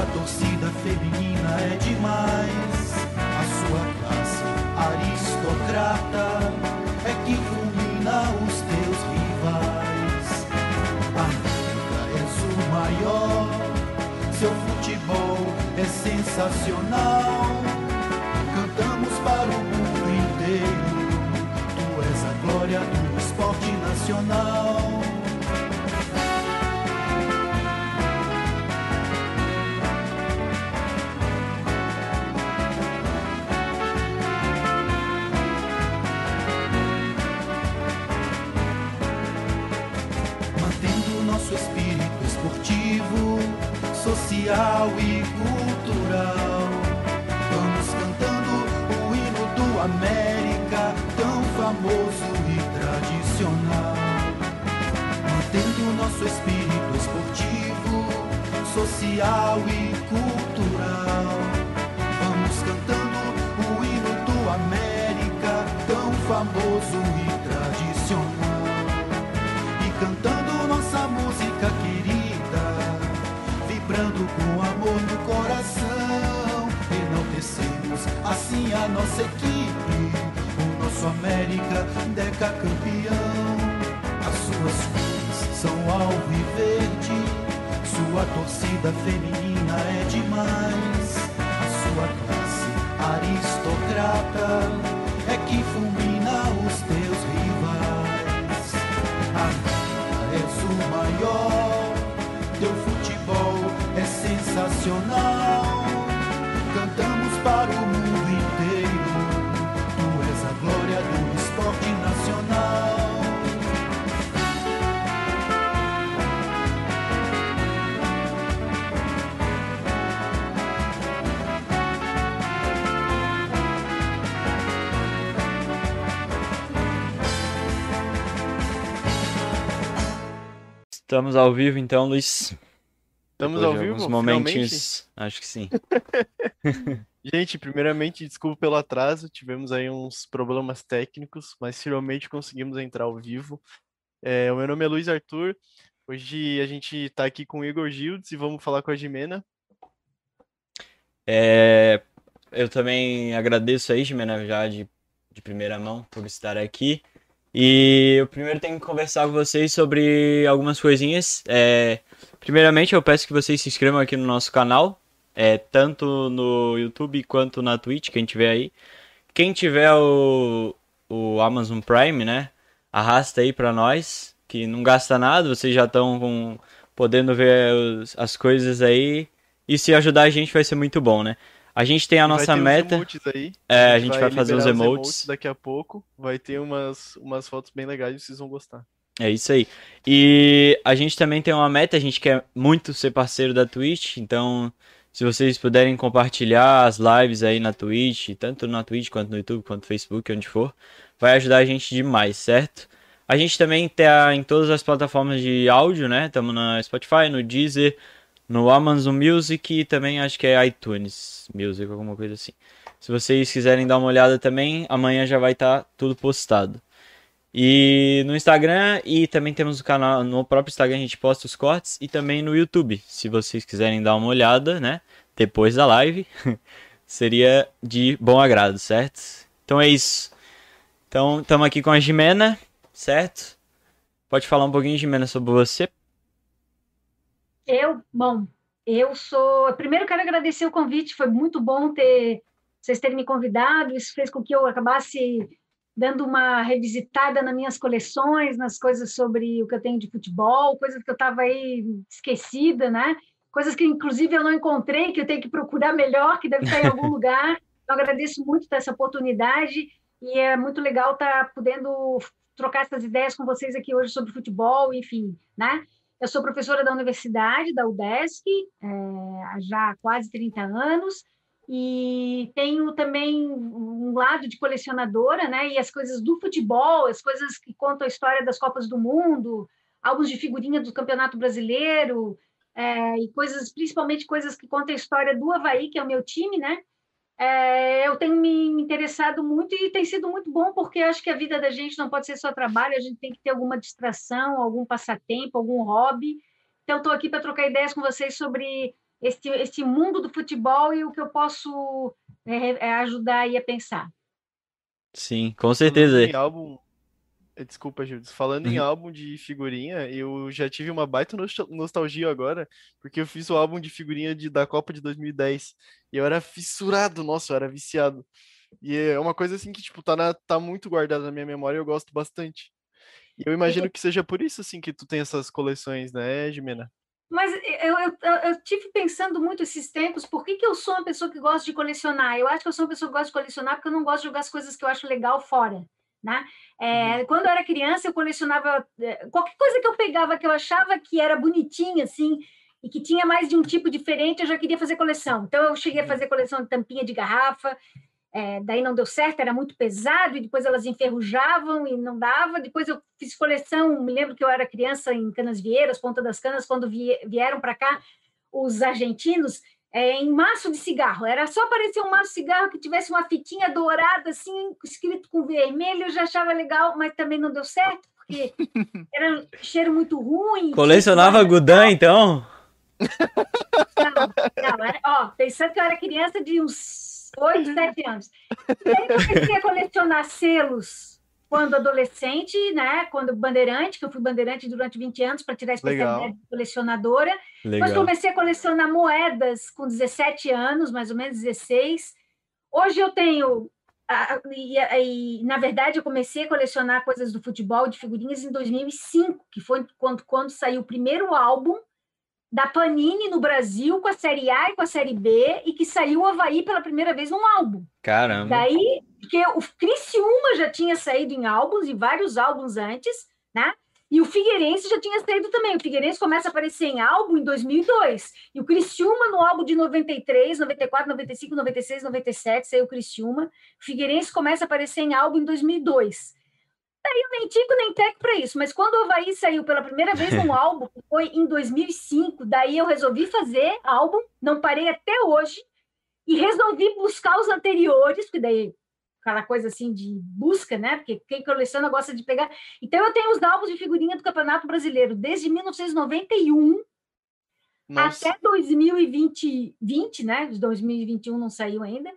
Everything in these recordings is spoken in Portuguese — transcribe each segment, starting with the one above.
sua torcida feminina é demais. A sua classe aristocrata é que fulmina os teus rivais. América és o maior, seu futebol é sensacional. Nosso espírito esportivo, social e cultural. Vamos cantando o hino do América, tão famoso e tradicional e cantando nossa música querida, vibrando com amor no coração. Enaltecemos assim a nossa equipe, o nosso América Deca campeão. As suas verde, sua torcida feminina é demais. Estamos ao vivo então, Luiz. Estamos Depois ao vivo? alguns finalmente? momentos, acho que sim. Gente, primeiramente, desculpa pelo atraso, tivemos aí uns problemas técnicos, mas finalmente conseguimos entrar ao vivo. É, o meu nome é Luiz Arthur, hoje a gente está aqui com o Igor Gildes e vamos falar com a Jimena. É, eu também agradeço aí, Jimena, já de, de primeira mão por estar aqui. E eu primeiro tenho que conversar com vocês sobre algumas coisinhas. É, primeiramente, eu peço que vocês se inscrevam aqui no nosso canal, é, tanto no YouTube quanto na Twitch, quem tiver aí. Quem tiver o, o Amazon Prime, né? Arrasta aí pra nós, que não gasta nada, vocês já estão podendo ver os- as coisas aí. E se ajudar a gente vai ser muito bom, né? A gente tem a vai nossa meta. emotes aí, É, a gente vai fazer os liberar emotes. daqui a pouco, vai ter umas, umas fotos bem legais, vocês vão gostar. É isso aí. E a gente também tem uma meta, a gente quer muito ser parceiro da Twitch, então se vocês puderem compartilhar as lives aí na Twitch, tanto na Twitch quanto no YouTube, quanto no Facebook, onde for, vai ajudar a gente demais, certo? A gente também tá em todas as plataformas de áudio, né? Estamos na Spotify, no Deezer, no Amazon Music e também acho que é iTunes Music, alguma coisa assim. Se vocês quiserem dar uma olhada também, amanhã já vai estar tudo postado. E no Instagram e também temos o canal, no próprio Instagram a gente posta os cortes e também no YouTube, se vocês quiserem dar uma olhada, né, depois da live, seria de bom agrado, certo? Então é isso. Então, estamos aqui com a Jimena, certo? Pode falar um pouquinho, Jimena, sobre você? Eu, bom, eu sou. Primeiro, quero agradecer o convite, foi muito bom ter vocês terem me convidado. Isso fez com que eu acabasse dando uma revisitada nas minhas coleções, nas coisas sobre o que eu tenho de futebol, coisas que eu estava aí esquecida, né? Coisas que, inclusive, eu não encontrei, que eu tenho que procurar melhor, que deve estar em algum lugar. Então, agradeço muito essa oportunidade e é muito legal estar tá podendo trocar essas ideias com vocês aqui hoje sobre futebol, enfim, né? Eu sou professora da universidade, da UDESC, é, já há quase 30 anos, e tenho também um lado de colecionadora, né? E as coisas do futebol, as coisas que contam a história das Copas do Mundo, álbuns de figurinha do Campeonato Brasileiro, é, e coisas, principalmente coisas que contam a história do Havaí, que é o meu time, né? É, eu tenho me interessado muito e tem sido muito bom, porque acho que a vida da gente não pode ser só trabalho, a gente tem que ter alguma distração, algum passatempo, algum hobby. Então, estou aqui para trocar ideias com vocês sobre esse, esse mundo do futebol e o que eu posso é, é ajudar aí a pensar. Sim, com certeza. Em álbum, Desculpa, Gildes. Falando em uhum. álbum de figurinha, eu já tive uma baita nostalgia agora, porque eu fiz o álbum de figurinha de, da Copa de 2010. E eu era fissurado, nossa, eu era viciado. E é uma coisa assim que, tipo, tá, na, tá muito guardada na minha memória e eu gosto bastante. E eu imagino que seja por isso, assim, que tu tem essas coleções, né, Jimena? Mas eu, eu, eu, tive pensando muito esses tempos, por que, que eu sou uma pessoa que gosta de colecionar? Eu acho que eu sou uma pessoa que gosta de colecionar porque eu não gosto de jogar as coisas que eu acho legal fora. Né? É, uhum. Quando eu era criança, eu colecionava é, qualquer coisa que eu pegava que eu achava que era bonitinha, assim, e que tinha mais de um tipo diferente, eu já queria fazer coleção. Então, eu cheguei a uhum. fazer coleção de tampinha de garrafa, é, daí não deu certo, era muito pesado, e depois elas enferrujavam e não dava. Depois eu fiz coleção, me lembro que eu era criança em Canas Vieiras, Ponta das Canas, quando vieram para cá os argentinos, é, em maço de cigarro. Era só aparecer um maço de cigarro que tivesse uma fitinha dourada, assim, escrito com vermelho, eu já achava legal, mas também não deu certo, porque era um cheiro muito ruim. Colecionava Gudan, então? Não, não, era, ó, pensando que eu era criança de uns 8, 7 anos. E aí eu comecei a colecionar selos quando adolescente, né? Quando bandeirante, que eu fui bandeirante durante 20 anos para tirar a especialidade Legal. de colecionadora. Legal. Depois comecei a colecionar moedas com 17 anos, mais ou menos 16. Hoje eu tenho e, e, na verdade, eu comecei a colecionar coisas do futebol, de figurinhas, em 2005, que foi quando, quando saiu o primeiro álbum da Panini no Brasil com a Série A e com a Série B e que saiu o Havaí pela primeira vez num álbum. Caramba! Daí, porque o Criciúma já tinha saído em álbuns e vários álbuns antes, né? E o Figueirense já tinha saído também. O Figueirense começa a aparecer em álbum em 2002. E o Criciúma no álbum de 93, 94, 95, 96, 97 saiu o Criciúma. O Figueirense começa a aparecer em álbum em 2002. Daí eu nem tico nem teco para isso, mas quando o Havaí saiu pela primeira vez um álbum, foi em 2005, daí eu resolvi fazer álbum, não parei até hoje, e resolvi buscar os anteriores, porque daí aquela coisa assim de busca, né? Porque quem coleciona gosta de pegar. Então eu tenho os álbuns de figurinha do Campeonato Brasileiro desde 1991 Nossa. até 2020, 20, né? 2021 não saiu ainda.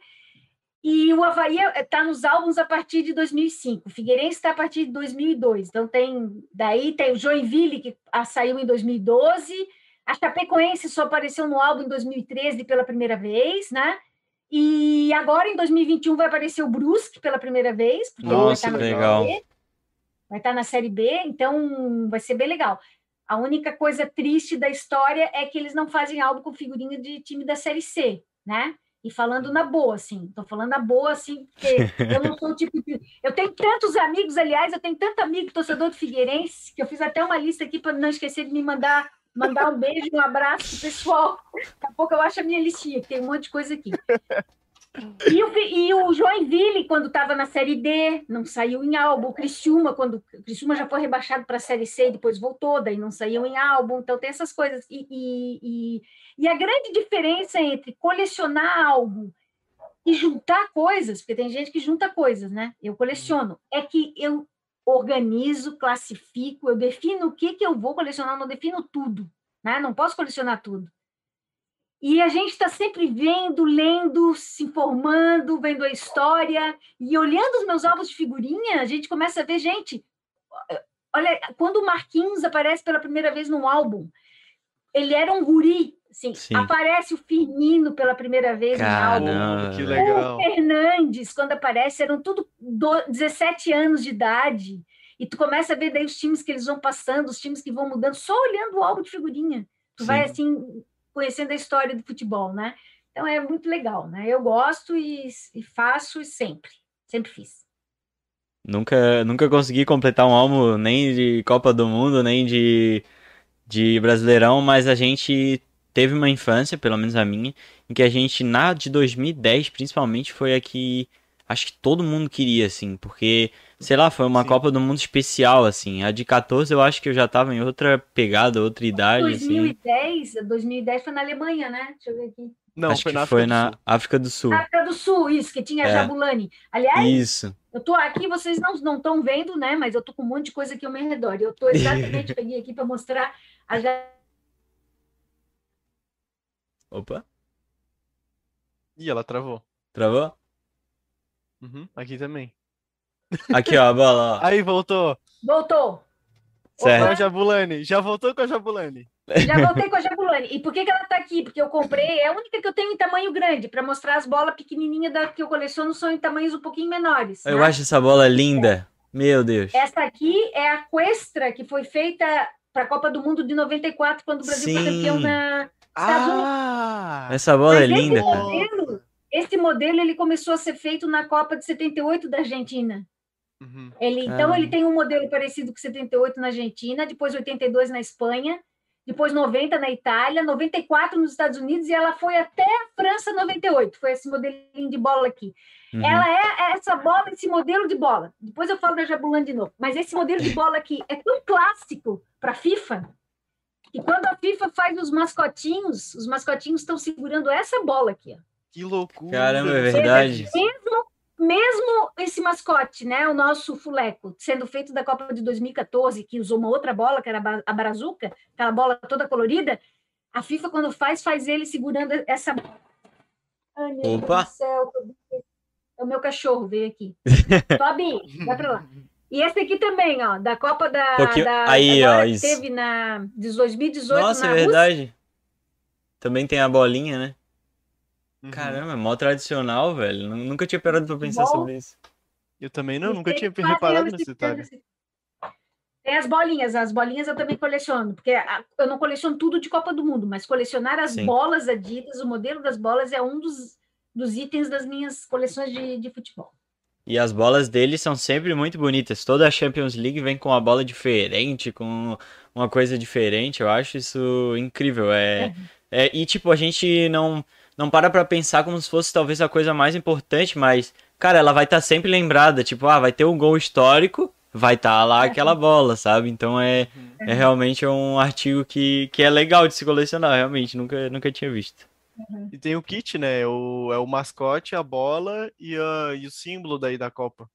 E o Havaí está nos álbuns a partir de 2005. O Figueirense está a partir de 2002. Então tem daí tem o Joinville que saiu em 2012. A Chapecoense só apareceu no álbum em 2013 pela primeira vez, né? E agora em 2021 vai aparecer o Brusque pela primeira vez. Nossa, vai estar legal. B, vai estar na Série B, então vai ser bem legal. A única coisa triste da história é que eles não fazem álbum com figurinha de time da Série C, né? E falando na boa, assim, tô falando na boa, assim, porque eu não sou o tipo de. Eu tenho tantos amigos, aliás, eu tenho tanto amigo torcedor do Figueirense, que eu fiz até uma lista aqui para não esquecer de me mandar mandar um beijo, um abraço pro pessoal. Daqui a pouco eu acho a minha listinha, que tem um monte de coisa aqui. E o, e o Joinville, quando estava na Série D, não saiu em álbum. O Criciúma, quando o Criciúma já foi rebaixado para a Série C e depois voltou, daí não saiu em álbum. Então tem essas coisas. E, e, e, e a grande diferença entre colecionar álbum e juntar coisas, porque tem gente que junta coisas, né? Eu coleciono. É que eu organizo, classifico, eu defino o que, que eu vou colecionar, não defino tudo, né? Não posso colecionar tudo. E a gente está sempre vendo, lendo, se informando, vendo a história e olhando os meus álbuns de figurinha, a gente começa a ver, gente, olha, quando o Marquinhos aparece pela primeira vez num álbum, ele era um guri, Assim, Sim. aparece o Firmino pela primeira vez em álbum. Caramba. que velho. legal. O Fernandes, quando aparece, eram tudo do- 17 anos de idade. E tu começa a ver daí os times que eles vão passando, os times que vão mudando, só olhando o álbum de figurinha. Tu vai, Sim. assim, conhecendo a história do futebol, né? Então é muito legal, né? Eu gosto e, e faço sempre. Sempre fiz. Nunca, nunca consegui completar um álbum nem de Copa do Mundo, nem de, de Brasileirão, mas a gente teve uma infância, pelo menos a minha, em que a gente, na de 2010 principalmente, foi a que acho que todo mundo queria, assim, porque, sei lá, foi uma Sim. Copa do Mundo especial, assim. A de 14 eu acho que eu já tava em outra pegada, outra idade, assim. 2010, 2010 foi na Alemanha, né? Deixa eu ver aqui. Não, Acho foi que na foi África do na Sul. África do Sul. África do Sul, isso, que tinha a É. Jabulani. Aliás, Isso. Eu tô aqui, vocês não não estão vendo, né? Mas eu tô com um monte de coisa aqui ao meu redor. Eu tô exatamente peguei aqui para mostrar a Opa, Ih, ela travou. travou? Uhum, aqui também. Aqui, ó, a bola, ó. Aí, voltou. voltou. Certo. Jabulani. Já voltou com a Jabulani. Já voltei com a Jabulani. E por que, que ela tá aqui? Porque eu comprei, é a única que eu tenho em tamanho grande, para mostrar as bolas pequenininhas da, que eu coleciono são em tamanhos um pouquinho menores. Eu né? acho essa bola linda. Meu Deus. Essa aqui é a Questra, que foi feita para a Copa do Mundo de 94, quando o Brasil foi campeão na, Estados Unidos. Ah! Essa bola é Mas esse linda, cara. modelo, esse modelo ele começou a ser feito na Copa de 78 da Argentina. Uhum. Ele, então, Caramba. ele tem um modelo parecido com 78 na Argentina, depois 82 na Espanha, depois 90 na Itália, 94 nos Estados Unidos e ela foi até a França 98. Foi esse modelinho de bola aqui. Uhum. Ela é essa bola, esse modelo de bola. Depois eu falo da Jabulani de novo. Mas esse modelo de bola aqui é tão clássico para a FIFA que quando a FIFA faz os mascotinhos, os mascotinhos estão segurando essa bola aqui. Ó. Que loucura. Caramba, é verdade. Mesmo, mesmo esse mascote, né, o nosso fuleco, sendo feito da Copa de 2014, que usou uma outra bola, que era a Brazuca, aquela bola toda colorida, a FIFA, quando faz, faz ele segurando essa bola. Ai, meu Opa. Deus do céu. É o meu cachorro, veio aqui. Tobi, vai pra lá. E esse aqui também, ó, da Copa da. Pouquinho- da aí, ó, que isso. teve na de 2018 Nossa, na é Rússia. verdade. Também tem a bolinha, né? Uhum. Caramba, é mó tradicional, velho. Nu- Nunca tinha parado pra pensar Bom. sobre isso. Eu também não, nunca tinha reparado nesse detalhe. assim. Tem as bolinhas, as bolinhas eu também coleciono, porque eu não coleciono tudo de Copa do Mundo, mas colecionar as Sim. bolas Adidas, o modelo das bolas é um dos, dos itens das minhas coleções de, de futebol. E as bolas deles são sempre muito bonitas. Toda a Champions League vem com uma bola diferente, com uma coisa diferente. Eu acho isso incrível. É, é, e tipo, a gente não, não para pra pensar como se fosse talvez a coisa mais importante, mas, cara, ela vai estar sempre lembrada. Tipo, ah, vai ter um gol histórico, vai estar lá aquela bola, sabe? Então é, é realmente um artigo que, que é legal de se colecionar, realmente. Nunca, nunca tinha visto. E tem o kit, né? O, é o mascote, a bola e, a, e o símbolo daí da Copa.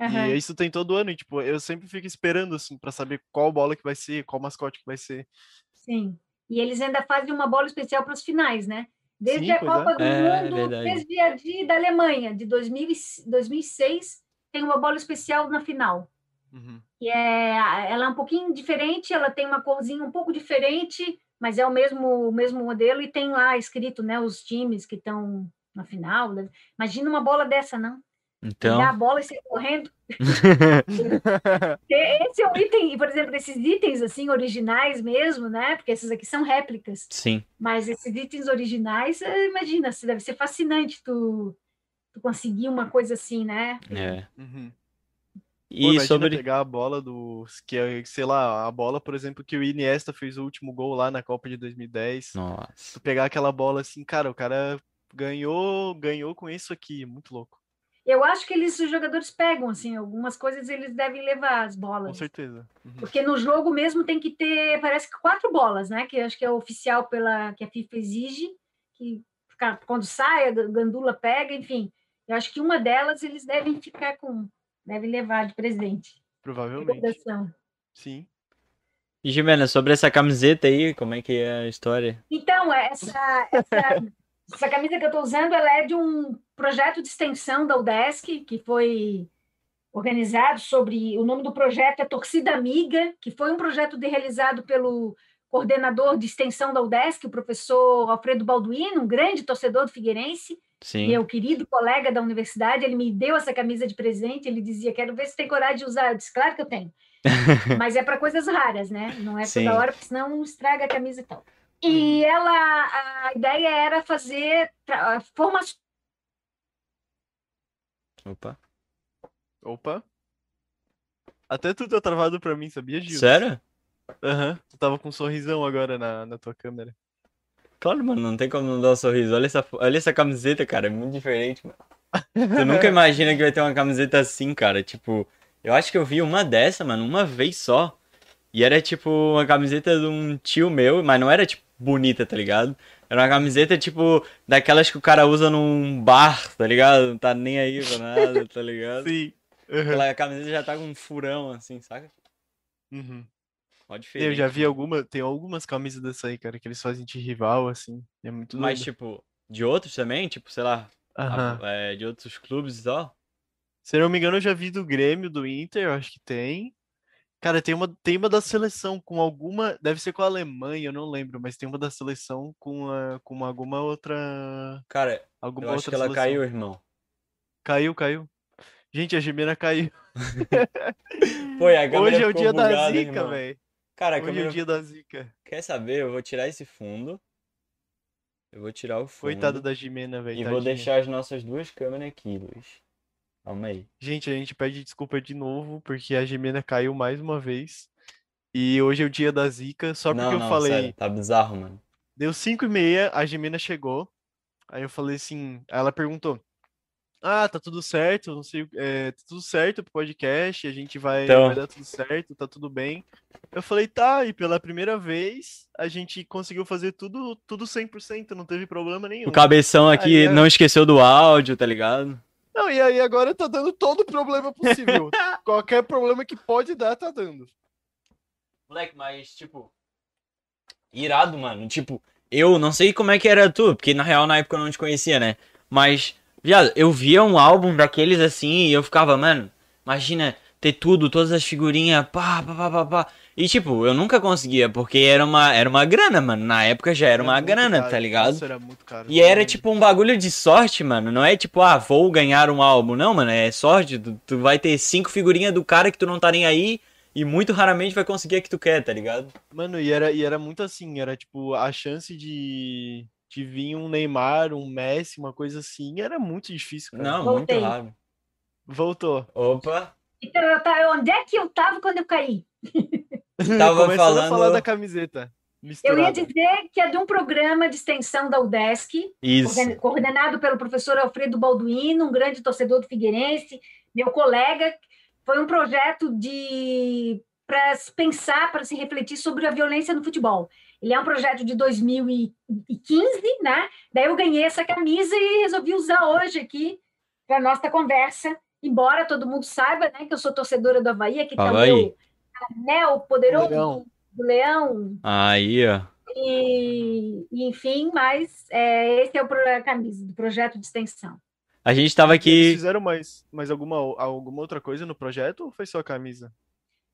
Aham. E isso tem todo ano, e, tipo, eu sempre fico esperando, assim, pra saber qual bola que vai ser, qual mascote que vai ser. Sim. E eles ainda fazem uma bola especial para os finais, né? Desde Sim, a é. Copa do É, Mundo, verdade. desde a de, da Alemanha, de 2000, e- 2006, tem uma bola especial na final. Uhum. que é, ela é um pouquinho diferente, ela tem uma corzinha um pouco diferente, mas é o mesmo, o mesmo modelo e tem lá escrito, né, os times que estão na final. né? Imagina uma bola dessa, não? Então, Pegar a bola e sair correndo. Esse é um item, por exemplo, esses itens assim originais mesmo, né? Porque esses aqui são réplicas, sim. mas esses itens originais, eh, imagina, se deve ser fascinante tu, tu conseguir uma coisa assim, né? É. Uhum. Pô, E imagina sobre. pegar a bola do, que é, sei lá, a bola, por exemplo, que o Iniesta fez o último gol lá na Copa de 2010. Nossa. Tu pegar aquela bola assim, cara, o cara ganhou, ganhou com isso aqui, muito louco. Eu acho que eles, os jogadores pegam, assim, algumas coisas eles devem levar as Com bolas. certeza. Uhum. Porque no jogo mesmo tem que ter, parece que quatro bolas, né? Que eu acho que é oficial pela que a FIFA exige, que quando sai, a gandula pega, enfim. Eu acho que uma delas eles devem ficar com, devem levar de presente. Provavelmente. Sim. E Jimena, sobre essa camiseta aí, como é que é a história? Então, essa, essa, essa camisa que eu estou usando, ela é de um projeto de extensão da UDESC, que foi organizado sobre. O nome do projeto é Torcida Amiga, que foi um projeto de- realizado pelo coordenador de extensão da UDESC, o professor Alfredo Balduino, um grande torcedor do Figueirense, Sim. meu querido colega da universidade, ele me deu essa camisa de presente, ele dizia, quero ver se tem coragem de usar. Eu disse, claro que eu tenho. Mas é para coisas raras, né? Não é Sim. toda hora, porque senão estraga a camisa e tal. E ela, a ideia era fazer formações Opa. Opa. Até tu tá travado pra mim, sabia, Gil? Sério? Aham. Tu tava com um sorrisão agora na, na tua câmera. Claro, mano, não tem como não dar um sorriso. Olha essa, olha essa camiseta, cara, é muito diferente, mano. Tu nunca imagina que vai ter uma camiseta assim, cara. Tipo, eu acho que eu vi uma dessa, mano, uma vez só. E era tipo uma camiseta de um tio meu, mas não era tipo bonita, tá ligado? Era uma camiseta tipo daquelas que o cara usa num bar, tá ligado? Não tá nem aí pra nada, tá ligado? Sim. Aham. Aquela camiseta já tá com um furão assim, saca? Uhum. Eu já vi alguma, tem algumas camisas dessa aí, cara, que eles fazem de rival, assim. É muito Mas doido. tipo, de outros também, tipo, sei lá, Aham. a- é, de outros clubes e tal. Se não me engano, eu já vi do Grêmio, do Inter, eu acho que tem. Cara, tem uma, tem uma da seleção com alguma. Deve ser com a Alemanha, eu não lembro, mas tem uma da seleção com, a, com alguma outra. Cara, Alguma eu acho outra que ela seleção. caiu, irmão. Caiu, caiu. Gente, a Gemena caiu. Pô, e a Hoje é o dia da bugada, zica, irmão. velho. Cara, Hoje é o dia da zica. Quer saber? Eu vou tirar esse fundo. Eu vou tirar o fundo. Coitado da Gemena, velho. E vou tadinha. deixar as nossas duas câmeras aqui, Luiz. Calma aí. Gente, a gente pede desculpa de novo, porque a Gemena caiu mais uma vez. E hoje é o dia da zica, só porque não, eu não, falei. sério, tá bizarro, mano. Deu 5 e meia, a Gemina chegou. Aí eu falei assim, aí ela perguntou: Ah, tá tudo certo, não sei, é, tá tudo certo pro podcast, a gente vai, Então. vai dar tudo certo, tá tudo bem. Eu falei, tá, e pela primeira vez a gente conseguiu fazer tudo, tudo 100%, não teve problema nenhum. O cabeção aqui Aí é- não esqueceu do áudio, tá ligado? Não, e aí agora tá dando todo problema possível. Qualquer problema que pode dar, tá dando. Moleque, mas, tipo. Irado, mano. Tipo, eu não sei como é que era tu, porque na real na época eu não te conhecia, né? Mas, viado, eu via um álbum daqueles assim e eu ficava, mano, imagina ter tudo, todas as figurinhas, pá, pá, pá, pá, pá. E, tipo, eu nunca conseguia, porque era uma, era uma grana, mano. Na época já era uma muito grana, caro. tá ligado? Nossa, era muito caro. E era tipo um bagulho de sorte, mano. Não é tipo, ah, vou ganhar um álbum. Não, mano, é sorte. Tu, tu vai ter cinco figurinhas do cara que tu não tá nem aí e muito raramente vai conseguir a que tu quer, tá ligado? Mano, e era, e era muito assim, era tipo, a chance de, de vir um Neymar, um Messi, uma coisa assim, era muito difícil, cara. Não, Voltei. muito raro. Voltou. Opa. Então, eu ta- onde é que eu estava quando eu caí? Tava falando- a falar da camiseta. Eu ia Misturada. dizer que é de um programa de extensão da UDESC, Isso. coorden- coordenado pelo professor Alfredo Balduino, um grande torcedor do Figueirense, meu colega. Foi um projeto de para se pensar, para se refletir sobre a violência no futebol. Ele é um projeto de 2015, né? Daí eu ganhei essa camisa e resolvi usar hoje aqui para nossa conversa. Embora todo mundo saiba, né, que eu sou torcedora do Havaí, aqui está o Havaí. meu anel poderoso Leão. do Leão, Aí, ó. e, enfim, mas é, esse é o pro- a camisa do projeto de extensão. A gente tava Eles aqui. fizeram mais, mais alguma, alguma outra coisa no projeto ou foi só a camisa?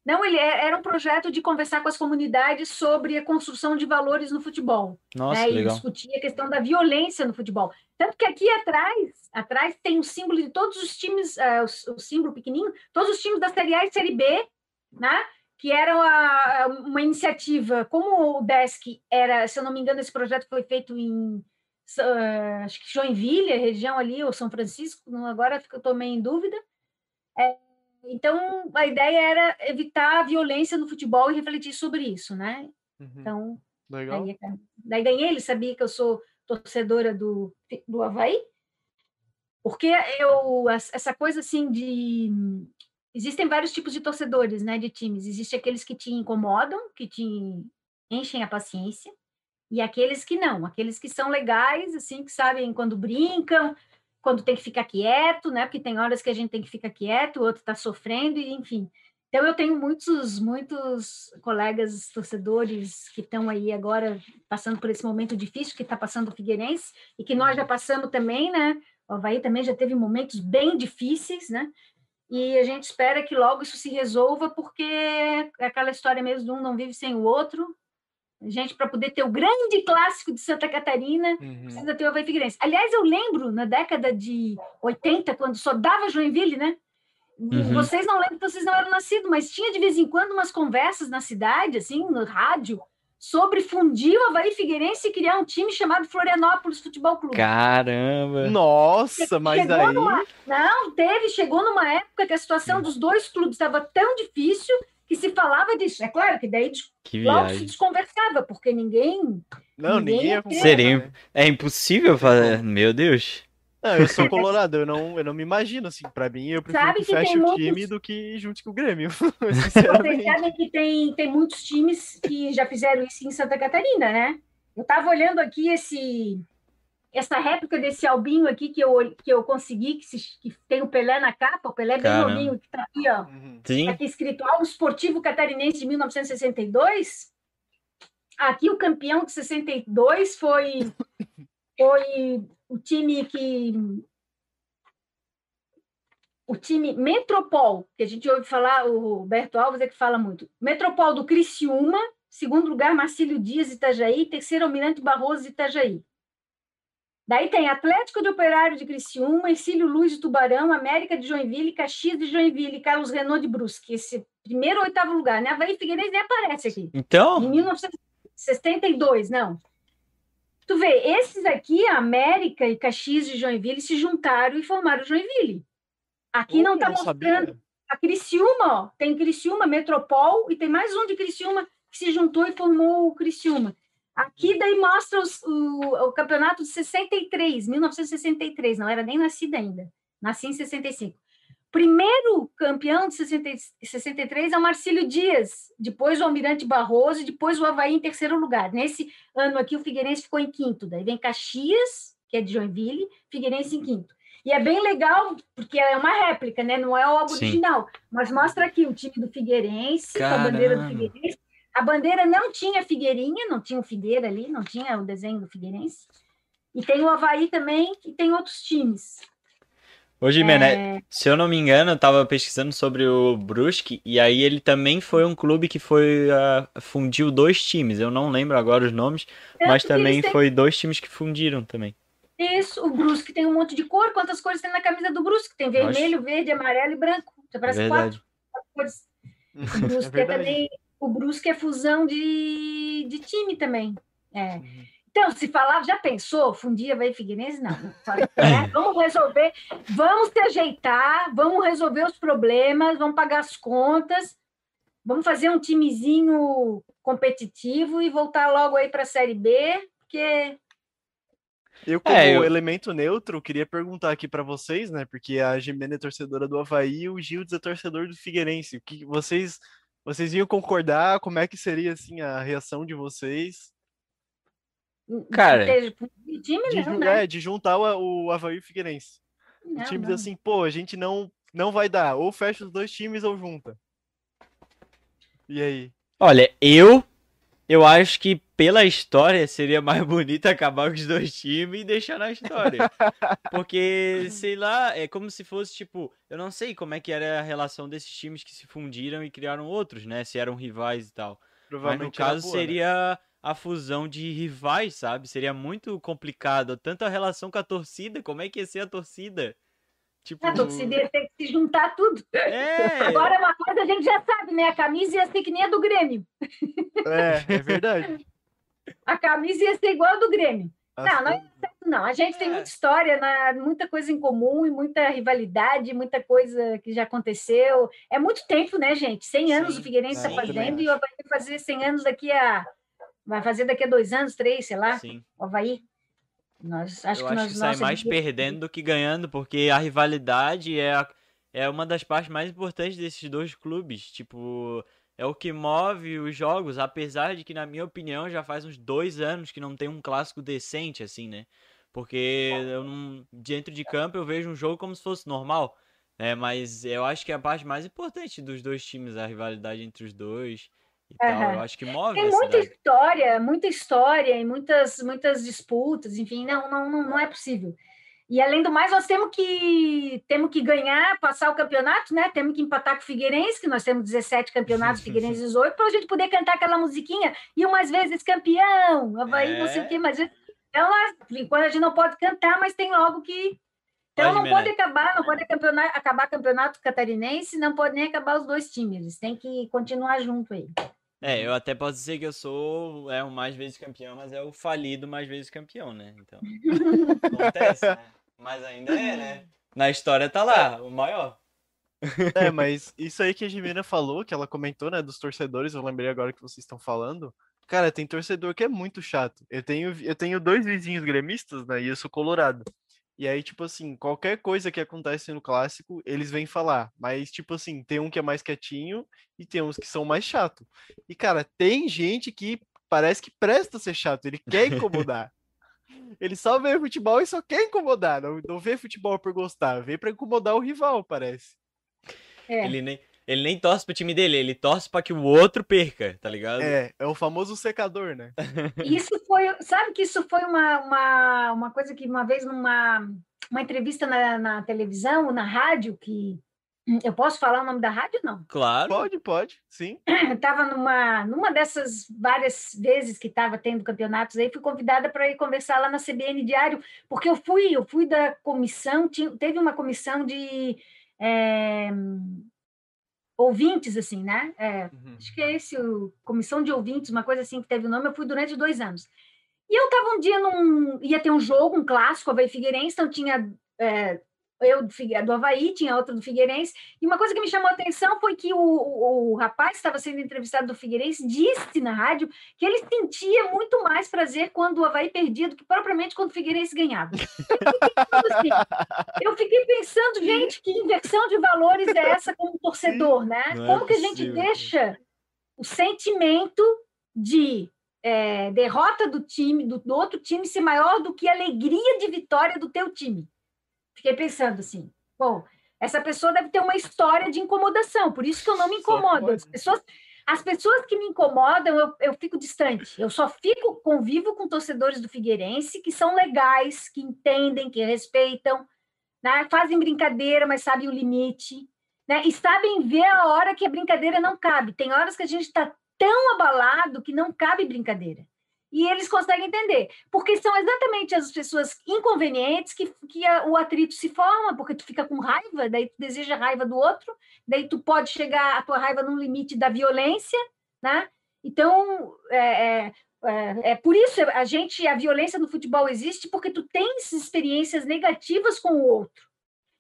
Não, ele é- era um projeto de conversar com as comunidades sobre a construção de valores no futebol, Nossa, né? E discutir a questão da violência no futebol. Tanto que aqui atrás, atrás tem um símbolo de todos os times, ah, o, o símbolo pequenininho, todos os times da Série A e Série B, né? Que era uma, uma iniciativa, como o Desk era, se eu não me engano, esse projeto foi feito em ah, acho que Joinville, região ali, ou São Francisco, agora eu estou meio em dúvida. É, então, a ideia era evitar a violência no futebol e refletir sobre isso, né? Uhum. Então, Legal. Daí, daí ganhei, ele sabia que eu sou torcedora do, do Havaí, porque eu, essa coisa assim de. Existem vários tipos de torcedores, né, de times. Existem aqueles que te incomodam, que te enchem a paciência, e aqueles que não, aqueles que são legais, assim, que sabem quando brincam, quando tem que ficar quieto, né, porque tem horas que a gente tem que ficar quieto, o outro está sofrendo, e enfim. Então, eu tenho muitos, muitos colegas torcedores que estão aí agora passando por esse momento difícil que está passando o Figueirense e que nós já passamos também, né? O Havaí também já teve momentos bem difíceis, né? E a gente espera que logo isso se resolva, porque é aquela história mesmo de um não vive sem o outro, gente, para poder ter o grande clássico de Santa Catarina, Uhum. precisa ter o Havaí Figueirense. Aliás, eu lembro, na década de 80, quando só dava Joinville, né? Uhum. Vocês não lembram, vocês não eram nascidos, mas tinha de vez em quando umas conversas na cidade, assim, no rádio, sobre fundir o Havaí Figueirense e criar um time chamado Florianópolis Futebol Clube. Caramba. Nossa, mas Chegou aí. numa- Não, teve, chegou numa época que a situação dos dois clubes estava tão difícil que se falava disso. É claro que daí Que logo se desconversava, porque ninguém. Não, Ninguém ninguém Seria- né? É impossível fazer. Meu Deus. Não, eu sou colorado, eu não, eu não me imagino assim. Pra mim, eu prefiro Sabe que que feche o muitos- time do que junte com o Grêmio. Vocês sabem que tem, tem muitos times que já fizeram isso em Santa Catarina, né? Eu estava olhando aqui esse essa réplica desse albinho aqui que eu, que eu consegui, que, se- que tem o Pelé na capa, o Pelé bem Caramba. novinho, que está aqui, ó. Uhum. Sim. Tá aqui escrito Alvo Esportivo Catarinense de 1962. Aqui o campeão de 62 foi, foi o time que. O time Metropol, que a gente ouve falar, o Roberto Alves é que fala muito. Metropol do Criciúma, segundo lugar, Marcílio Dias Itajaí, terceiro Almirante Barroso Itajaí. Daí tem Atlético de Operário de Criciúma, Ercílio Luz de Tubarão, América de Joinville, Caxias de Joinville, Carlos Renault de Brusque. Esse primeiro ou oitavo lugar, né? Havaí Figueirense nem aparece aqui. Em Então, 1962, não. Tu vê, esses aqui, América e Caxias de Joinville, se juntaram e formaram Joinville. Aqui não Oh, está não sabia. mostrando. A Criciúma, ó, tem Criciúma, Metropol, e tem mais um de Criciúma que se juntou e formou o Criciúma. Aqui daí mostra os- o, o campeonato de 63, 1963, não era nem nascida ainda. Nasci em 65. Primeiro campeão de 60 e 63 é o Marcílio Dias, depois o Almirante Barroso e depois o Havaí em terceiro lugar. Nesse ano aqui o Figueirense ficou em quinto, daí vem Caxias, que é de Joinville, Figueirense em quinto. E é bem legal, porque é uma réplica, né? Não é o álbum Sim. original, mas mostra aqui o time do Figueirense, com a bandeira do Caramba. Figueirense. A bandeira não tinha figueirinha, não tinha o Figueira ali, não tinha o desenho do Figueirense. E tem o Havaí também, e tem outros times. hoje, Mené, É, se eu não me engano, eu tava pesquisando sobre o Brusque, e aí ele também foi um clube que foi. ah, fundiu dois times. Eu não lembro agora os nomes, mas tanto que também têm- foi dois times que fundiram também. Isso, o Brusque tem um monte de cor. Quantas cores tem na camisa do Brusque? Tem vermelho, verde, amarelo e branco. Já É parece verdade. quatro cores. O É Brusque é, verdade. também. O Brusque é fusão de, de time também. É. Uhum. Então, se falar, já pensou? Fundia vai Figueirense? Não. né? Vamos resolver, vamos se ajeitar, vamos resolver os problemas, vamos pagar as contas, vamos fazer um timezinho competitivo e voltar logo aí para a Série B, porque Eu, como É, eu- elemento neutro, queria perguntar aqui pra vocês, né? Porque a Gimena é torcedora do Havaí e o Gildes é torcedor do Figueirense. O que vocês, vocês iam concordar? Como é que seria assim a reação de vocês? Cara, fundir time De, não, né? é, de juntar o, o Havaí e o Figueirense. Não, o time diz assim, pô, a gente não, não vai dar. Ou fecha os dois times ou junta. E aí? Olha, eu. Eu acho que pela história seria mais bonito acabar com os dois times e deixar na história. Porque, sei lá, é como se fosse tipo. Eu não sei como é que era a relação desses times que se fundiram e criaram outros, né? Se eram rivais e tal. Mas no Provavelmente caso boa, né? seria a fusão de rivais, sabe? Seria muito complicado. Tanto a relação com a torcida, como é que ia ser a torcida? Tipo. A torcida ia ter que se juntar tudo. É. Agora, uma coisa a gente já sabe, né? A camisa ia ser que nem a do Grêmio. É, é verdade. A camisa ia ser igual a do Grêmio. As Não, não é Não, a gente tem É. muita história, né? muita coisa em comum e muita rivalidade, muita coisa que já aconteceu. É muito tempo, né, gente? 100 anos Sim, o Figueirense está fazendo e o Havaí vai fazer 100 anos daqui a. Vai fazer daqui a dois anos, três, sei lá, Sim. o Havaí. Nós, acho eu que acho nós, que sai mais perdendo do que ganhando, porque a rivalidade é, a- é uma das partes mais importantes desses dois clubes. Tipo, é o que move os jogos, apesar de que, na minha opinião, já faz uns dois anos que não tem um clássico decente, assim, né? Porque eu não, dentro de campo eu vejo um jogo como se fosse normal. né? mas eu acho que é a parte mais importante dos dois times, a rivalidade entre os dois e tal. Aham. Eu acho que move Tem muita cidade. história, muita história e muitas, muitas disputas, enfim, não, não, não, não é possível. E além do mais, nós temos que temos que ganhar, passar o campeonato, né? Temos que empatar com o Figueirense, que nós temos 17 campeonatos, Figueirense 18, para a gente poder cantar aquela musiquinha e umas vezes campeão, Havaí, é. não sei o quê, mas então, quando a gente não pode cantar, mas tem logo que. Então pode não pode acabar, não pode campeonato, acabar campeonato catarinense, não pode nem acabar os dois times, eles têm que continuar junto aí. É, eu até posso dizer que eu sou é o mais vezes campeão, mas é o falido mais vezes campeão, né? Então, acontece, né? Mas ainda é, né? Na história tá lá, o maior. É, mas isso aí que a Jimena falou, que ela comentou, né, dos torcedores, eu lembrei agora que vocês estão falando. Cara, tem torcedor que é muito chato. Eu tenho, eu tenho dois vizinhos gremistas, né, e eu sou colorado. E aí, tipo assim, qualquer coisa que acontece no clássico, eles vêm falar. Mas, tipo assim, tem um que é mais quietinho e tem uns que são mais chato. E, cara, tem gente que parece que presta ser chato, ele quer incomodar. ele só vê futebol e só quer incomodar. Não, não vê futebol por gostar, vê pra incomodar o rival, parece. É. Ele nem. Ele nem torce pro time dele, ele torce para que o outro perca, tá ligado? É, é o famoso secador, né? Isso foi, sabe que isso foi uma, uma, uma coisa que uma vez numa uma entrevista na, na televisão, na rádio, que eu posso falar o nome da rádio, não? Claro. Pode, pode, sim. Estava numa, numa dessas várias vezes que estava tendo campeonatos aí, fui convidada para ir conversar lá na CBN Diário, porque eu fui, eu fui da comissão, tinha, teve uma comissão de é, ouvintes, assim, né? É, uhum. Acho que é esse, o, comissão de ouvintes, uma coisa assim que teve o nome, eu fui durante dois anos. E eu estava um dia num. ia ter um jogo, um clássico, Havaí Figueirense, então tinha. É, eu do Havaí, tinha outra do Figueirense, e uma coisa que me chamou a atenção foi que o, o, o rapaz estava sendo entrevistado do Figueirense disse na rádio que ele sentia muito mais prazer quando o Havaí perdia do que propriamente quando o Figueirense ganhava. assim, eu fiquei pensando, gente, que inversão de valores é essa como torcedor, né? É como que a gente deixa o sentimento de é, derrota do time, do, do outro time, ser maior do que a alegria de vitória do teu time? Fiquei pensando assim, bom, essa pessoa deve ter uma história de incomodação, por isso que eu não me incomodo. As pessoas, as pessoas que me incomodam, eu, eu fico distante. Eu só fico, convivo com torcedores do Figueirense que são legais, que entendem, que respeitam, né? fazem brincadeira, mas sabem o limite, né? e sabem ver a hora que a brincadeira não cabe. Tem horas que a gente está tão abalado que não cabe brincadeira e eles conseguem entender, porque são exatamente as pessoas inconvenientes que, que a, o atrito se forma, porque tu fica com raiva, daí tu deseja raiva do outro, daí tu pode chegar a tua raiva no limite da violência, né? Então, é, é, é, é por isso a gente, a violência no futebol existe porque tu tens experiências negativas com o outro.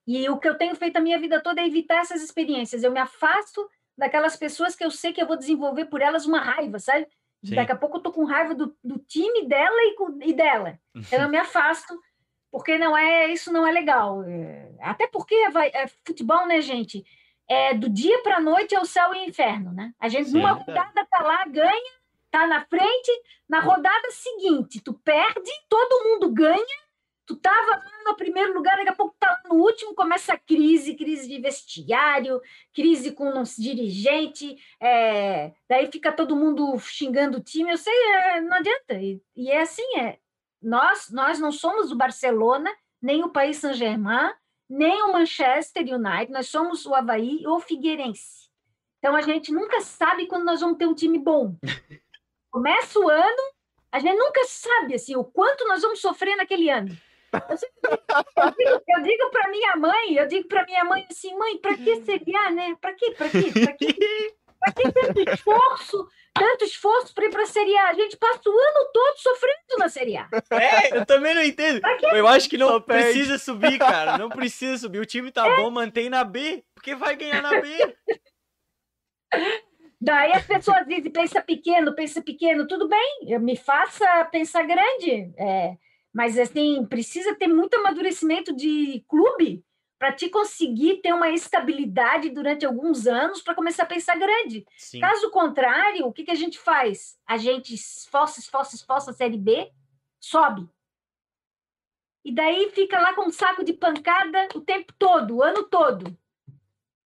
E o que eu tenho feito a minha vida toda é evitar essas experiências. Eu me afasto daquelas pessoas que eu sei que eu vou desenvolver por elas uma raiva, sabe? Sim. Daqui a pouco eu tô com raiva do, do time dela e, e dela. Então eu me afasto, porque não é isso não é legal. É, até porque vai, é, futebol, né, gente? É do dia para a noite é o céu e o inferno, né? A gente Sim, numa rodada tá lá, ganha, tá na frente, na rodada seguinte, tu perde, todo mundo ganha, tu tava no primeiro lugar, daqui a pouco tá no último, começa a crise, crise de vestiário, crise com o dirigente, é, daí fica todo mundo xingando o time, eu sei, é, não adianta, e, e, é assim, é, nós, nós não somos o Barcelona, nem o País Saint-Germain, nem o Manchester United, nós somos o Havaí ou o Figueirense. Então a gente nunca sabe quando nós vamos ter um time bom. Começa o ano, a gente nunca sabe assim, o quanto nós vamos sofrer naquele ano. Eu digo, eu para minha mãe, eu digo para minha mãe assim, mãe, para que seria, né? Para que, para que, para que, para que tanto esforço, tanto esforço para ir para a Série A? A gente passa o ano todo sofrendo na Série A. É, eu também não entendo. Eu acho que não precisa subir, cara. Não precisa subir. O time tá é. bom, mantém na B, porque vai ganhar na B. Daí as pessoas dizem, pensa pequeno, pensa pequeno, tudo bem, me faça pensar grande. É, mas assim, precisa ter muito amadurecimento de clube para te conseguir ter uma estabilidade durante alguns anos para começar a pensar grande. Sim. Caso contrário, o que, que a gente faz? A gente esforça, esforça, esforça a Série B, sobe. E daí fica lá com um saco de pancada o tempo todo, o ano todo.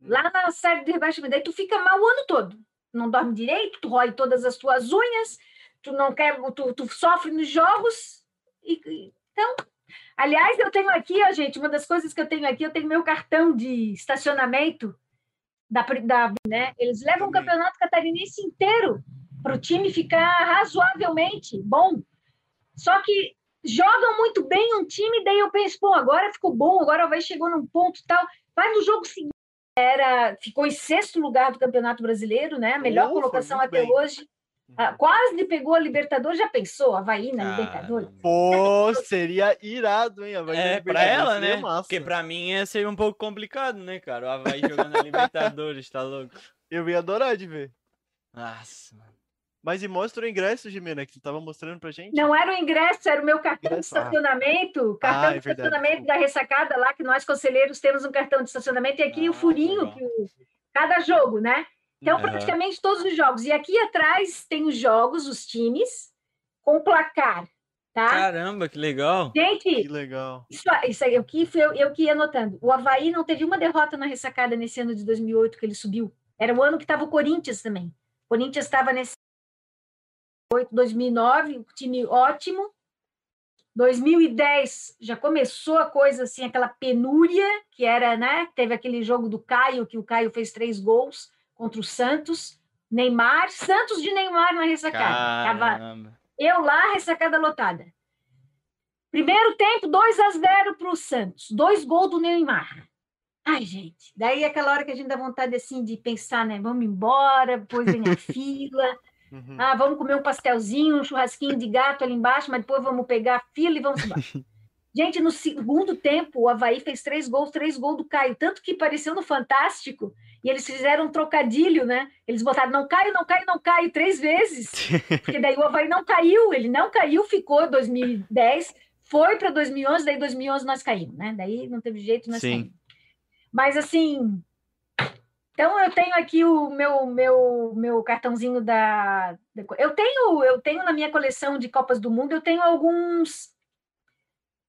Lá na série de rebaixamento. Daí tu fica mal o ano todo. Não dorme direito, tu rói todas as tuas unhas, tu não quer, tu, tu sofre nos jogos, e, então, Aliás, eu tenho aqui, ó, gente, uma das coisas que eu tenho aqui, eu tenho meu cartão de estacionamento da, da né? Eles levam o campeonato catarinense inteiro para o time ficar razoavelmente bom. Só que jogam muito bem um time, daí eu penso, pô, agora ficou bom, agora vai chegou num ponto tal. Vai no jogo seguinte, era, ficou em sexto lugar do Campeonato Brasileiro, né? A melhor colocação até bem. hoje. Ah, quase pegou a Libertadores, já pensou? Havaí na Libertadores? Pô, seria irado, hein? Havaí é, pra ela, né? Massa. Porque pra mim ia ser um pouco complicado, né, cara? O Havaí jogando na Libertadores, tá louco? Eu ia adorar de ver. Nossa, mano. Mas e mostra o ingresso, Jimena, que tu tava mostrando pra gente. Não era o ingresso, era o meu cartão ingresso. de estacionamento. Ah. Cartão ah, é de estacionamento da ressacada lá, que nós, conselheiros, temos um cartão de estacionamento, e aqui ah, o furinho, que o... cada jogo, né? Então, praticamente todos os jogos. E aqui atrás tem os jogos, os times, com placar. Tá? Caramba, que legal! Gente, que legal. Isso, isso aí, eu que, eu, eu que ia anotando. O Havaí não teve uma derrota na ressacada nesse ano de 2008 que ele subiu. Era o ano que estava o Corinthians também. O Corinthians estava nesse 2009, um time ótimo. 2010 já começou a coisa assim, aquela penúria que era, né? Teve aquele jogo do Caio, que o Caio fez três gols contra o Santos. Neymar, Santos de Neymar na ressacada. Eu lá, ressacada lotada. Primeiro tempo, 2 a 0 para o Santos. Dois gols do Neymar. Ai, gente. Daí aquela hora que a gente dá vontade assim de pensar, né? Vamos embora, depois vem a fila. Uhum. Ah, vamos comer um pastelzinho, um churrasquinho de gato ali embaixo, mas depois vamos pegar a fila e vamos embora. Gente, no segundo tempo, o Havaí fez três gols, três gols do Caio, tanto que pareceu no Fantástico, e eles fizeram um trocadilho, né? Eles botaram não caio, não caio, não caio três vezes, porque daí o Havaí não caiu, ele não caiu, ficou 2010, foi para 2011, daí 2011 nós caímos, né? Daí não teve jeito, nós Sim. caímos. Mas assim, então eu tenho aqui o meu meu meu cartãozinho da, eu tenho eu tenho na minha coleção de Copas do Mundo eu tenho alguns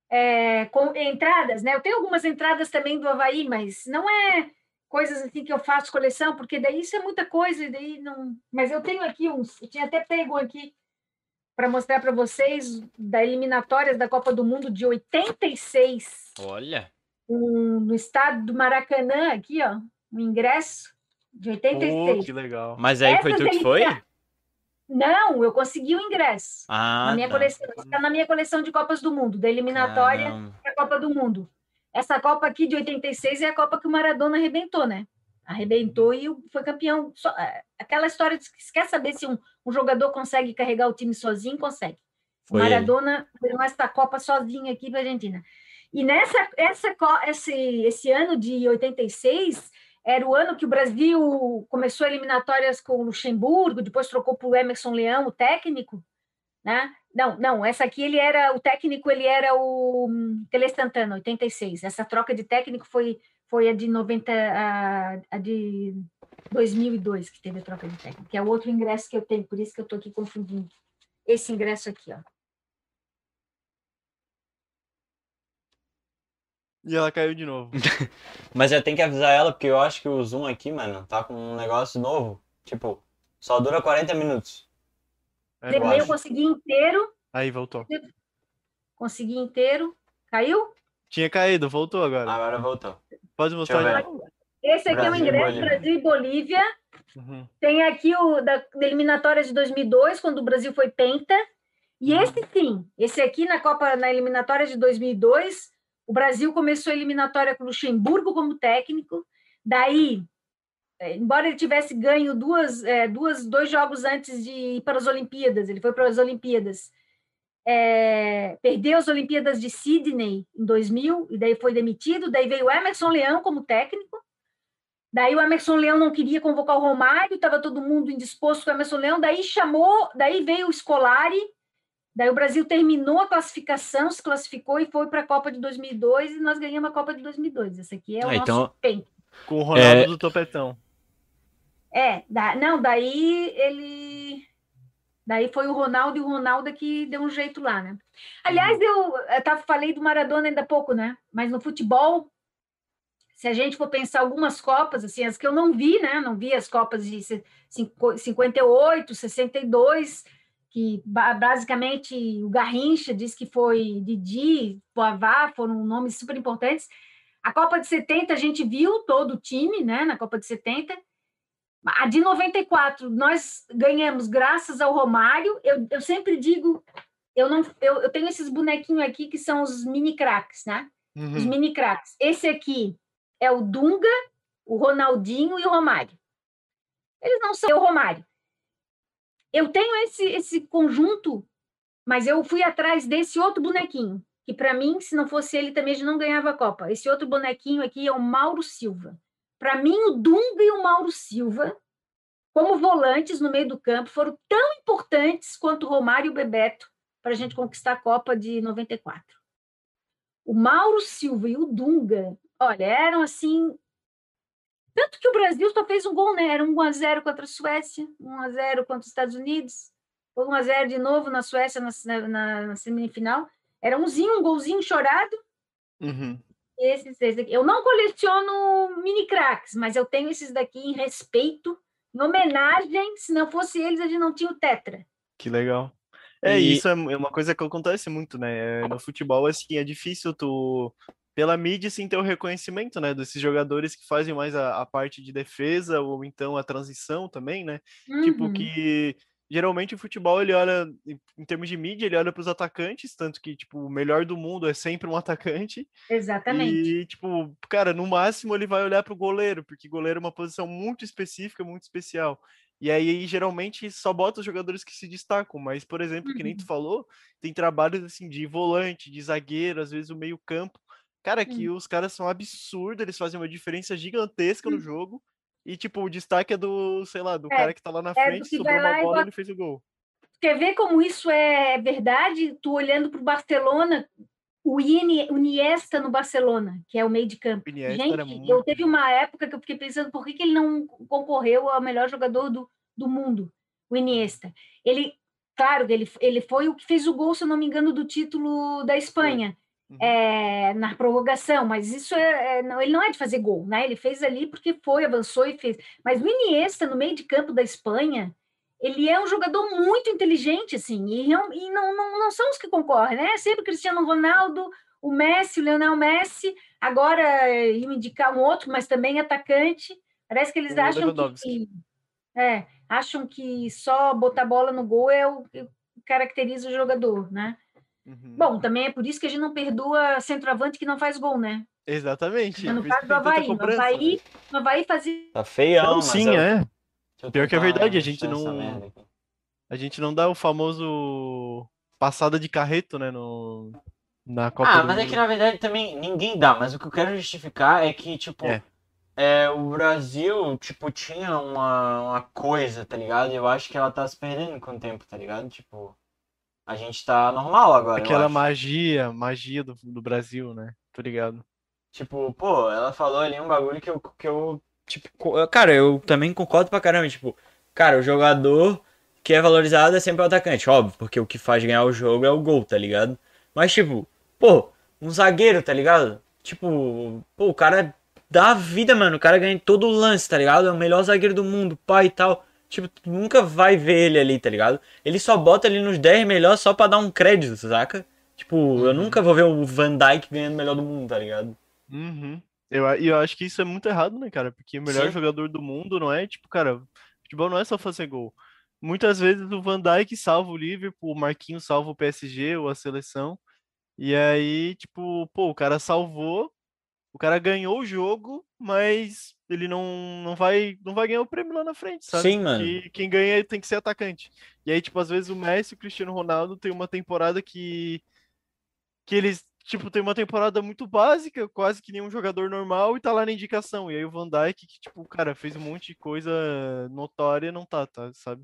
é, com entradas, né? Eu tenho algumas entradas também do Havaí, mas não é coisas assim que eu faço coleção, porque daí isso é muita coisa, daí não. Mas eu tenho aqui uns, eu tinha até pego aqui para mostrar para vocês da eliminatórias da Copa do Mundo de 86. Olha. Um, no estado do Maracanã, aqui, ó o ingresso de 86. Oh, que legal. Mas aí foi tu que foi? Não, eu consegui o ingresso. Ah, na minha tá. coleção, está na minha coleção de Copas do Mundo, da eliminatória da Copa do Mundo. Essa Copa aqui de 86 é a Copa que o Maradona arrebentou, né? Arrebentou e foi campeão. Só, é, aquela história de que quer saber se um, um, jogador consegue carregar o time sozinho, consegue. Foi Maradona ganhou essa Copa sozinho aqui para a Argentina. E nessa essa, esse, esse ano de 86, era o ano que o Brasil começou eliminatórias com o Luxemburgo, depois trocou para o Emerson Leão, o técnico, né? Não, não, essa aqui ele era o técnico, ele era o hum, Tele Santana, 86. Essa troca de técnico foi foi a de 90 a, a de 2002 que teve a troca de técnico, que é o outro ingresso que eu tenho, por isso que eu estou aqui confundindo. Esse ingresso aqui, ó. E ela caiu de novo. Mas eu tenho que avisar ela, porque eu acho que o Zoom aqui, mano, tá com um negócio novo. Tipo, só dura 40 minutos. É, eu, eu consegui inteiro. Aí, voltou. Consegui inteiro. Caiu? Tinha caído, voltou agora. Agora voltou. Pode mostrar Esse aqui Brasil é o ingresso Brasil e Bolívia. Uhum. Tem aqui o da, da eliminatória de 2002, quando o Brasil foi penta. E uhum. esse sim, esse aqui na Copa, na eliminatória de 2002, o Brasil começou a eliminatória com o Luxemburgo como técnico, daí, é, embora ele tivesse ganho duas, é, duas, dois jogos antes de ir para as Olimpíadas, ele foi para as Olimpíadas, é, perdeu as Olimpíadas de Sydney em 2000, e daí foi demitido, daí veio o Emerson Leão como técnico, Daí o Emerson Leão não queria convocar o Romário, estava todo mundo indisposto com o Emerson Leão, daí chamou, daí veio o Scolari, Daí o Brasil terminou a classificação, se classificou e foi para a Copa de 2002 e nós ganhamos a Copa de 2002. Esse aqui é o ah, nosso então... pen. Com o Ronaldo é... do Topetão. É, da... não, daí ele. Daí foi o Ronaldo e o Ronaldo que deu um jeito lá, né? Aliás, eu, eu tava, falei do Maradona ainda há pouco, né? Mas no futebol, se a gente for pensar algumas Copas, assim, as que eu não vi, né? Não vi as Copas de 58, 62 que basicamente o Garrincha diz que foi Didi, Poivá, foram nomes super importantes. A Copa de 70 a gente viu todo o time, né, na Copa de 70. A de 94 nós ganhamos graças ao Romário. Eu, eu sempre digo, eu não eu, eu tenho esses bonequinhos aqui que são os mini craques, né? Uhum. Os mini craques. Esse aqui é o Dunga, o Ronaldinho e o Romário. Eles não são o Romário. Eu tenho esse esse conjunto, mas eu fui atrás desse outro bonequinho, que para mim, se não fosse ele também a gente não ganhava a Copa. Esse outro bonequinho aqui é o Mauro Silva. Para mim, o Dunga e o Mauro Silva, como volantes no meio do campo, foram tão importantes quanto o Romário e o Bebeto para a gente conquistar a Copa de 94. O Mauro Silva e o Dunga, olha, eram assim. Tanto que o Brasil só fez um gol, né? Era 1x0 contra a Suécia, 1x0 contra os Estados Unidos, 1x0 de novo na Suécia na, na, na semifinal. Era umzinho, um golzinho chorado. Uhum. Esses, esses Eu não coleciono mini cracks, mas eu tenho esses daqui em respeito, em homenagem. Se não fosse eles, a gente não tinha o Tetra. Que legal. É, e... isso é, é uma coisa que acontece muito, né? No futebol, assim, é difícil tu, pela mídia, sim, ter o reconhecimento, né? Desses jogadores que fazem mais a, a parte de defesa ou então a transição também, né? Tipo, uhum. Tipo, que geralmente o futebol ele olha em termos de mídia ele olha para os atacantes tanto que tipo o melhor do mundo é sempre um atacante exatamente e tipo cara no máximo ele vai olhar para o goleiro porque goleiro é uma posição muito específica muito especial e aí geralmente só bota os jogadores que se destacam mas por exemplo uhum. que nem tu uhum. falou tem trabalhos assim de volante de zagueiro às vezes o meio campo cara que uhum. os caras são absurdos eles fazem uma diferença gigantesca no uhum. jogo e, tipo, o destaque é do, sei lá, do é, cara que tá lá na é frente, sobrou uma bola e ele fez o gol. Quer ver como isso é verdade? Tu olhando pro Barcelona, o Iniesta no Barcelona, que é o meio de campo. Gente, muito... eu teve uma época que eu fiquei pensando por que, que ele não concorreu ao melhor jogador do, do mundo, o Iniesta. Ele, claro, ele, ele foi o que fez o gol, se eu não me engano, do título da Espanha. Uhum. É, na prorrogação, mas isso é, é, não, ele não é de fazer gol, né? Ele fez ali porque foi, avançou e fez. Mas o Iniesta, no meio de campo da Espanha, ele é um jogador muito inteligente, assim, e, e não, não, não são os que concorrem, né? Sempre o Cristiano Ronaldo, o Messi, o Lionel Messi, agora iam indicar um outro, mas também atacante. Parece que eles o acham que, é, acham que só botar bola no gol é o que caracteriza o jogador, né? Uhum. Bom, também é por isso que a gente não perdoa centroavante que não faz gol, né? Exatamente. No caso do Havaí, no Havaí, no Havaí fazia... Tá feião, mas Sim, é. Pior que é verdade, a gente não... A gente não dá o famoso passada de carreto, né, no... Na Copa ah, mas mundo. é que na verdade também ninguém dá, mas o que eu quero justificar é que, tipo, é. É, o Brasil, tipo, tinha uma, uma coisa, tá ligado? Eu acho que ela tá se perdendo com o tempo, tá ligado? Tipo, a gente tá normal agora. Aquela magia, magia do, do Brasil, né? Tô ligado. Tipo, pô, ela falou ali um bagulho que eu, que eu. Tipo, cara, eu também concordo pra caramba. Tipo, cara, o jogador que é valorizado é sempre o atacante, óbvio, porque o que faz ganhar o jogo é o gol, tá ligado? Mas, tipo, pô, um zagueiro, tá ligado? Tipo, pô, o cara dá vida, mano. O cara ganha todo o lance, tá ligado? É o melhor zagueiro do mundo, pai e tal. Tipo, tu nunca vai ver ele ali, tá ligado? Ele só bota ali nos 10 melhores só pra dar um crédito, saca? Tipo, uhum. eu nunca vou ver o Van Dyke ganhando o melhor do mundo, tá ligado? Uhum. Eu, eu acho que isso é muito errado, né, cara? Porque o melhor Sim. jogador do mundo não é, tipo, cara, futebol não é só fazer gol. Muitas vezes o Van Dyke salva o Liverpool, o Marquinhos salva o PSG ou a seleção. E aí, tipo, pô, o cara salvou, o cara ganhou o jogo, mas ele não, não, vai, não vai ganhar o prêmio lá na frente, sabe? Sim, mano. E quem ganha tem que ser atacante. E aí, tipo, às vezes o Messi e o Cristiano Ronaldo tem uma temporada que. que eles, tipo, tem uma temporada muito básica, quase que nenhum jogador normal, e tá lá na indicação. E aí o Van Dijk, que, tipo, cara, fez um monte de coisa notória, não tá, tá, sabe?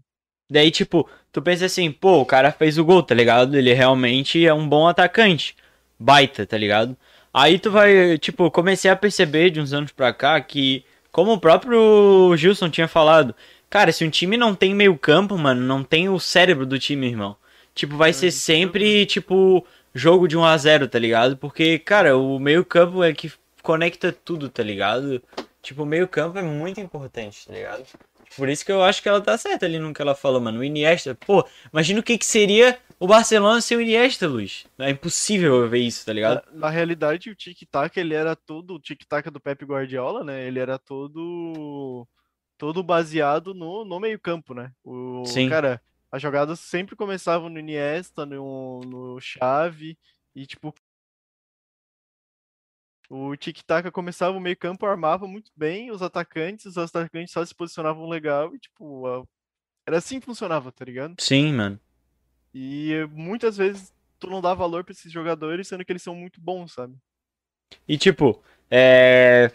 Daí, tipo, tu pensa assim, pô, o cara fez o gol, tá ligado? Ele realmente é um bom atacante. Baita, tá ligado? Aí tu vai, tipo, comecei a perceber de uns anos pra cá que, como o próprio Gilson tinha falado, cara, se um time não tem meio campo, mano, não tem o cérebro do time, irmão. Tipo, vai ser sempre, tipo, jogo de 1 a 0 tá ligado? Porque, cara, o meio campo é que conecta tudo, tá ligado? Tipo, o meio campo é muito importante, tá ligado? Por isso que eu acho que ela tá certa ali no que ela falou, mano. O Iniesta, pô, imagina o que que seria o Barcelona sem o Iniesta, Luiz. É impossível eu ver isso, tá ligado? Na, na realidade, o tic-tac, ele era todo, o tic-tac do Pep Guardiola, né? Ele era todo todo baseado no, no meio-campo, né? O Sim. cara, as jogadas sempre começavam no Iniesta, no, no Xavi e tipo o tic-tac começava o meio-campo, armava muito bem os atacantes, os atacantes só se posicionavam legal e tipo, a- era assim que funcionava, tá ligado? Sim, mano. E muitas vezes tu não dá valor pra esses jogadores, sendo que eles são muito bons, sabe? E tipo, é.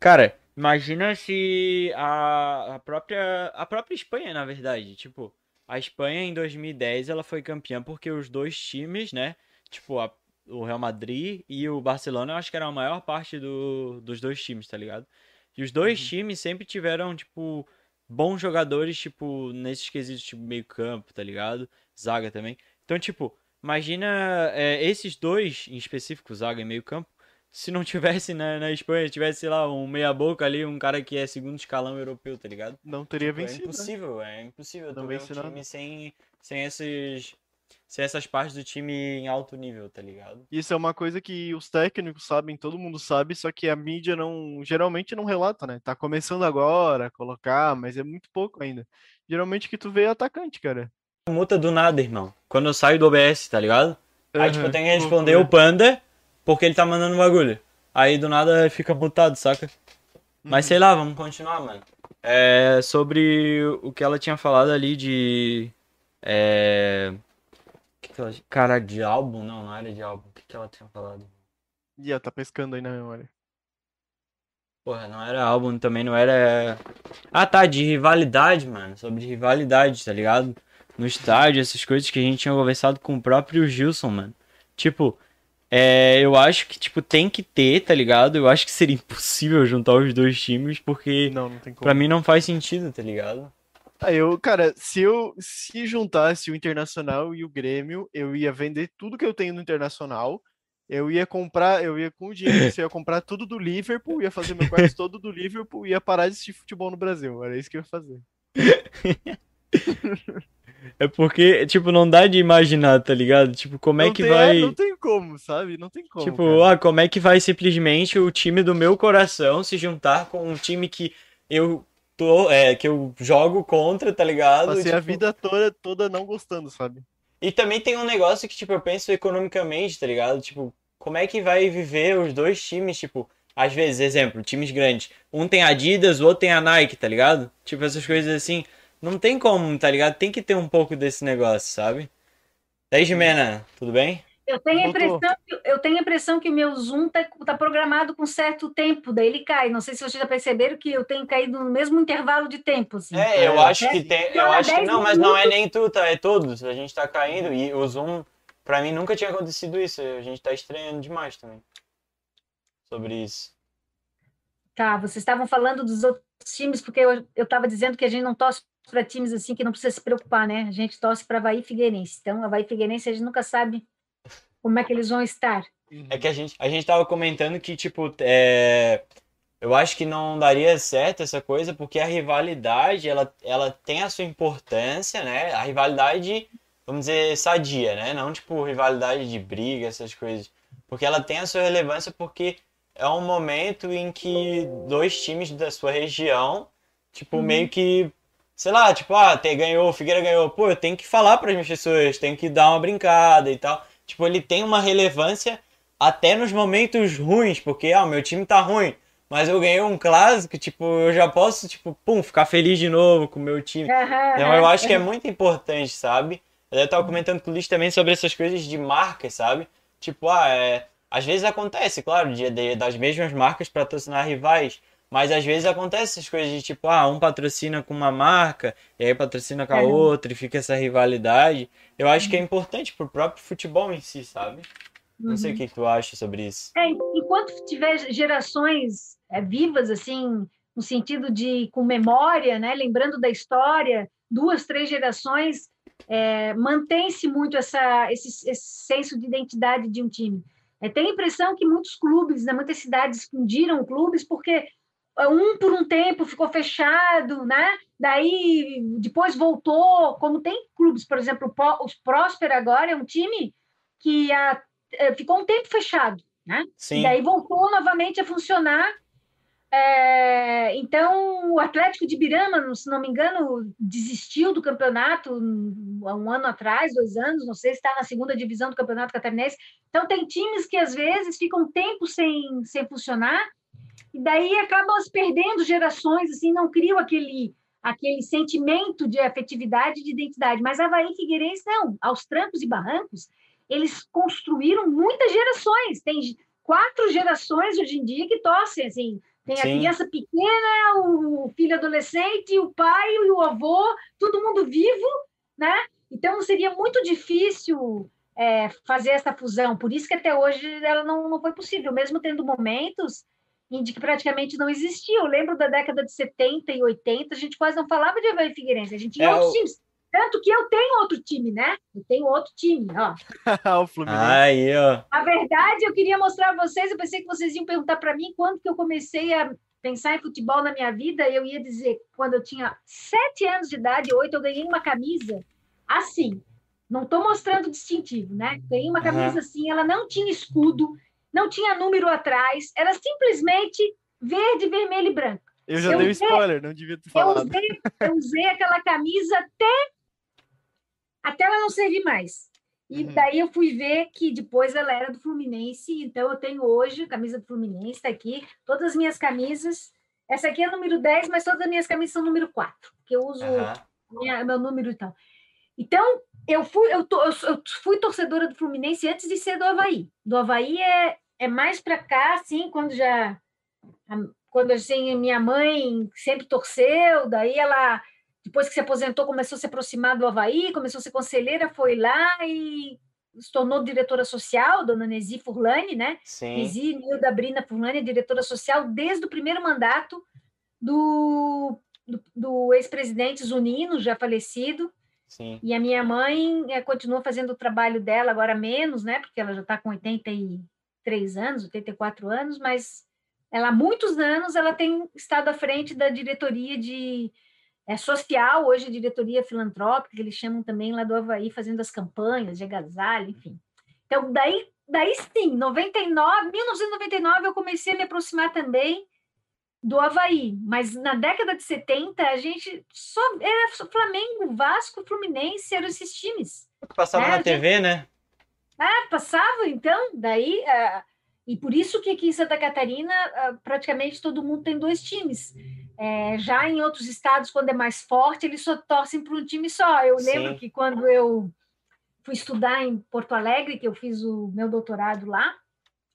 Cara, imagina se a, a própria a própria Espanha, na verdade, tipo, a Espanha em 2010 ela foi campeã porque os dois times, né? Tipo, a- o Real Madrid e o Barcelona, eu acho que era a maior parte do, dos dois times, tá ligado? E os dois Uhum. times sempre tiveram, tipo, bons jogadores, tipo, nesses quesitos, tipo, meio-campo, tá ligado? Zaga também. Então, tipo, imagina é, esses dois, em específico, zaga e meio-campo, se não tivesse na, na Espanha, tivesse, sei lá, um meia-boca ali, um cara que é segundo escalão europeu, tá ligado? Não teria Tipo, é vencido. né? impossível, é impossível tu Não ver um time sem, sem esses. Sem essas partes do time em alto nível, tá ligado? Isso é uma coisa que os técnicos sabem, todo mundo sabe, só que a mídia não, geralmente não relata, né? Tá começando agora a colocar, mas é muito pouco ainda. Geralmente que tu vê é atacante, cara. Multa do nada, irmão. Quando eu saio do OBS, tá ligado? Aí, tipo, eu tenho que responder o. Panda porque ele tá mandando um bagulho. Aí do nada fica mutado, saca? Mas Uhum. sei lá, vamos continuar, mano. É, sobre o que ela tinha falado ali de. É. que que ela... Cara, de álbum? Não, não era de álbum. O que, que ela tinha falado? Ih, ó, tá pescando aí na memória. Porra, não era álbum, também não era. Ah tá, de rivalidade, mano. Sobre rivalidade, tá ligado? No estádio, essas coisas que a gente tinha conversado com o próprio Gilson, mano. Tipo, é, eu acho que, tipo, tem que ter, tá ligado? Eu acho que seria impossível juntar os dois times, porque Não, não tem como. pra mim não faz sentido, tá ligado? Ah, eu, cara, se eu se juntasse o Internacional e o Grêmio, eu ia vender tudo que eu tenho no Internacional. Eu ia comprar, eu ia com o dinheiro, eu ia comprar tudo do Liverpool, ia fazer meu quarto todo do Liverpool ia parar de assistir futebol no Brasil. Era isso que eu ia fazer. É porque, tipo, não dá de imaginar, tá ligado? Tipo, como é Não que tem- é, vai. não tem como, sabe? Não tem como. Tipo, cara. ah, como é que vai simplesmente o time do meu coração se juntar com um time que eu tô, é, que eu jogo contra, tá ligado? Passei a Tipo, vida toda, toda não gostando, sabe? E também tem um negócio que, tipo, eu penso economicamente, tá ligado? Tipo, como é que vai viver os dois times, tipo, às vezes, exemplo, times grandes. Um tem Adidas, o outro tem a Nike, tá ligado? Tipo, essas coisas assim. Não tem como, tá ligado? Tem que ter um pouco desse negócio, sabe? Daí, Jimena, tudo bem? Eu tenho, a impressão, que- eu tenho a impressão que o meu Zoom tá, tá programado com certo tempo, daí ele cai. Não sei se vocês já perceberam que eu tenho caído no mesmo intervalo de tempo. Assim. É, eu É. acho que tem. Eu Cada acho que. 10 Não, mas não é nem tu, tá? É todos. A gente tá caindo e o Zoom, pra mim, nunca tinha acontecido isso. A gente tá estranhando demais também. Sobre isso. Tá, vocês estavam falando dos outros times, porque eu estava dizendo que a gente não torce para times assim que não precisa se preocupar, né? A gente torce para Havaí e Figueirense. Então, Havaí e Figueirense a gente nunca sabe como é que eles vão estar. É que a gente, a gente tava comentando que, tipo, é, eu acho que não daria certo essa coisa, porque a rivalidade, ela, ela tem a sua importância, né? A rivalidade, vamos dizer, sadia, né? Não, tipo, rivalidade de briga, essas coisas. Porque ela tem a sua relevância porque é um momento em que dois times da sua região, tipo, Uhum. meio que, sei lá, tipo, ah, tem, ganhou, o Figueira ganhou, pô, eu tenho que falar para as pessoas, tenho que dar uma brincada e tal. Tipo, ele tem uma relevância até nos momentos ruins, porque, ah, meu time tá ruim, mas eu ganhei um clássico, tipo, eu já posso, tipo, pum, ficar feliz de novo com o meu time. Então eu acho que é muito importante, sabe? Eu tava comentando com o Luiz também sobre essas coisas de marcas, sabe? Tipo, ah, é... às vezes acontece, claro, de, de- das mesmas marcas patrocinar rivais, mas às vezes acontece essas coisas de tipo, ah, um patrocina com uma marca, e aí patrocina com a É. outra, e fica essa rivalidade. Eu acho que é importante pro próprio futebol em si, sabe? Não sei o Uhum. que que tu acha sobre isso. É, enquanto tiver gerações é, vivas, assim, no sentido de com memória, né, lembrando da história, duas, três gerações, é, mantém-se muito essa, esse, esse senso de identidade de um time. É, tem a impressão que muitos clubes, né, muitas cidades fundiram clubes porque um por um tempo ficou fechado, né? Daí depois voltou, como tem clubes, por exemplo, o Próspera agora é um time que a, é, ficou um tempo fechado, né? Sim. Daí voltou novamente a funcionar. É, então, o Atlético de Birama, se não me engano, desistiu do campeonato há um ano atrás, dois anos, não sei se está na segunda divisão do Campeonato Catarinense. Então, tem times que às vezes ficam tempo sem, sem funcionar, e daí acabam se perdendo gerações, assim, não criam aquele, aquele sentimento de afetividade, de identidade. Mas Havaí e Figueirense, não, aos trancos e barrancos, eles construíram muitas gerações. Tem quatro gerações hoje em dia que torcem, assim. Tem a Sim. criança pequena, o filho adolescente, o pai e o avô, todo mundo vivo, né? Então seria muito difícil é, fazer essa fusão. Por isso que até hoje ela não, não foi possível, mesmo tendo momentos em que praticamente não existia. Eu lembro da década de 70 e 80, a gente quase não falava de Havaí Figueirense, a gente tinha É, outros o- times. Tanto que eu tenho outro time, né? Eu tenho outro time, ó. o Fluminense. Aí, ó. A verdade, eu queria mostrar a vocês, eu pensei que vocês iam perguntar para mim quando que eu comecei a pensar em futebol na minha vida, eu ia dizer, quando eu tinha sete anos de idade, oito, eu ganhei uma camisa assim. Não estou mostrando distintivo, né? Ganhei uma camisa Aham. assim, ela não tinha escudo, não tinha número atrás, era simplesmente verde, vermelho e branco. Eu já eu dei um usei- spoiler, não devia ter Eu falado. usei, eu usei aquela camisa até, até ela não servir mais. E Uhum. daí eu fui ver que depois ela era do Fluminense, então eu tenho hoje a camisa do Fluminense, está aqui. Todas as minhas camisas. Essa aqui é número 10, mas todas as minhas camisas são número 4, que eu uso Aham. minha- meu número e tal. Então, eu fui, eu, eu eu fui torcedora do Fluminense antes de ser do Havaí. Do Havaí é, é mais para cá, assim, quando já. Quando assim, minha mãe sempre torceu, daí ela, depois que se aposentou, começou a se aproximar do Havaí, começou a ser conselheira, foi lá e se tornou diretora social, dona Nesi Furlani, né? Sim. Nesi Nilda Brina Furlani, é diretora social desde o primeiro mandato do, do, do ex-presidente Zunino, já falecido, Sim. e a minha mãe continua fazendo o trabalho dela, agora menos, né? Porque ela já está com 83 anos, 84 anos, mas ela há muitos anos ela tem estado à frente da diretoria de é, social, hoje diretoria filantrópica, que eles chamam também lá do Havaí, fazendo as campanhas de agasalho, enfim. Então, daí, daí sim, 99, 1999 eu comecei a me aproximar também do Havaí, mas na década de 70 a gente só era só Flamengo, Vasco, Fluminense, eram esses times. Passava É, na gente- TV, né? Ah, passava então, daí ah, e por isso que aqui em Santa Catarina ah, praticamente todo mundo tem dois times. É, já em outros estados, quando é mais forte, eles só torcem para um time só. Eu lembro Sim. que quando eu fui estudar em Porto Alegre, que eu fiz o meu doutorado lá,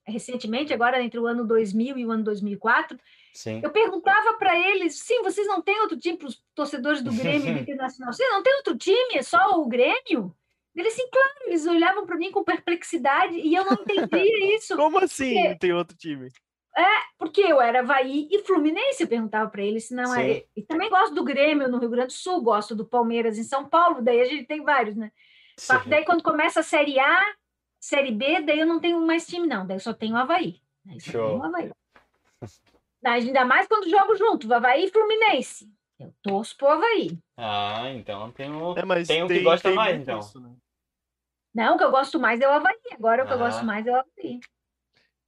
recentemente, agora entre o ano 2000 e o ano 2004, Sim. eu perguntava para eles, sim, vocês não têm outro time para os torcedores do Grêmio do Internacional? Vocês não tem outro time, é só o Grêmio? Eles, sim, claro, eles olhavam para mim com perplexidade e eu não entendia isso, Como assim Porque- tem outro time? porque eu era Havaí e Fluminense, eu perguntava para eles, se não Sim. é. E também gosto do Grêmio no Rio Grande do Sul, gosto do Palmeiras em São Paulo, daí a gente tem vários, né? Sim. daí quando começa a Série A, Série B, daí eu não tenho mais time, não, daí eu só tenho o Havaí. Daí só Show. tenho o Havaí. Daí, Ainda mais quando jogo junto, Havaí e Fluminense. Eu torço pro Havaí. Ah, então tem um. É, mas Tem um que gosta mais, muito então. isso, né? Não, o que eu gosto mais é o Havaí. Agora o que eu Ah. gosto mais é o Havaí.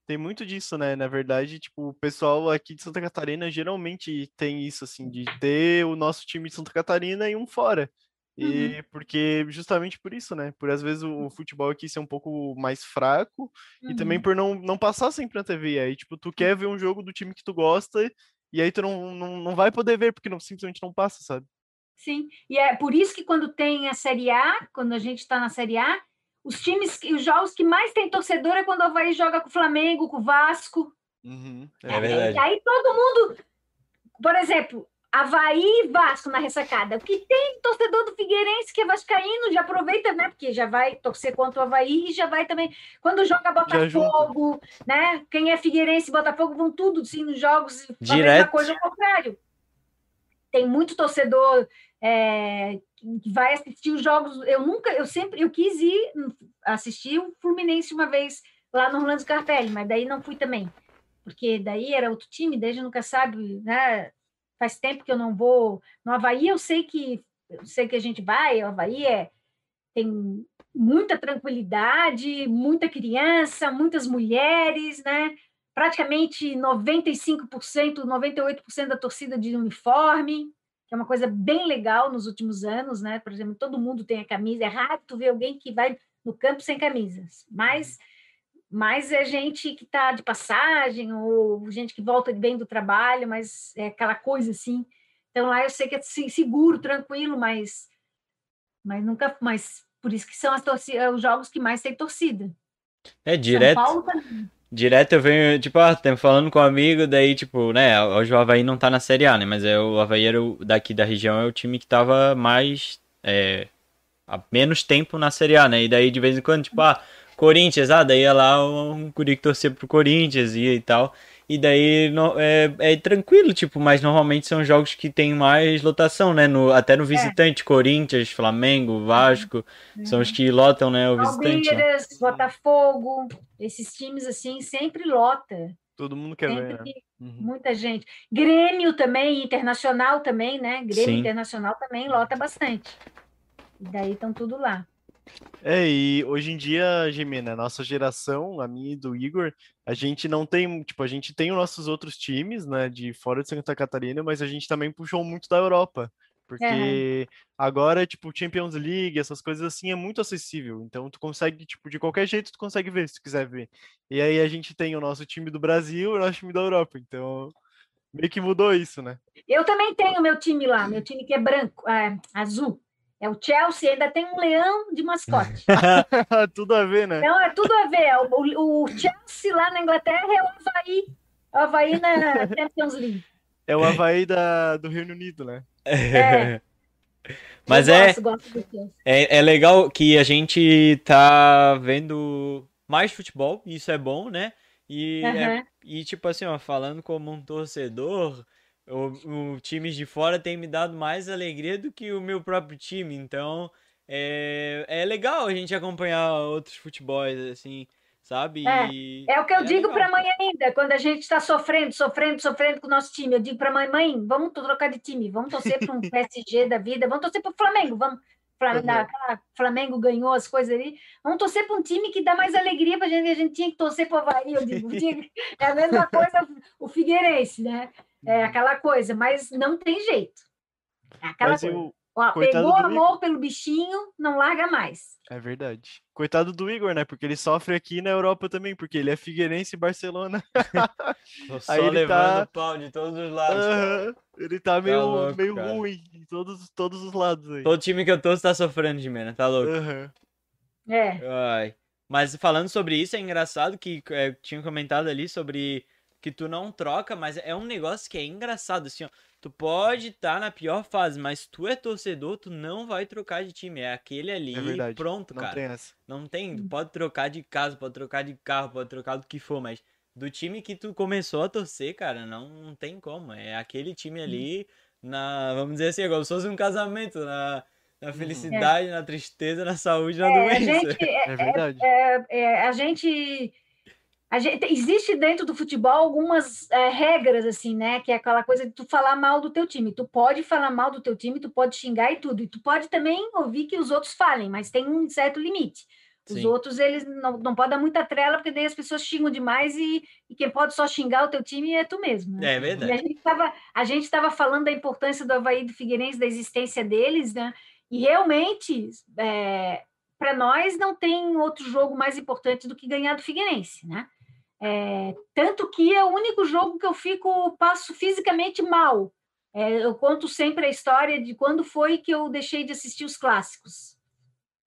Tem muito disso, né? Na verdade, tipo, o pessoal aqui de Santa Catarina geralmente tem isso, assim, de ter o nosso time de Santa Catarina e um fora. E porque justamente por isso, né? Por às vezes o futebol aqui ser um pouco mais fraco e também Uhum. por não, não passar sempre na TV. Aí, tipo, tu quer ver um jogo do time que tu gosta e aí tu não, não, não vai poder ver porque não, simplesmente não passa, sabe? Sim, e é por isso que quando tem a Série A, quando a gente está na Série A, os times, os jogos que mais tem torcedor é quando o Havaí joga com o Flamengo, com o Vasco. Uhum, É verdade. Aí todo mundo, por exemplo, Havaí e Vasco na ressacada. O que tem torcedor do Figueirense que é vascaíno, já aproveita, né? Porque já vai torcer contra o Havaí e já vai também. Quando joga. Botafogo, né? Quem é Figueirense e Botafogo vão tudo sim nos jogos. A mesma Direto. coisa ao contrário. Tem muito torcedor é, que vai assistir os jogos. Eu nunca, eu sempre, eu quis ir assistir o Fluminense uma vez lá no Orlando Scarpelli, mas daí não fui também. porque daí era outro time, daí a gente nunca sabe, né? Faz tempo que eu não vou. No Havaí eu sei que eu sei que a gente vai, o Havaí é, tem muita tranquilidade, muita criança, muitas mulheres, né? Praticamente 95%, 98% da torcida de uniforme, que é uma coisa bem legal nos últimos anos, né? Por exemplo, todo mundo tem a camisa, é raro tu ver alguém que vai no campo sem camisas, mas mas é gente que está de passagem ou gente que volta bem do trabalho, mas é aquela coisa assim. Então lá eu sei que é seguro, tranquilo, mas mas nunca, mas por isso que são as torcidas, os jogos que mais tem torcida. É direto. Direto eu venho, tipo, ah, falando com um amigo, daí, tipo, né, hoje o Havaí não tá na Série A, né, mas é, o Havaí era o, daqui da região, é o time que tava mais, é, há menos tempo na Série A, né, e daí de vez em quando, tipo, ah, Corinthians, ah, daí ia lá um guri que torcia pro Corinthians e, e tal. E daí no, é, é tranquilo, tipo, mas normalmente são jogos que tem mais lotação, né? No, até no é. visitante, é. Corinthians, Flamengo, Vasco, uhum. são os que lotam, né? O visitante. Palmeiras, né? Botafogo, esses times assim sempre lota. Todo mundo quer sempre ver, né? Uhum. Muita gente. Grêmio também, internacional também, né? Grêmio Sim. internacional também lota bastante. E daí estão tudo lá. É, e hoje em dia, Gemina, a nossa geração, a minha e do Igor, a gente não tem, tipo, a gente tem os nossos outros times, né, de fora de Santa Catarina, mas a gente também puxou muito da Europa. Porque agora, tipo, Champions League, essas coisas assim, é muito acessível. Então, tu consegue, tipo, de qualquer jeito, tu consegue ver, se tu quiser ver. E aí a gente tem o nosso time do Brasil e o nosso time da Europa. Então, meio que mudou isso, né? Eu também tenho meu time lá, meu time que é branco, é, azul. É o Chelsea, ainda tem um leão de mascote. tudo a ver, né? Não, é tudo a ver. É o, o, Chelsea lá na Inglaterra é o Havaí. O Havaí na Champions League. É o Havaí da, do Reino Unido, né? É. Mas é, gosto, gosto é, é legal que a gente tá vendo mais futebol, isso é bom, né? E, uhum. é, e tipo assim, ó, falando como um torcedor, o, o times de fora tem me dado mais alegria do que o meu próprio time, então é, é legal a gente acompanhar outros futebols, assim, sabe? E é, é o que eu é digo para a mãe ainda, quando a gente está sofrendo, sofrendo, sofrendo com o nosso time. Eu digo para a mãe, mãe, vamos trocar de time, vamos torcer para um PSG da vida, vamos torcer para o Flamengo, vamos. Flamengo, uhum. Flamengo ganhou as coisas ali. Vamos torcer para um time que dá mais alegria para a gente. A gente tinha que torcer para o Havaí, eu digo. é a mesma coisa o Figueirense, né? É aquela coisa, mas não tem jeito. É aquela mas coisa. Eu, Ó, pegou amor Igor... pelo bichinho, não larga mais. É verdade. Coitado do Igor, né? Porque ele sofre aqui na Europa também, porque ele é Figueirense e Barcelona. só Aí ele levando tá... pau de todos os lados. Uhum. Ele tá, tá meio, louco, meio ruim em todos, todos os lados aí. Todo time que eu torço tá sofrendo de mena, tá louco? Uhum. É. Ai. Mas falando sobre isso, é engraçado que é, tinha comentado ali sobre que tu não troca, mas é um negócio que é engraçado, assim, ó. Tu pode estar tá na pior fase, mas tu é torcedor, tu não vai trocar de time. É aquele ali, é pronto, não cara. Tem essa. Não tem, tu pode trocar de casa, pode trocar de carro, pode trocar do que for, mas do time que tu começou a torcer, cara, não, não tem como. É aquele time ali na, vamos dizer assim, igual se fosse um casamento, na, na uhum. felicidade, é. na tristeza, na saúde, na é, doença. Gente, é, é, verdade. É, é, a gente Gente, existe dentro do futebol algumas é, regras, assim, né? Que é aquela coisa de tu falar mal do teu time. Tu pode falar mal do teu time, tu pode xingar e tudo. E tu pode também ouvir que os outros falem, mas tem um certo limite. Os Sim. outros, eles não, não podem dar muita trela, porque daí as pessoas xingam demais e, e quem pode só xingar o teu time é tu mesmo. Né? É verdade. E a gente estava falando da importância do Havaí do Figueirense, da existência deles, né? E realmente, é, para nós, não tem outro jogo mais importante do que ganhar do Figueirense, né? É, tanto que é o único jogo que eu fico, passo fisicamente mal. É, eu conto sempre a história de quando foi que eu deixei de assistir os clássicos.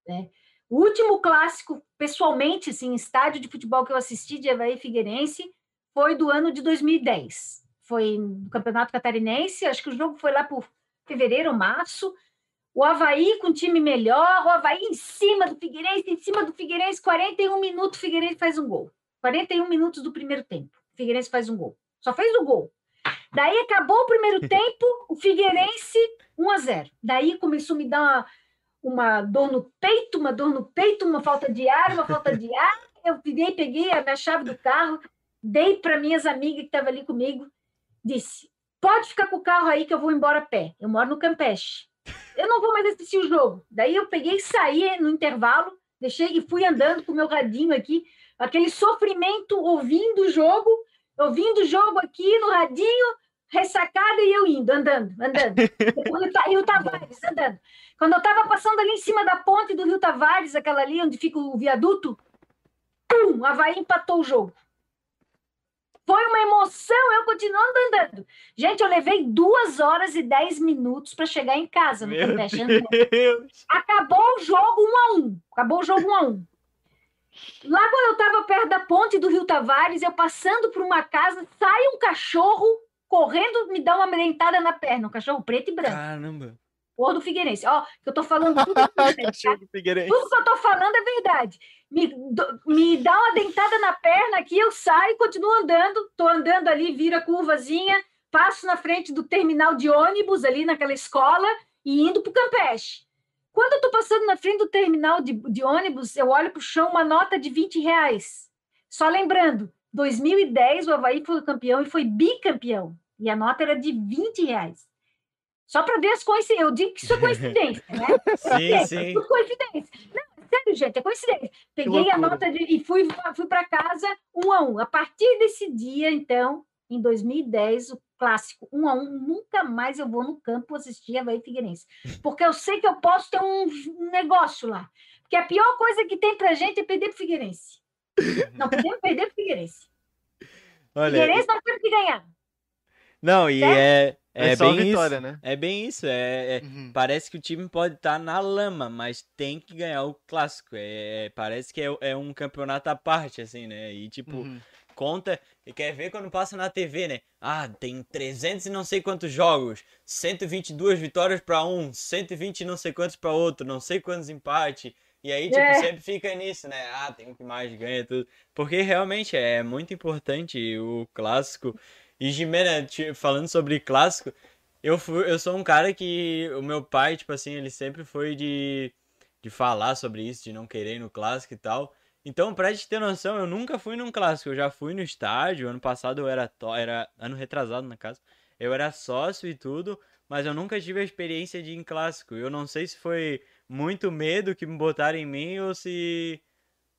Né? O último clássico, pessoalmente, assim, estádio de futebol que eu assisti de Havaí Figueirense foi do ano de 2010. Foi no Campeonato Catarinense, acho que o jogo foi lá por fevereiro, março. O Havaí com time melhor, o Havaí em cima do Figueirense, em cima do Figueirense, 41 minutos, o Figueirense faz um gol. 41 minutos do primeiro tempo. O Figueirense faz um gol. Só fez o gol. Daí acabou o primeiro tempo, o Figueirense 1 a 0. Daí começou a me dar uma, uma dor no peito, uma dor no peito, uma falta de ar, uma falta de ar. Eu peguei, peguei a minha chave do carro dei para minhas amigas que estavam ali comigo, disse: pode ficar com o carro aí que eu vou embora a pé. Eu moro no Campeche. Eu não vou mais assistir o jogo. Daí eu peguei e saí no intervalo, deixei e fui andando com o meu radinho aqui, aquele sofrimento ouvindo o jogo, ouvindo o jogo aqui no radinho, ressacada e eu indo, andando, andando. E o Tavares, andando. Quando eu estava passando ali em cima da ponte do Rio Tavares, aquela ali onde fica o viaduto, pum, Havaí empatou o jogo. Foi uma emoção, eu continuando andando. Gente, eu levei duas horas e dez minutos para chegar em casa no Meu. Acabou o jogo um a um. Acabou o jogo um a um. Lá quando eu estava perto da ponte do Rio Tavares, eu passando por uma casa, sai um cachorro correndo, me dá uma dentada na perna, um cachorro preto e branco. Caramba. Cor do Figueirense. Ó, que eu tô falando tudo, é verdade, tá? Cachorro do Figueirense. tudo que eu tô falando é verdade. Me, do- me dá uma dentada na perna aqui, eu saio, continuo andando, tô andando ali, vira a curvazinha, passo na frente do terminal de ônibus ali naquela escola e indo pro Campeche. Quando eu tô passando na frente do terminal de, de ônibus, eu olho pro chão uma nota de 20 reais. Só lembrando, 2010 o Havaí foi campeão e foi bicampeão. E a nota era de 20 reais. Só para ver as coincidências. Eu digo que isso é coincidência, né? Sim, É, sim. Tudo coincidência. Não, é sério, gente, é coincidência. Peguei a nota de, e fui, fui para casa um a um. A partir desse dia, então, em 2010, o clássico um a um, nunca mais eu vou no campo assistir Havaí Figueirense. Porque eu sei que eu posso ter um negócio lá. Porque a pior coisa que tem pra gente é perder pro Figueirense. Não podemos perder pro Figueirense. Olha, Figueirense nós temos que ganhar. não, e é, é, É, só bem vitória, isso. né? É bem isso. É, é- Uhum. Parece que o time pode estar na lama, mas tem que ganhar o clássico. É, parece que é, é um campeonato à parte, assim, né? E tipo, Uhum. Conta e quer ver quando passa na TV, né? Ah, tem 300 e não sei quantos jogos, 122 vitórias pra um, 120 e não sei quantos pra outro, não sei quantos empates. E aí, tipo, É. sempre fica nisso, né? Ah, tem um que mais ganha tudo. Porque realmente é muito importante o clássico. E Jimena, falando sobre clássico, eu fui, eu sou um cara que o meu pai, tipo assim, ele sempre foi de de falar sobre isso, de não querer ir no clássico e tal. Então, pra gente ter noção, eu nunca fui num clássico. Eu já fui no estádio. Ano passado eu era, era ano retrasado na casa. Eu era sócio e tudo, mas eu nunca tive a experiência de ir em clássico. Eu não sei se foi muito medo que me botaram em mim ou se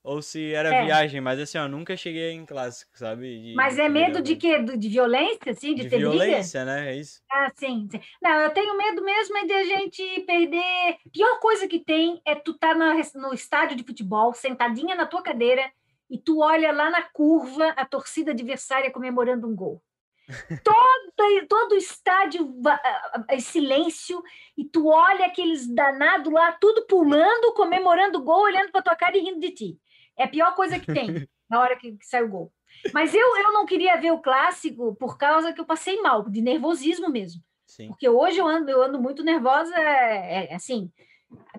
ou se era É. viagem, mas assim, eu nunca cheguei em clássico, sabe? De- Mas é de medo de quê? De violência, assim? De, de ter briga? violência, né? É isso. Ah, sim, sim. Não, eu tenho medo mesmo é de a gente perder. Pior coisa que tem é tu tá na- no estádio de futebol, sentadinha na tua cadeira, e tu olha lá na curva a torcida adversária comemorando um gol. Todo, todo estádio em silêncio, e tu olha aqueles danados lá, tudo pulando, comemorando o gol, olhando para tua cara e rindo de ti. É a pior coisa que tem na hora que, que sai o gol. Mas eu, eu não queria ver o clássico por causa que eu passei mal, de nervosismo mesmo. Sim. Porque hoje eu ando, eu ando muito nervosa, é, é, assim.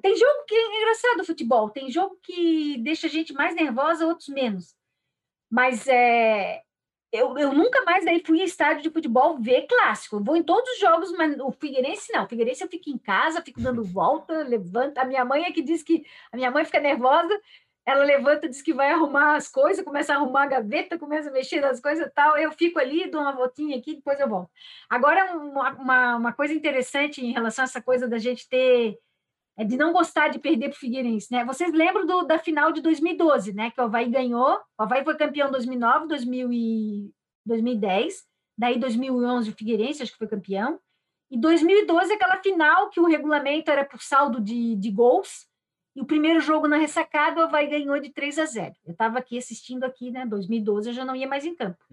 Tem jogo que é engraçado o futebol, tem jogo que deixa a gente mais nervosa, outros menos. Mas é, eu, eu nunca mais aí fui em estádio de futebol ver clássico. Eu vou em todos os jogos, mas o Figueirense não. O Figueirense eu fico em casa, fico dando volta, levanta. A minha mãe é que diz que a minha mãe fica nervosa, ela levanta, diz que vai arrumar as coisas, começa a arrumar a gaveta, começa a mexer nas coisas e tal. Eu fico ali, dou uma voltinha aqui, depois eu volto. Agora, uma, uma, uma coisa interessante em relação a essa coisa da gente ter. É de não gostar de perder para o Figueirense, né? Vocês lembram do, da final de 2012, né? Que o Havaí ganhou. O Havaí foi campeão em 2009, 2000 e 2010. Daí, 2011, o Figueirense, acho que foi campeão. E 2012, aquela final que o regulamento era por saldo de, de gols. E o primeiro jogo na ressacada, o Havaí ganhou de 3 a 0. Eu estava aqui assistindo aqui, né? 2012, eu já não ia mais em campo.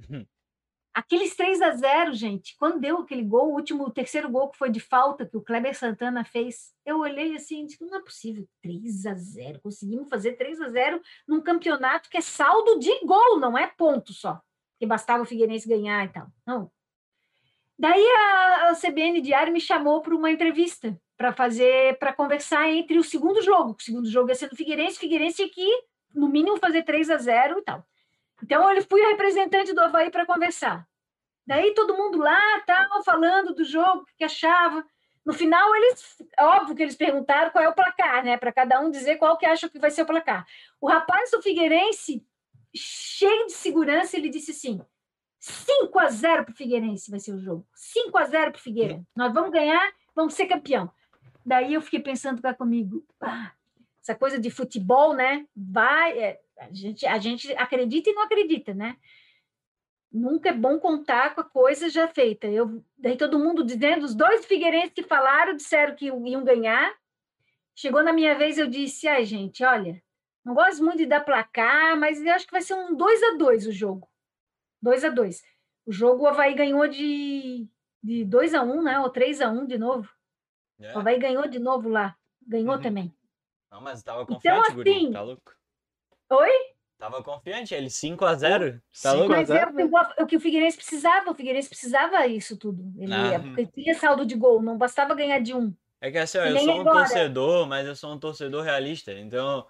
Aqueles 3 a 0, gente, quando deu aquele gol, o último, o terceiro gol que foi de falta que o Kleber Santana fez, eu olhei assim e disse, não é possível, 3 a 0, conseguimos fazer 3 a 0 num campeonato que é saldo de gol, não é ponto só, que bastava o Figueirense ganhar e tal. Não. Daí a, CBN Diário me chamou para uma entrevista para fazer, para conversar entre o segundo jogo, o segundo jogo ia ser do Figueirense, Figueirense que, no mínimo, fazer 3 a 0 e tal. Então, ele fui representante do Havaí para conversar. Daí, todo mundo lá, tal, falando do jogo, o que achava. No final, eles, óbvio que eles perguntaram qual é o placar, né? Para cada um dizer qual que acha que vai ser o placar. O rapaz do Figueirense cheio de segurança, ele disse assim: 5 a 0 para o Figueirense vai ser o jogo. 5 a 0 para o Figueira. Nós vamos ganhar, vamos ser campeão. Daí eu fiquei pensando cá comigo, ah, essa coisa de futebol, né? Vai, é, a, gente, a gente acredita e não acredita, né? Nunca é bom contar com a coisa já feita. Eu, daí todo mundo dizendo, os dois figueirenses que falaram disseram que iam ganhar. Chegou na minha vez, eu disse, ai, gente, olha, não gosto muito de dar placar, mas eu acho que vai ser um 2 a 2 o jogo. 2 a 2 O jogo o Havaí ganhou de, de 2 a 1 né? Ou 3 a 1 de novo. É. O Havaí ganhou de novo lá. Ganhou uhum. também. Não, mas tava então, confiante, então, assim, tá louco? Oi? Tava confiante, ele 5 a 0 Tá louco? Mas é o que o Figueirense precisava, o Figueirense precisava isso tudo. Ele ah. porque tinha saldo de gol, não bastava ganhar de um. É que assim, ó, eu sou um agora. torcedor, mas eu sou um torcedor realista, então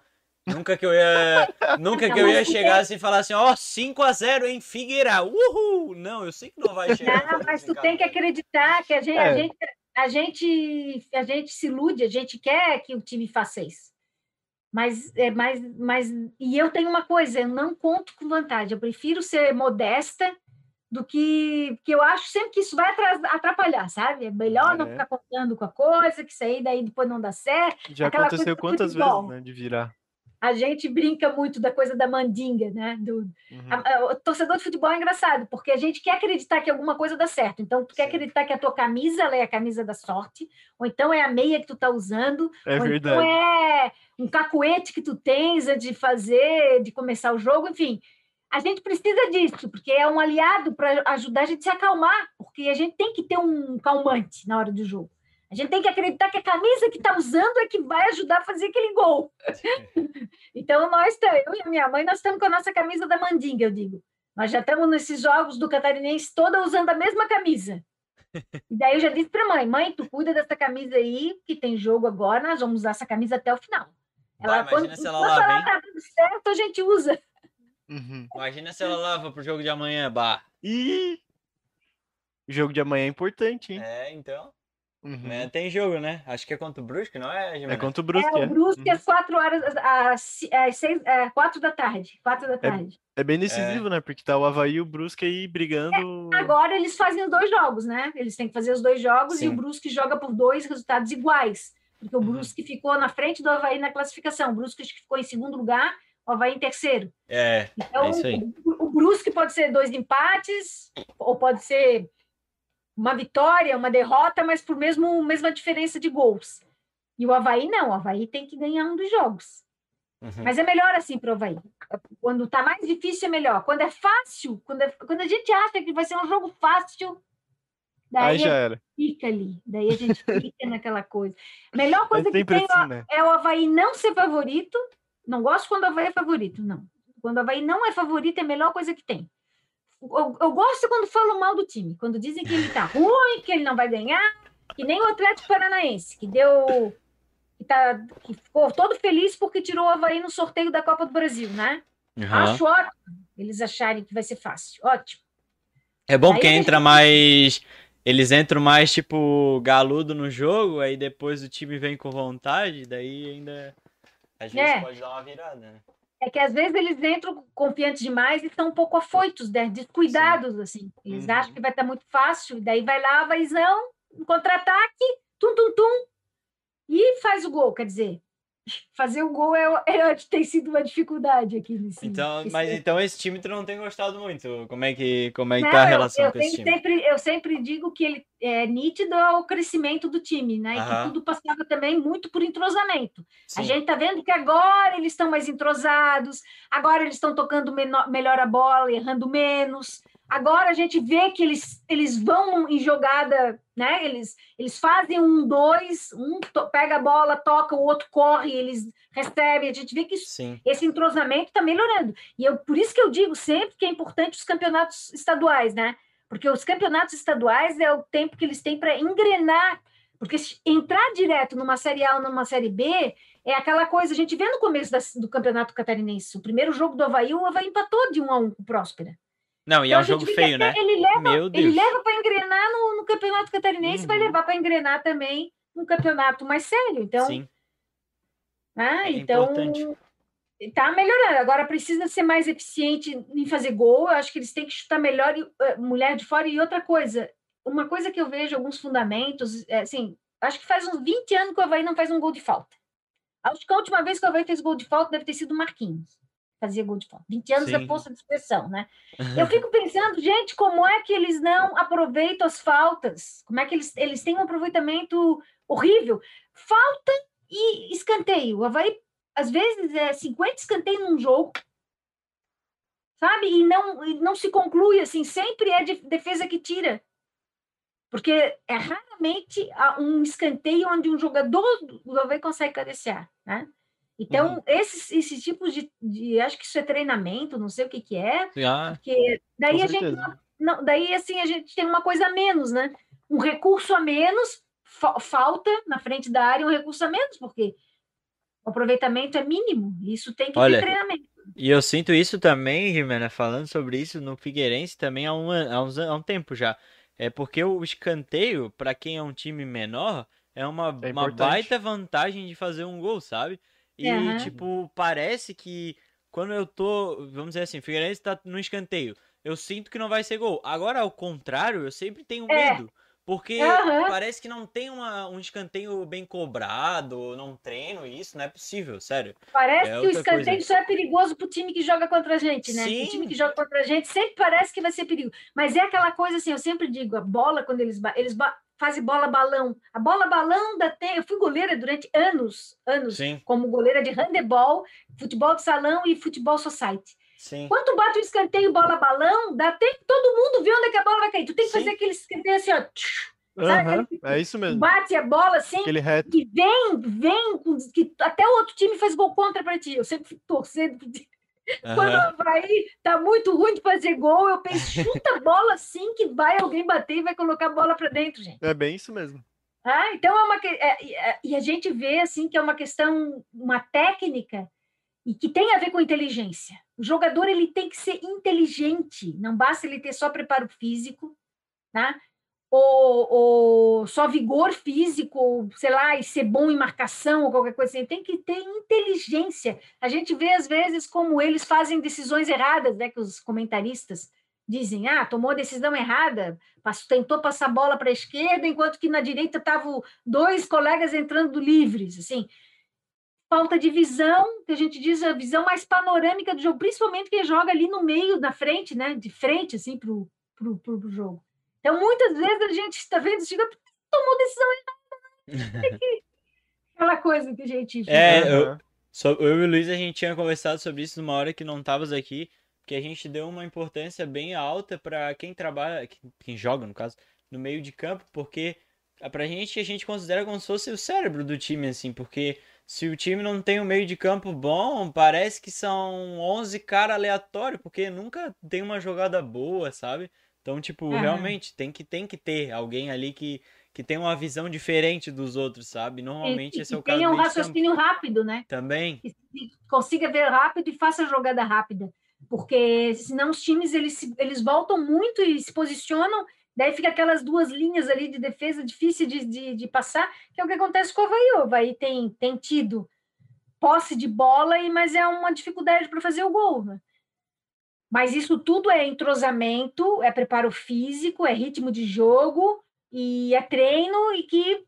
nunca que eu ia, nunca que eu ia chegar assim e falar assim, ó, oh, 5 a 0 em Figueira. Uhul! Não, eu sei que não vai chegar. Não, mas tu tem que acreditar que a gente, é. a gente a gente a gente se ilude, a gente quer que o time faça isso. Mas, é, mas, mas, e eu tenho uma coisa, eu não conto com vantagem, eu prefiro ser modesta do que, que eu acho sempre que isso vai atrapalhar, sabe? É melhor é. não ficar contando com a coisa, que isso aí daí depois não dá certo. Já aconteceu quantas vezes, né, de virar a gente brinca muito da coisa da mandinga, né? Do, uhum. a, a, o torcedor de futebol é engraçado, porque a gente quer acreditar que alguma coisa dá certo. Então, tu Sim. quer acreditar que a tua camisa é a camisa da sorte, ou então é a meia que tu tá usando, é ou verdade. então é um cacuete que tu tens de fazer, de começar o jogo, enfim. A gente precisa disso, porque é um aliado para ajudar a gente a se acalmar, porque a gente tem que ter um calmante na hora do jogo. A gente tem que acreditar que a camisa que está usando é que vai ajudar a fazer aquele gol. então, nós, eu e a minha mãe, nós estamos com a nossa camisa da Mandinga, eu digo. Nós já estamos nesses jogos do Catarinense toda usando a mesma camisa. E daí eu já disse para a mãe, mãe, tu cuida dessa camisa aí, que tem jogo agora, nós vamos usar essa camisa até o final. Ela, Vai, quando, se ela quando ela tá tudo certo, a gente usa. Uhum. Imagina se ela lava pro jogo de amanhã, bah. E o jogo de amanhã é importante, hein? É, então. Uhum. Tem jogo, né? Acho que é contra o Brusque, não é, Gimena? É contra o Brusque. É, o Brusque é. às quatro horas, às, às seis, é, quatro da tarde. Quatro da é, tarde. É, é bem decisivo, é. né? Porque tá o Havaí e o Brusque aí brigando. É, agora eles fazem os dois jogos, né? Eles têm que fazer os dois jogos Sim. e o Brusque joga por dois resultados iguais. Porque o uhum. Brusque uhum. ficou na frente do Havaí na classificação. O Brusque ficou em segundo lugar, o Havaí em terceiro. É, então, é isso aí. O, o Brusque pode ser dois empates, ou pode ser uma vitória, uma derrota, mas por mesmo mesma diferença de gols. E o Havaí não, o Havaí tem que ganhar um dos jogos. Uhum. Mas é melhor assim para o Havaí. Quando está mais difícil é melhor. Quando é fácil, quando, é, quando a gente acha que vai ser um jogo fácil, daí Aí já era. fica ali. Daí a gente fica naquela coisa. Melhor coisa que tem assim, né? é o Havaí não ser favorito. Não gosto quando o Havaí é favorito, não. Quando o Havaí não é favorito, é a melhor coisa que tem eu, eu, gosto quando falam mal do time, quando dizem que ele tá ruim, que ele não vai ganhar, que nem o Atlético Paranaense, que deu. que, tá, que ficou todo feliz porque tirou o Havaí no sorteio da Copa do Brasil, né? Uhum. Acho ótimo eles acharem que vai ser fácil. Ótimo. É bom aí que entra gente... mais. Eles entram mais, tipo, galudo no jogo, aí depois o time vem com vontade, daí ainda. Às vezes é. pode dar uma virada, né? É que às vezes eles entram confiantes demais e estão um pouco afoitos, né? descuidados, Sim. assim. Eles uhum. acham que vai estar muito fácil, e daí vai lá, vaizão, contra-ataque, tum, tum, tum, e faz o gol. Quer dizer, fazer o gol é, é, tem sido uma dificuldade aqui nesse Então, mas então esse time tu não tem gostado muito. Como é que como é que não, tá a relação eu, eu com esse time? Sempre, eu sempre digo que ele é nítido o crescimento do time, né? E que tudo passava também muito por entrosamento. Sim. A gente tá vendo que agora eles estão mais entrosados, agora eles estão tocando menor, melhor a bola, errando menos. Agora a gente vê que eles, eles vão em jogada, né? Eles, eles fazem um, dois, um pega a bola, toca, o outro corre, eles recebem. A gente vê que isso, esse entrosamento está melhorando. E eu, por isso que eu digo sempre que é importante os campeonatos estaduais, né? Porque os campeonatos estaduais é o tempo que eles têm para engrenar. Porque entrar direto numa Série A ou numa Série B é aquela coisa, a gente vê no começo da, do Campeonato Catarinense, o primeiro jogo do Havaí, o Havaí empatou de um a um com o Próspera. Não, e é então, é um jogo feio, né? Ele leva, Meu Deus. Ele leva para engrenar no, no, Campeonato Catarinense, uhum. vai levar para engrenar também no campeonato mais sério. Então, Sim. Ah, é então, importante. Tá melhorando. Agora precisa ser mais eficiente em fazer gol. Eu acho que eles têm que chutar melhor e, uh, mulher de fora. E outra coisa, uma coisa que eu vejo alguns fundamentos, é, assim, acho que faz uns 20 anos que o Havaí não faz um gol de falta. Acho que a última vez que o Havaí fez gol de falta deve ter sido o Marquinhos. Fazia gol de falta. 20 anos é poça de expressão, né? Eu fico pensando, gente, como é que eles não aproveitam as faltas? Como é que eles, eles têm um aproveitamento horrível? Falta e escanteio. O Havaí, às vezes, é 50 escanteios num jogo, sabe? E não, e não se conclui assim, sempre é de defesa que tira. Porque é raramente um escanteio onde um jogador do Havaí consegue cabecear, né? Então, uhum. esses, esses tipos de, de, Acho que isso é treinamento, não sei o que, que é. Ah, porque daí a gente. Não, daí, assim, a gente tem uma coisa a menos, né? Um recurso a menos, fa falta na frente da área um recurso a menos, porque o aproveitamento é mínimo. Isso tem que Olha, ter treinamento. E eu sinto isso também, Jimena, falando sobre isso no Figueirense também há um, há, uns, há um tempo já. É porque o escanteio, para quem é um time menor, é uma, é uma baita vantagem de fazer um gol, sabe? E, uhum. tipo, parece que quando eu tô, vamos dizer assim, Figueirense tá no escanteio, eu sinto que não vai ser gol. Agora, ao contrário, eu sempre tenho é. medo. Porque uhum. parece que não tem uma, um escanteio bem cobrado, não treino isso, não é possível, sério. Parece é que o escanteio coisa. só é perigoso pro time que joga contra a gente, né? Sim. O time que joga contra a gente sempre parece que vai ser perigo. Mas é aquela coisa assim, eu sempre digo, a bola, quando eles, eles fazem bola balão. A bola balão da tem. Eu fui goleira durante anos, anos, Sim. como goleira de handebol, futebol de salão e futebol society. Sim. Quando bate o escanteio bola balão, dá tempo todo mundo ver onde é que a bola vai cair. Tu tem que Sim. fazer aquele escanteio assim, ó. Uhum, é isso mesmo. Bate a bola assim e vem, vem, que até o outro time faz gol contra para ti. Eu sempre torcendo. Uhum. Quando Havaí tá muito ruim de fazer gol, eu penso, chuta a bola assim que vai alguém bater e vai colocar a bola para dentro, gente. É bem isso mesmo. Ah, então é uma é, é, e a gente vê assim que é uma questão, uma técnica e que tem a ver com inteligência. O jogador ele tem que ser inteligente, não basta ele ter só preparo físico, tá? Ou, ou só vigor físico, sei lá, e ser bom em marcação ou qualquer coisa assim. Tem que ter inteligência. A gente vê, às vezes, como eles fazem decisões erradas, né? Que os comentaristas dizem, ah, tomou a decisão errada, passou, tentou passar a bola para a esquerda, enquanto que na direita estavam dois colegas entrando livres, assim. Falta de visão, que a gente diz a visão mais panorâmica do jogo, principalmente quem joga ali no meio, na frente, né? De frente, assim, para o jogo. Então, muitas vezes a gente está vendo, chega, tomou decisão errada. Aquela coisa que a gente. É, eu, só, eu e o Luiz, a gente tinha conversado sobre isso numa hora que não estavas aqui, que a gente deu uma importância bem alta para quem trabalha, quem joga, no caso, no meio de campo, porque pra gente a gente considera como se fosse o cérebro do time, assim, porque se o time não tem um meio de campo bom, parece que são 11 caras aleatórios, porque nunca tem uma jogada boa, sabe? Então, tipo, uhum. realmente tem que, tem que ter alguém ali que, que tem uma visão diferente dos outros, sabe? Normalmente e, esse é o caso. Tenha um raciocínio rápido, né? Também. Que, que consiga ver rápido e faça a jogada rápida. Porque senão os times eles, eles voltam muito e se posicionam, daí fica aquelas duas linhas ali de defesa difícil de, de, de passar, que é o que acontece com o Havaí. O Havaí tem, tem tido posse de bola, e mas é uma dificuldade para fazer o gol. Né? Mas isso tudo é entrosamento, é preparo físico, é ritmo de jogo e é treino e que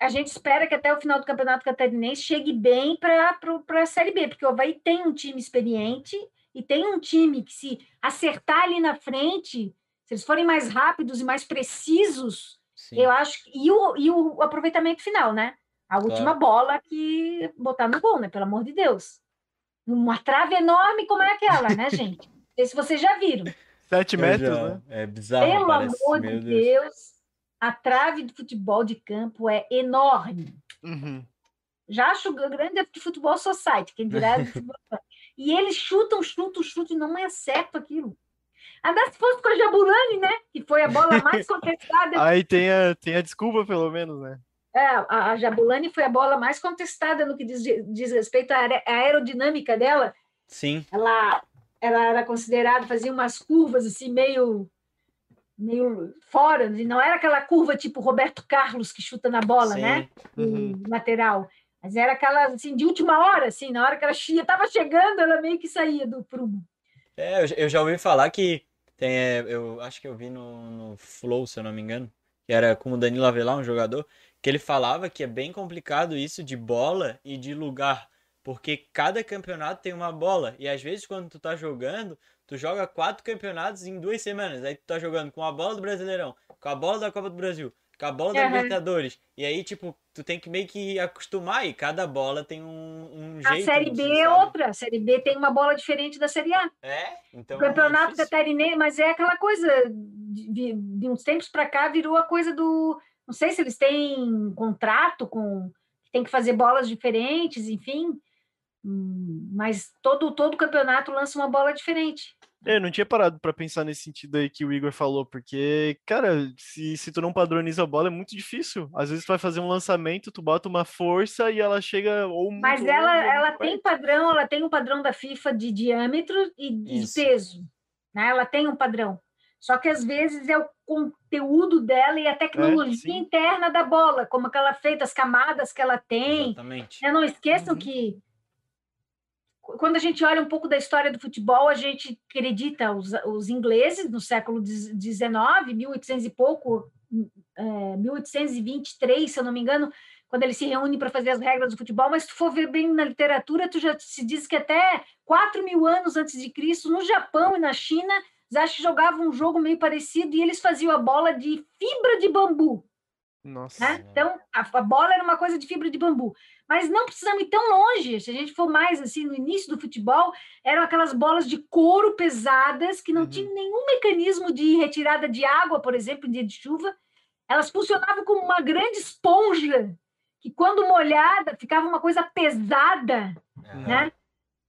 a gente espera que até o final do Campeonato Catarinense chegue bem para a Série B, porque o Havaí tem um time experiente e tem um time que, se acertar ali na frente, se eles forem mais rápidos e mais precisos, Sim. eu acho. E o, e o aproveitamento final, né? A última claro. bola que botar no gol, né? Pelo amor de Deus. Uma trave enorme como é aquela, né, gente? Sei se vocês já viram. Sete metros, já, né? É bizarro. Pelo parece, amor de Deus. Deus, a trave de futebol de campo é enorme. Uhum. Já acho grande de futebol society, quem dirá de futebol E eles chutam, chutam, chutam e não é certo aquilo. Ainda se fosse com a Jabulani, né? Que foi a bola mais contestada. Aí tem a, tem a desculpa, pelo menos, né? É, a, a Jabulani foi a bola mais contestada no que diz, diz respeito à aerodinâmica dela. Sim. Ela ela era considerada, fazia umas curvas assim meio meio fora, não era aquela curva tipo Roberto Carlos que chuta na bola, Sim. né? Uhum. lateral. Mas era aquela, assim, de última hora, assim, na hora que ela estava chegando, ela meio que saía do prumo. É, eu já ouvi falar que tem, é, eu acho que eu vi no, no Flow, se eu não me engano, que era com o Danilo Avelar, um jogador, que ele falava que é bem complicado isso de bola e de lugar, porque cada campeonato tem uma bola, e às vezes quando tu tá jogando, tu joga quatro campeonatos em duas semanas, aí tu tá jogando com a bola do Brasileirão, com a bola da Copa do Brasil, com a bola da uhum. Libertadores. E aí, tipo, tu tem que meio que acostumar e cada bola tem um, um jeito. A Série B é outra. A Série B tem uma bola diferente da Série A. É? Então. O campeonato é catarinense, mas é aquela coisa. De, de uns tempos para cá virou a coisa do. Não sei se eles têm contrato com. Tem que fazer bolas diferentes, enfim. Hum, mas todo, todo campeonato lança uma bola diferente. É, eu não tinha parado para pensar nesse sentido aí que o Igor falou, porque, cara, se, se tu não padroniza a bola é muito difícil. Às vezes tu vai fazer um lançamento, tu bota uma força e ela chega ou muito Mas ela, longe, ela tem padrão, ela tem um padrão da FIFA de diâmetro e de peso, né? Ela tem um padrão. Só que às vezes é o conteúdo dela e a tecnologia é, interna da bola, como que ela é feita, as camadas que ela tem. Exatamente. Não esqueçam uhum. que quando a gente olha um pouco da história do futebol, a gente acredita os, os ingleses no século XIX, 1800 e pouco, é, 1823, se eu não me engano, quando eles se reúnem para fazer as regras do futebol, mas se tu for ver bem na literatura, tu já se diz que até 4 mil anos antes de Cristo, no Japão e na China, acho que jogavam um jogo meio parecido e eles faziam a bola de fibra de bambu. Nossa. Né? Então, a, a, bola era uma coisa de fibra de bambu. Mas não precisamos ir tão longe. Se a gente for mais assim, no início do futebol, eram aquelas bolas de couro pesadas que não uhum. tinham nenhum mecanismo de retirada de água, por exemplo, em dia de chuva. Elas funcionavam como uma grande esponja, que quando molhada ficava uma coisa pesada, uhum. né?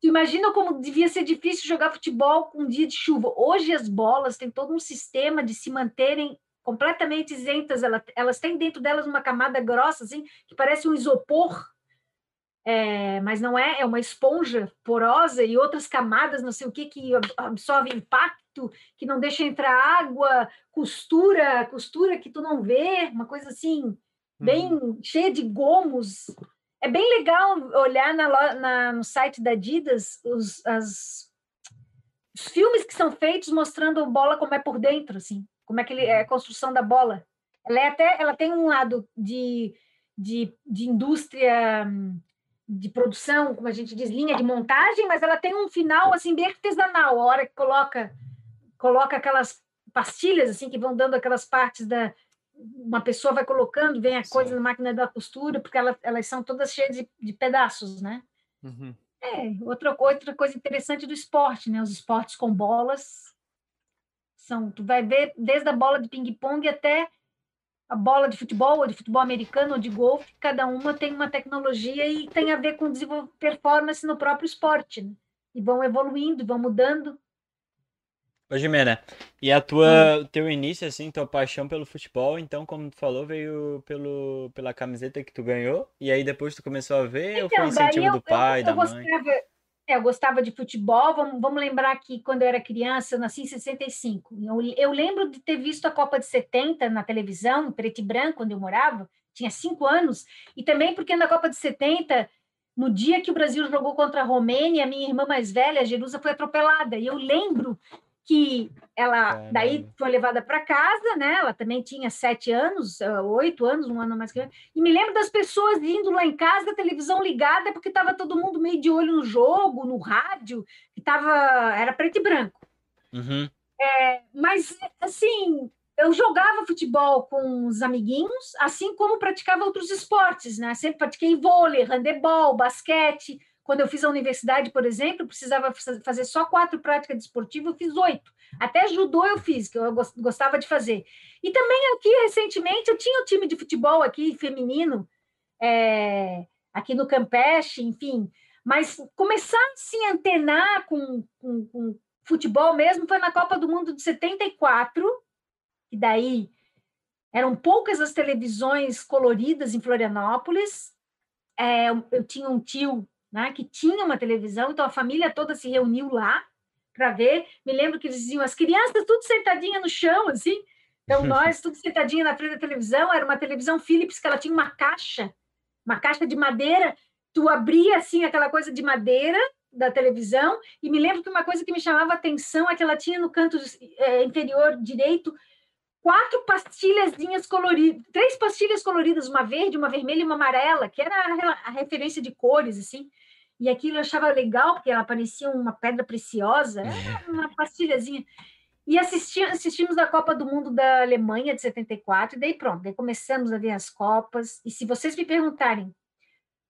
Tu imagina como devia ser difícil jogar futebol com um dia de chuva. Hoje as bolas têm todo um sistema de se manterem completamente isentas, elas, elas têm dentro delas uma camada grossa, assim, que parece um isopor, é, mas não é, é uma esponja porosa e outras camadas, não sei o que, que absorve impacto, que não deixa entrar água, costura, costura que tu não vê, uma coisa assim, bem uhum. cheia de gomos. É bem legal olhar na, na, no site da Adidas os, as, os filmes que são feitos mostrando a bola como é por dentro, assim como é que ele, é a construção da bola. Ela é até, ela tem um lado de, de, de indústria de produção, como a gente diz, linha de montagem, mas ela tem um final assim bem artesanal. A hora que coloca coloca aquelas pastilhas assim que vão dando aquelas partes da uma pessoa vai colocando, vem a Sim. coisa na máquina da costura, porque ela, elas são todas cheias de, de pedaços, né? Uhum. É, outra, outra coisa interessante do esporte, né? Os esportes com bolas são. Tu vai ver desde a bola de ping-pong até a bola de futebol, ou de futebol americano, ou de golfe, cada uma tem uma tecnologia e tem a ver com performance no próprio esporte. Né? E vão evoluindo, vão mudando. Ô, Jimena, e a tua, hum. teu início, assim, tua paixão pelo futebol, então, como tu falou, veio pelo, pela camiseta que tu ganhou, e aí depois tu começou a ver, então, ou foi incentivo eu, do pai, eu, eu da mãe? Gostava, eu gostava de futebol. Vamos, vamos lembrar que quando eu era criança, eu nasci em 65. Eu, eu lembro de ter visto a Copa de 70 na televisão, em preto e branco, onde eu morava, tinha cinco anos, e também porque na Copa de 70 no dia que o Brasil jogou contra a Romênia, minha irmã mais velha, Jerusa, foi atropelada. E eu lembro que ela daí foi levada para casa, né? Ela também tinha sete anos, ah, oito anos, um ano mais que eu. E me lembro das pessoas indo lá em casa, televisão ligada, porque estava todo mundo meio de olho no jogo, no rádio, que tava, era preto e branco. Uhum. É, mas, assim, eu jogava futebol com os amiguinhos, assim como praticava outros esportes, né? Sempre pratiquei vôlei, handebol, basquete, quando eu fiz a universidade, por exemplo, precisava fazer só quatro práticas desportivas, eu fiz oito. Até judô eu fiz, que eu gostava de fazer. E também aqui, recentemente, eu tinha um time de futebol aqui, feminino, é, aqui no Campeche, enfim. Mas começar a se antenar com, com, com futebol mesmo foi na Copa do Mundo de 74, e daí eram poucas as televisões coloridas em Florianópolis. É, eu tinha um tio né, que tinha uma televisão, então a família toda se reuniu lá para ver. Me lembro que eles diziam as crianças tudo sentadinha no chão, assim. Então nós tudo sentadinha na frente da televisão, era uma televisão Philips que ela tinha uma caixa uma caixa de madeira, tu abria assim aquela coisa de madeira da televisão, e me lembro que uma coisa que me chamava atenção é que ela tinha no canto é, inferior direito quatro pastilhazinhas coloridas, três pastilhas coloridas, uma verde, uma vermelha e uma amarela, que era a referência de cores, assim. E aquilo eu achava legal, porque ela parecia uma pedra preciosa, era uma pastilhazinha. E assisti, assistimos a Copa do Mundo da Alemanha de 74, e daí pronto, daí começamos a ver as Copas. E se vocês me perguntarem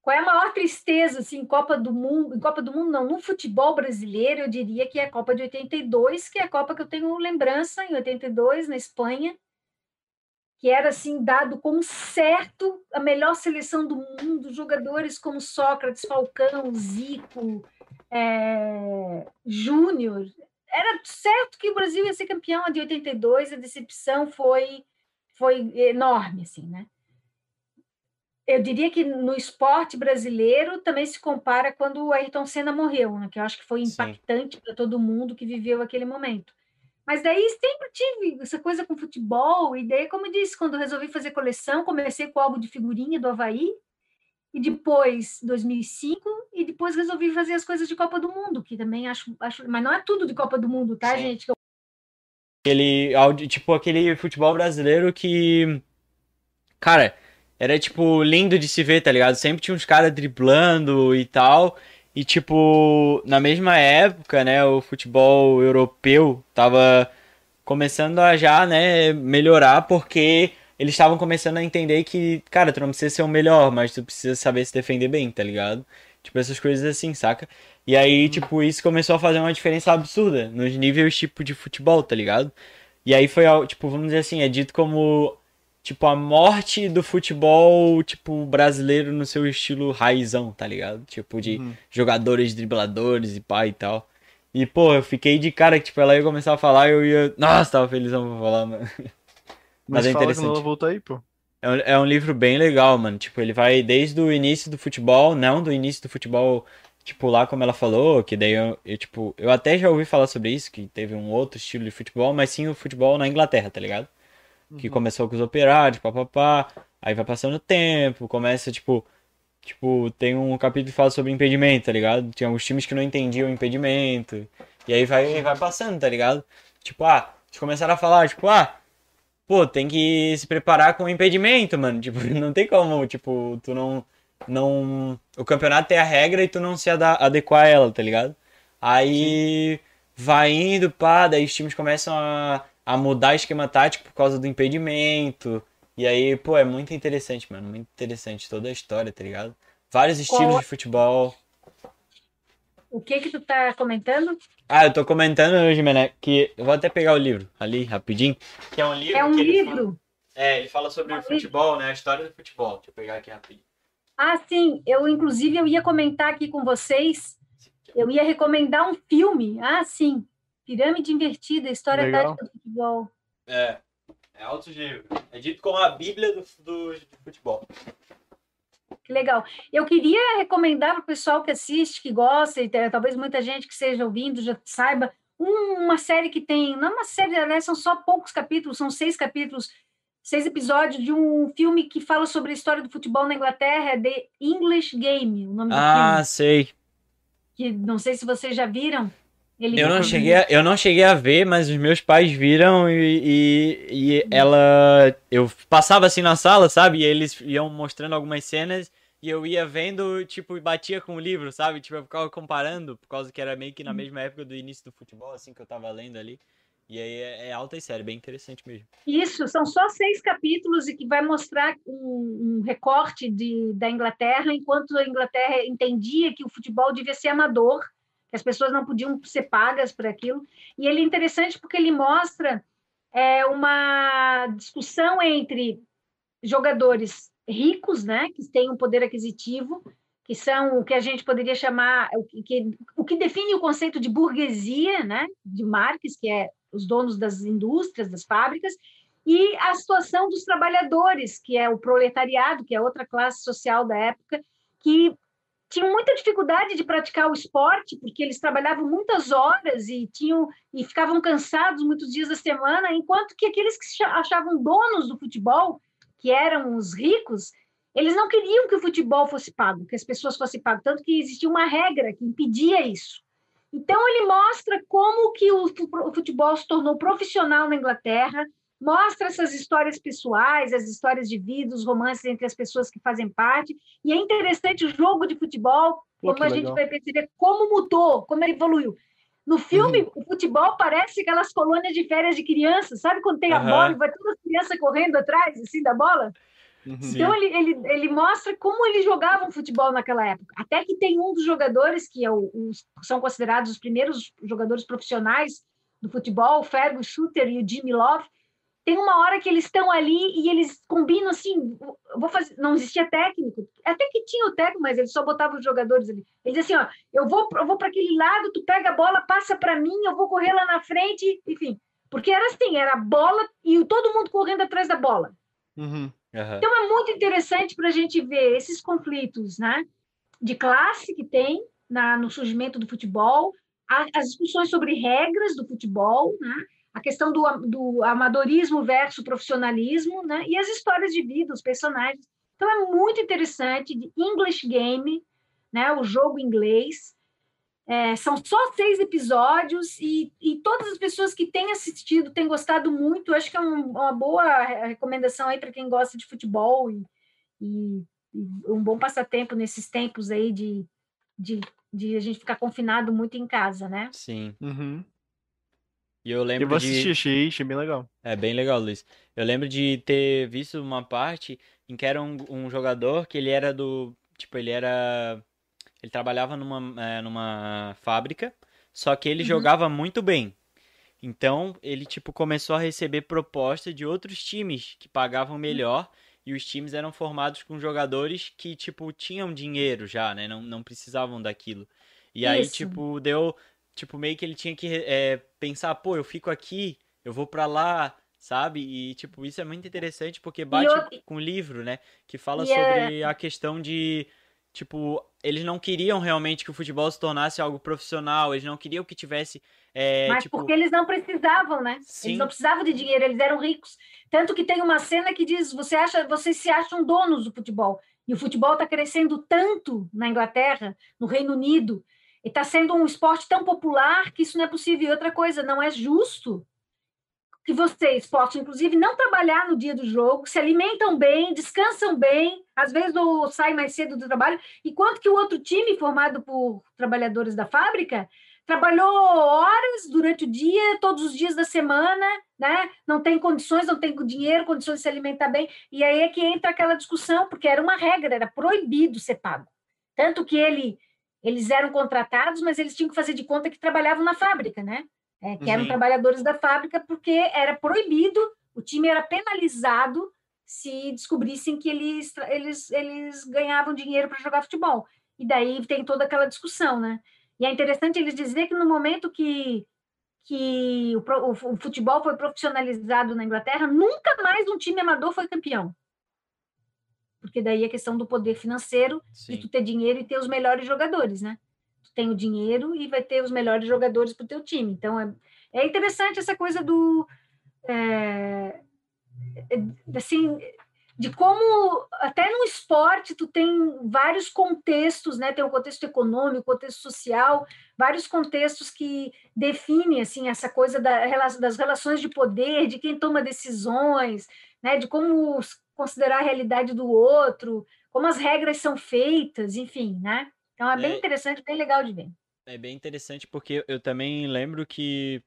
qual é a maior tristeza assim, em Copa do Mundo, em Copa do Mundo não, no futebol brasileiro, eu diria que é a Copa de 82, que é a Copa que eu tenho lembrança em 82 na Espanha, que era assim dado como certo a melhor seleção do mundo, jogadores como Sócrates, Falcão, Zico, é, Júnior, era certo que o Brasil ia ser campeão de 82, a decepção foi foi enorme, assim, né? Eu diria que no esporte brasileiro também se compara quando o Ayrton Senna morreu, né? que eu acho que foi impactante para todo mundo que viveu aquele momento. Mas daí sempre tive essa coisa com futebol, e daí, como eu disse, quando resolvi fazer coleção, comecei com o álbum de figurinha do Havaí, e depois 2005 e depois resolvi fazer as coisas de Copa do Mundo, que também acho, acho mas não é tudo de Copa do Mundo, tá, Sim. gente? Aquele tipo aquele futebol brasileiro que cara, era tipo lindo de se ver, tá ligado? Sempre tinha uns caras driblando e tal. E tipo, na mesma época, né, o futebol europeu tava começando a já, né, melhorar porque eles estavam começando a entender que, cara, tu não precisa ser o melhor, mas tu precisa saber se defender bem, tá ligado? Tipo, essas coisas assim, saca? E aí, uhum. tipo, isso começou a fazer uma diferença absurda nos níveis, tipo, de futebol, tá ligado? E aí foi, tipo, vamos dizer assim, é dito como, tipo, a morte do futebol, tipo, brasileiro no seu estilo raizão, tá ligado? Tipo, de uhum. jogadores, dribladores e pá e tal. E, pô, eu fiquei de cara que, tipo, ela ia começar a falar e eu ia... Nossa, tava felizão pra falar, mano. Mas, Mas é interessante. Fala voltou aí, pô. É um, é um livro bem legal, mano. Tipo, ele vai desde o início do futebol, não do início do futebol, tipo, lá como ela falou, que daí eu, eu, tipo, eu até já ouvi falar sobre isso, que teve um outro estilo de futebol, mas sim o futebol na Inglaterra, tá ligado? Uhum. Que começou com os operários, papapá, aí vai passando o tempo, começa, tipo, tipo, tem um capítulo que fala sobre impedimento, tá ligado? Tinha alguns times que não entendiam o impedimento, e aí vai, vai passando, tá ligado? Tipo, ah, eles começaram a falar, tipo, ah, pô, tem que se preparar com o impedimento, mano. Tipo, não tem como, tipo, tu não. não o campeonato tem a regra e tu não se adequar a ela, tá ligado? Aí Sim. vai indo, pá, daí os times começam a, a mudar esquema tático por causa do impedimento. E aí, pô, é muito interessante, mano. Muito interessante toda a história, tá ligado? Vários estilos Qual... de futebol. O que que tu tá comentando? Ah, eu tô comentando hoje, Mené, que eu vou até pegar o livro ali, rapidinho. Que é um livro. É um livro? Fala... É, ele fala sobre é o futebol, né? A história do futebol. Deixa eu pegar aqui rapidinho. Ah, sim. Eu, inclusive, eu ia comentar aqui com vocês. Eu ia recomendar um filme. Ah, sim. Pirâmide Invertida, História Legal. Tática do Futebol. É. É alto livro. É dito como a Bíblia do, do, do futebol. Que legal. Eu queria recomendar para o pessoal que assiste, que gosta, e talvez muita gente que esteja ouvindo já saiba, uma série que tem, não é uma série, aliás, são só poucos capítulos, são seis capítulos, seis episódios de um filme que fala sobre a história do futebol na Inglaterra, é The English Game, o nome ah, do filme. Ah, sei. Que não sei se vocês já viram. Ele eu não, cheguei a, eu não cheguei a ver, mas os meus pais viram e, e, e, ela. Eu passava assim na sala, sabe? E eles iam mostrando algumas cenas e eu ia vendo, tipo, e batia com o livro, sabe? Tipo, eu ficava comparando, por causa que era meio que na mesma época do início do futebol, assim, que eu tava lendo ali. E aí é, é alta e série, bem interessante mesmo. Isso, são só seis capítulos e que vai mostrar um, um recorte de, da Inglaterra, enquanto a Inglaterra entendia que o futebol devia ser amador que as pessoas não podiam ser pagas por aquilo. E ele é interessante porque ele mostra é, uma discussão entre jogadores ricos, né, que têm um poder aquisitivo, que são o que a gente poderia chamar, o que, o que define o conceito de burguesia, né, de Marx, que é os donos das indústrias, das fábricas, e a situação dos trabalhadores, que é o proletariado, que é outra classe social da época, que tinham muita dificuldade de praticar o esporte, porque eles trabalhavam muitas horas e tinham e ficavam cansados muitos dias da semana, enquanto que aqueles que se achavam donos do futebol, que eram os ricos, Eles não queriam que o futebol fosse pago, que as pessoas fossem pagas, tanto que existia uma regra que impedia isso. Então ele mostra como que o futebol se tornou profissional na Inglaterra, mostra essas histórias pessoais, as histórias de vida, os romances entre as pessoas que fazem parte, e é interessante o jogo de futebol, Pô, como a gente vai perceber como mudou, como ele evoluiu. No filme, Uhum. o futebol parece aquelas colônias de férias de crianças, sabe quando tem a Aham. bola e vai todas as crianças correndo atrás, assim, da bola? Uhum. Então ele, ele, ele mostra como eles jogavam futebol naquela época. Até que tem um dos jogadores que é o, os- são considerados os primeiros jogadores profissionais do futebol, o Fergus Shooter e o Jimmy Love. Tem uma hora que eles estão ali e eles combinam assim, vou fazer, não existia técnico, até que tinha o técnico, mas eles só botavam os jogadores ali. Eles diziam assim, ó, eu vou, eu vou para aquele lado, tu pega a bola, passa para mim, eu vou correr lá na frente, enfim. Porque era assim, era a bola e todo mundo correndo atrás da bola. Uhum. Aham. Então é muito interessante para a gente ver esses conflitos, né, de classe que tem na, no surgimento do futebol, a- as discussões sobre regras do futebol, né, a questão do, do amadorismo versus profissionalismo, né, e as histórias de vida, os personagens. Então é muito interessante de English Game, né, o jogo inglês. É, são só seis episódios e, e todas as pessoas que têm assistido têm gostado muito. Acho que é um- uma boa re- recomendação aí para quem gosta de futebol e, e- e um bom passatempo nesses tempos aí de, de, de a gente ficar confinado muito em casa, né? Sim. Uhum. E eu Eu lembro vou de. assistir, achei, achei bem legal. É bem legal, Luiz. Eu lembro de ter visto uma parte em que era um, um jogador que ele era do. Tipo, ele era. Ele trabalhava numa, é, numa fábrica, só que ele Uhum. jogava muito bem. Então, ele, tipo, começou a receber proposta de outros times que pagavam melhor. E os times eram formados com jogadores que, tipo, tinham dinheiro já, né? Não, não precisavam daquilo. E aí, Isso. tipo, deu. Tipo, meio que ele tinha que é, pensar, pô, eu fico aqui, eu vou pra lá, sabe? E, tipo, isso é muito interessante porque bate outra- com o livro, né? Que fala é- sobre a questão de. Tipo, eles não queriam realmente que o futebol se tornasse algo profissional, eles não queriam que tivesse. é, Mas tipo, porque eles não precisavam, né? Sim. Eles não precisavam de dinheiro, eles eram ricos. Tanto que tem uma cena que diz: você acha, vocês se acham donos do futebol. E o futebol está crescendo tanto na Inglaterra, no Reino Unido, e está sendo um esporte tão popular que isso não é possível. E outra coisa, não é justo que vocês possam, inclusive, não trabalhar no dia do jogo, se alimentam bem, descansam bem, às vezes ou saem mais cedo do trabalho, enquanto que o outro time, formado por trabalhadores da fábrica, trabalhou horas durante o dia, todos os dias da semana, né? Não tem condições, não tem dinheiro, condições de se alimentar bem. E aí é que entra aquela discussão, porque era uma regra, era proibido ser pago. Tanto que ele, eles eram contratados, mas eles tinham que fazer de conta que trabalhavam na fábrica, né? É, que eram Uhum. trabalhadores da fábrica, porque era proibido, o time era penalizado se descobrissem que eles, eles, eles ganhavam dinheiro para jogar futebol. E daí tem toda aquela discussão, né? E é interessante eles dizer que no momento que, que o, o futebol foi profissionalizado na Inglaterra, nunca mais um time amador foi campeão. Porque daí a questão do poder financeiro de sim. tu ter dinheiro e ter os melhores jogadores, né? Tu tem o dinheiro e vai ter os melhores jogadores para o teu time. Então é, é interessante essa coisa do é, é, assim de como até no esporte tu tem vários contextos, né? Tem o contexto econômico, contexto social, vários contextos que definem assim essa coisa da, das relações de poder, de quem toma decisões, né? De como s- considerar a realidade do outro, como as regras são feitas, enfim, né? Então é bem É. interessante, bem legal de ver. É bem interessante porque eu também lembro que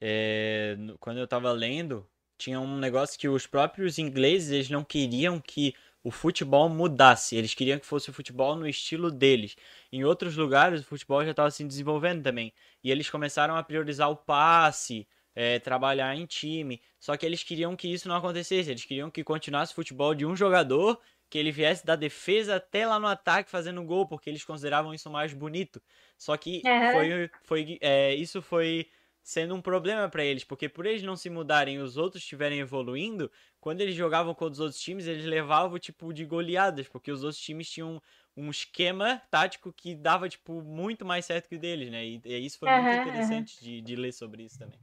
é, quando eu tava lendo, tinha um negócio que os próprios ingleses eles não queriam que o futebol mudasse, eles queriam que fosse o futebol no estilo deles. Em outros lugares o futebol já estava se desenvolvendo também. E eles começaram a priorizar o passe, é, trabalhar em time. Só que eles queriam que isso não acontecesse, eles queriam que continuasse o futebol de um jogador, que ele viesse da defesa até lá no ataque fazendo gol, porque eles consideravam isso mais bonito. Só que Aham. foi, foi, é, isso foi sendo um problema para eles, porque por eles não se mudarem e os outros estiverem evoluindo, quando eles jogavam contra os outros times, eles levavam tipo de goleadas, porque os outros times tinham um esquema tático que dava tipo muito mais certo que o deles, né? E, e isso foi muito Aham, aham. interessante de, de ler sobre isso também.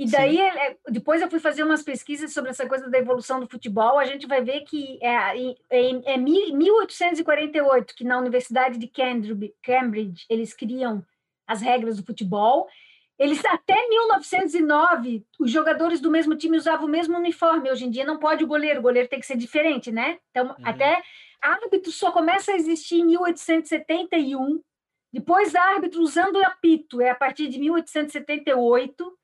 E daí, é, depois eu fui fazer umas pesquisas sobre essa coisa da evolução do futebol. A gente vai ver que é, é, é 1848 que na Universidade de Cambridge eles criam as regras do futebol. Eles até 1909, os jogadores do mesmo time usavam o mesmo uniforme. Hoje em dia não pode o goleiro, o goleiro tem que ser diferente, né? Então, uhum. até árbitro só começa a existir em 1871. Depois, árbitro usando apito é a partir de 1878.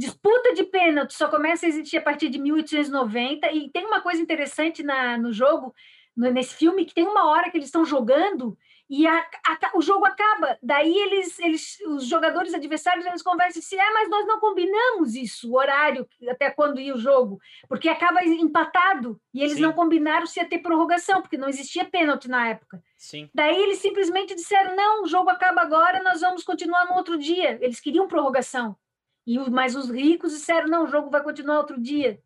Disputa de pênalti só começa a existir a partir de 1890. E tem uma coisa interessante na, no jogo, nesse filme, que tem uma hora que eles estão jogando e a, a, o jogo acaba. Daí eles, eles, os jogadores adversários, eles conversam assim, é, mas nós não combinamos isso, o horário, até quando ia o jogo, porque acaba empatado e eles Sim. não combinaram se ia ter prorrogação, porque não existia pênalti na época. Sim. Daí eles simplesmente disseram, não, o jogo acaba agora, nós vamos continuar no outro dia. Eles queriam prorrogação. E, mas os ricos disseram, não, o jogo vai continuar outro dia.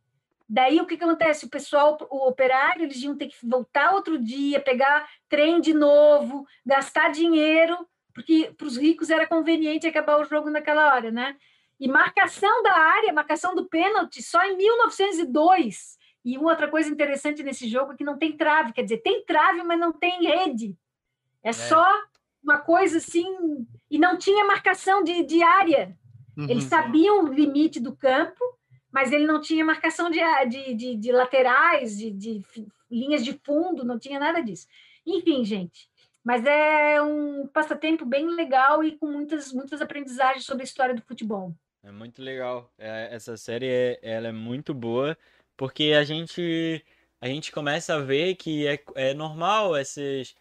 Daí o que, que acontece? O pessoal, o operário, eles iam ter que voltar outro dia, pegar trem de novo, gastar dinheiro, porque para os ricos era conveniente acabar o jogo naquela hora, né? E marcação da área, marcação do pênalti, só em 1902. E uma outra coisa interessante nesse jogo é que não tem trave, quer dizer, tem trave, mas não tem rede. É, é. só uma coisa assim. E não tinha marcação de, de área. Uhum. Eles sabiam o limite do campo, mas ele não tinha marcação de, de, de, de laterais, de, de, linhas de fundo, não tinha nada disso. Enfim, gente, mas é um passatempo bem legal e com muitas, muitas aprendizagens sobre a história do futebol. É muito legal. É, essa série é, ela é muito boa, porque a gente, a gente começa a ver que é, é normal esses,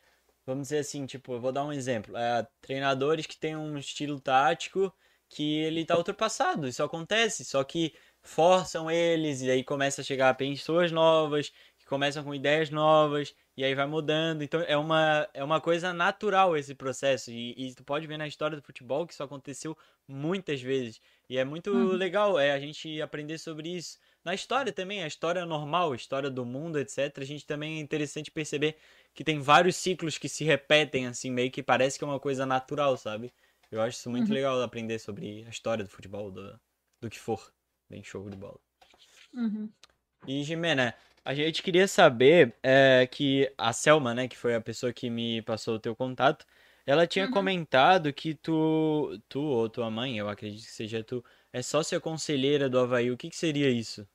vamos dizer assim, tipo, eu vou dar um exemplo, é, treinadores que têm um estilo tático que ele está ultrapassado, isso acontece, só que forçam eles, e aí começa a chegar pessoas novas, que começam com ideias novas, e aí vai mudando. Então é uma, é uma coisa natural esse processo. E, e tu pode ver na história do futebol que isso aconteceu muitas vezes. E é muito uhum. legal é, a gente aprender sobre isso. Na história também, a história normal, a história do mundo, etc. A gente também é interessante perceber que tem vários ciclos que se repetem, assim, meio que parece que é uma coisa natural, sabe? Eu acho isso muito uhum. legal aprender sobre a história do futebol, do, do que for. Bem show de bola. Uhum. E, Jimena, a gente queria saber é, que a Selma, né, que foi a pessoa que me passou o teu contato, ela tinha uhum. comentado que tu, tu ou tua mãe, eu acredito que seja tu, é sócia conselheira do Havaí. O que, que seria isso?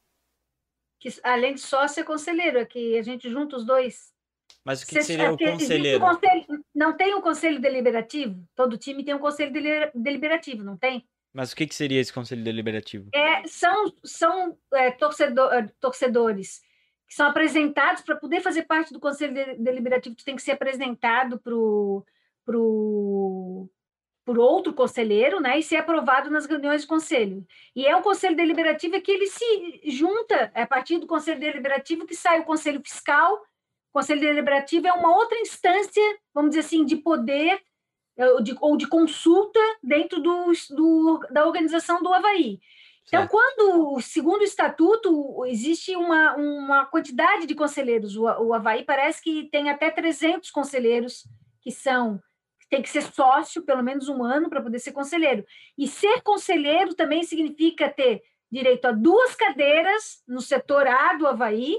Que, além de sócia conselheiro, é que a gente junta os dois. Mas o que, seria é o conselheiro? conselho? Não tem um conselho deliberativo? Todo time tem um conselho deliberativo, não tem? Mas o que, que seria esse conselho deliberativo? É, são são é, torcedor, é, torcedores que são apresentados para poder fazer parte do conselho deliberativo. Tu tem que ser apresentado para pro, por outro conselheiro, né, e ser aprovado nas reuniões de conselho. E é o conselho deliberativo que ele se junta é a partir do conselho deliberativo que sai o conselho fiscal. O conselho deliberativo é uma outra instância, vamos dizer assim, de poder ou de, ou de consulta dentro do, do, da organização do Havaí. Então, certo. quando, segundo o estatuto, existe uma, uma quantidade de conselheiros, o, o Havaí parece que tem até 300 conselheiros que são tem que ser sócio pelo menos um ano para poder ser conselheiro. E ser conselheiro também significa ter direito a duas cadeiras no setor A do Havaí,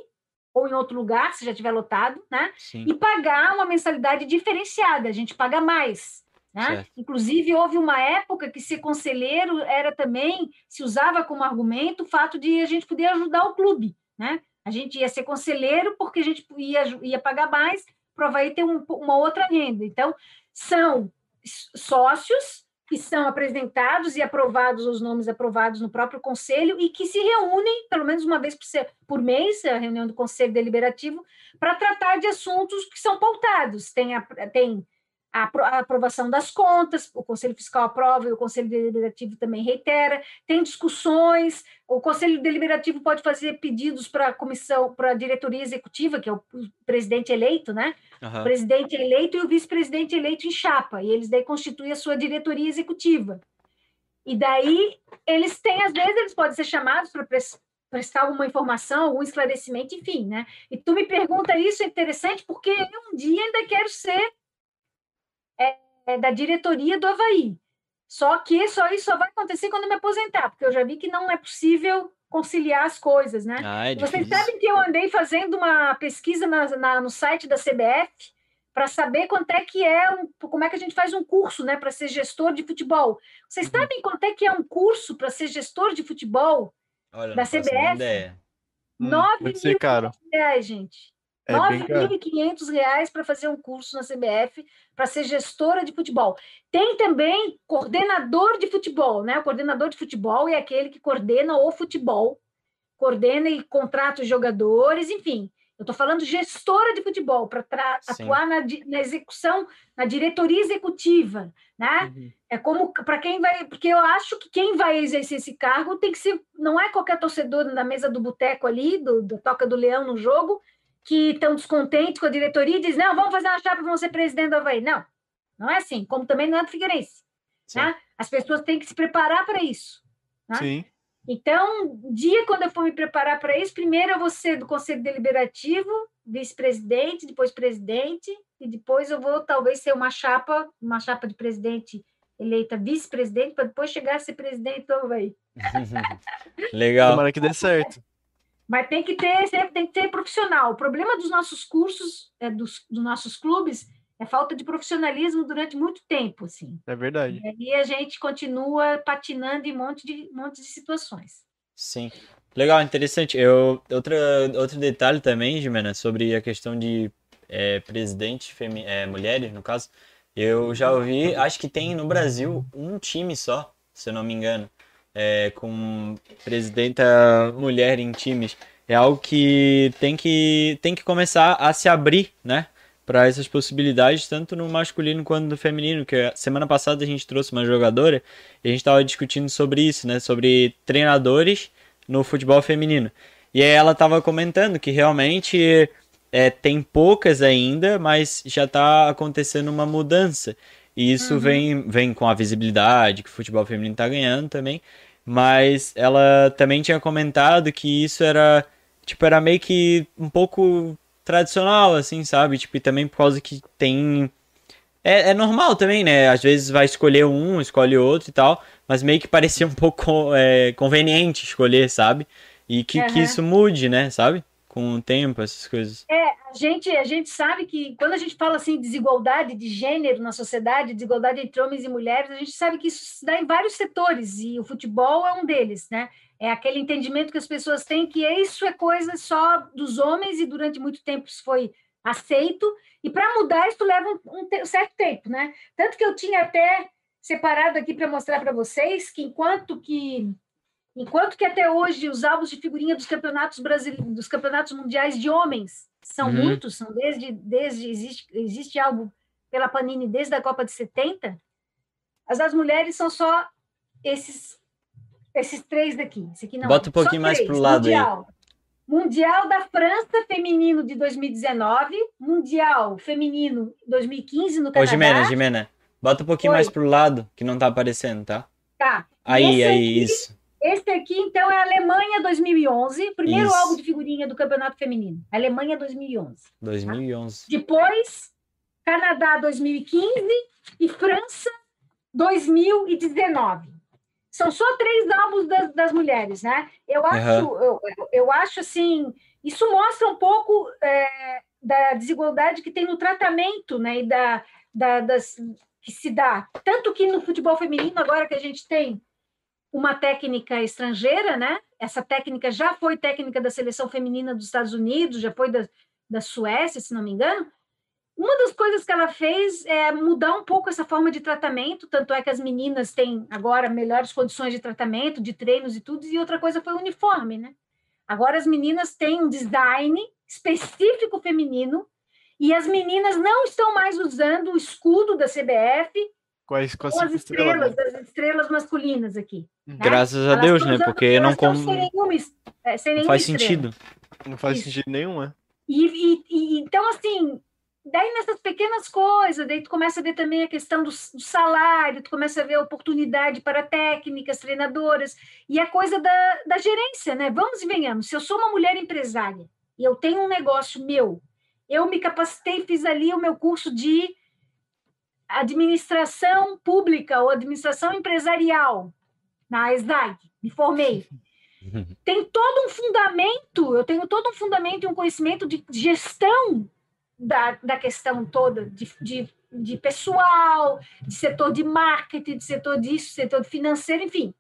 ou em outro lugar, se já tiver lotado, né? Sim. E pagar uma mensalidade diferenciada, a gente paga mais. Né? Inclusive, houve uma época que ser conselheiro era também, se usava como argumento o fato de a gente poder ajudar o clube. Né? A gente ia ser conselheiro porque a gente ia, ia pagar mais para vai ter um, uma outra renda. Então, são sócios que são apresentados e aprovados, os nomes aprovados no próprio conselho, e que se reúnem, pelo menos uma vez por, mês, a reunião do conselho deliberativo, para tratar de assuntos que são pautados. Tem, a, tem a aprovação das contas, o Conselho Fiscal aprova e o Conselho Deliberativo também reitera, tem discussões, o Conselho Deliberativo pode fazer pedidos para a comissão, para a diretoria executiva, que é o presidente eleito, né? Uhum. O presidente eleito e o vice-presidente eleito em chapa, e eles daí constituem a sua diretoria executiva. E daí eles têm, às vezes, eles podem ser chamados para prestar alguma informação, algum esclarecimento, enfim, né? E tu me pergunta isso, é interessante, porque eu um dia ainda quero ser é, é, da diretoria do Havaí. Só que só isso só vai acontecer quando eu me aposentar, porque eu já vi que não é possível conciliar as coisas, né? Ah, é Vocês sabem que eu andei fazendo uma pesquisa na- na- no site da CBF para saber quanto é que é um, como é que a gente faz um curso, né, para ser gestor de futebol. Vocês Uhum. sabem quanto é que é um curso para ser gestor de futebol? Olha, da CBF? ideia. Hum, Nove Pode mil ser caro. reais, gente. É bem caro. 9.500 reais para fazer um curso na CBF para ser gestora de futebol. Tem também coordenador de futebol, né? O coordenador de futebol é aquele que coordena o futebol, coordena e contrata os jogadores, enfim. Eu estou falando gestora de futebol, para atuar na, na execução, na diretoria executiva, né? Uhum. É como para quem vai, porque eu acho que quem vai exercer esse cargo tem que ser, não é qualquer torcedor na mesa do boteco ali, do, do Toca do Leão no jogo, que estão descontentes com a diretoria e diz, não, vamos fazer uma chapa, vamos ser presidente do Havaí. Não, não é assim, como também não é do Figueirense. Né? As pessoas têm que se preparar para isso. Né? Sim. Então, dia quando eu for me preparar para isso, primeiro eu vou ser do Conselho Deliberativo, vice-presidente, depois presidente, e depois eu vou talvez ser uma chapa, uma chapa de presidente eleita vice-presidente, para depois chegar a ser presidente do Havaí. Legal. Tomara que dê certo. Mas tem que ter, sempre tem que ter profissional. O problema dos nossos cursos, é, dos, dos nossos clubes, é falta de profissionalismo durante muito tempo, assim. É verdade. E aí a gente continua patinando em um monte de, monte de situações. Sim. Legal, interessante. Eu, outra, outro detalhe também, Jimena, sobre a questão de é, presidente femi é, mulheres, no caso. Eu já ouvi, acho que tem no Brasil um time só, se eu não me engano, é, com presidenta mulher em times. É algo que tem que, tem que começar a se abrir, né? Para essas possibilidades, tanto no masculino quanto no feminino. Que semana passada a gente trouxe uma jogadora e a gente estava discutindo sobre isso, né? Sobre treinadores no futebol feminino. E aí ela estava comentando que realmente é, tem poucas ainda, mas já está acontecendo uma mudança. E isso Uhum. vem, vem com a visibilidade que o futebol feminino está ganhando também. Mas ela também tinha comentado que isso era, tipo, era meio que um pouco tradicional, assim, sabe? Tipo, e também por causa que tem. É, é normal também, né? Às vezes vai escolher um, escolhe outro e tal, mas meio que parecia um pouco é, conveniente escolher, sabe? E que, que Aham. isso mude, né? Sabe? Com o tempo, essas coisas. A gente, a gente sabe que quando a gente fala assim desigualdade de gênero na sociedade, desigualdade entre homens e mulheres, a gente sabe que isso se dá em vários setores e o futebol é um deles, né? É aquele entendimento que as pessoas têm que isso é coisa só dos homens e durante muito tempo isso foi aceito e para mudar isso leva um, um certo tempo, né? Tanto que eu tinha até separado aqui para mostrar para vocês que enquanto que enquanto que até hoje os álbuns de figurinha dos campeonatos brasileiros, dos campeonatos mundiais de homens são Uhum. muitos, são desde desde existe existe álbum pela Panini desde a Copa de 70. As das mulheres são só esses esses três daqui. Esse aqui não. Bota um pouquinho mais três. pro lado aí. mundial. Mundial da França feminino de 2019, Mundial feminino 2015 no Ô, Canadá. Jimena, Jimena, bota um pouquinho Oi. mais pro lado, que não tá aparecendo, tá? Tá. Aí, aí, aqui- isso. Esse aqui, então, é a Alemanha 2011, primeiro Isso. álbum de figurinha do Campeonato Feminino. Alemanha 2011. 2011. Depois, Canadá 2015 e França 2019. São só três álbuns das, das mulheres, né? Eu acho, eu, eu- eu acho assim, isso mostra um pouco é, da desigualdade que tem no tratamento, né? E da, da- das, que se dá. Tanto que no futebol feminino, agora que a gente tem uma técnica estrangeira, né? Essa técnica já foi técnica da seleção feminina dos Estados Unidos, já foi da, da Suécia, se não me engano. Uma das coisas que ela fez é mudar um pouco essa forma de tratamento, tanto é que as meninas têm agora melhores condições de tratamento, de treinos e tudo, e outra coisa foi o uniforme, né? Agora as meninas têm um design específico feminino e as meninas não estão mais usando o escudo da CBF Quais com as com as estrelas? estrelas, as estrelas masculinas aqui. né? Graças a Elas Deus, né? Porque não, estão com... sem nenhuma, é, sem não nenhuma faz estrela. sentido. Não faz Isso. sentido nenhum, é? E, e- e- então, assim, daí nessas pequenas coisas, daí tu começa a ver também a questão do, do salário, tu começa a ver a oportunidade para técnicas, treinadoras, e a coisa da, da gerência, né? Vamos e venhamos. Se eu sou uma mulher empresária e eu tenho um negócio meu, eu me capacitei, fiz ali o meu curso de administração pública ou administração empresarial na SDAG, me formei. Tem todo um fundamento, eu tenho todo um fundamento e um conhecimento de gestão da, da questão toda de, de, de pessoal, de setor de marketing, de setor disso, setor financeiro, enfim.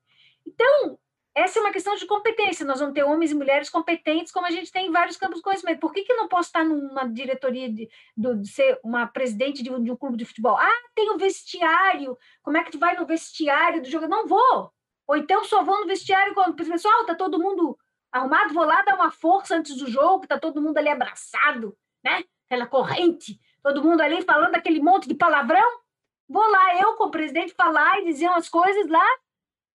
Então, essa é uma questão de competência. Nós vamos ter homens e mulheres competentes, como a gente tem em vários campos de conhecimento. Por que, que não posso estar numa diretoria de, de, de ser uma presidente de, de, um clube de futebol? Ah, tem o vestiário. Como é que tu vai no vestiário do jogo? Não vou. Ou então só vou no vestiário quando o pessoal está todo mundo arrumado, vou lá dar uma força antes do jogo, está todo mundo ali abraçado, né? Aquela corrente, todo mundo ali falando aquele monte de palavrão. Vou lá eu, como presidente, falar e dizer umas coisas lá.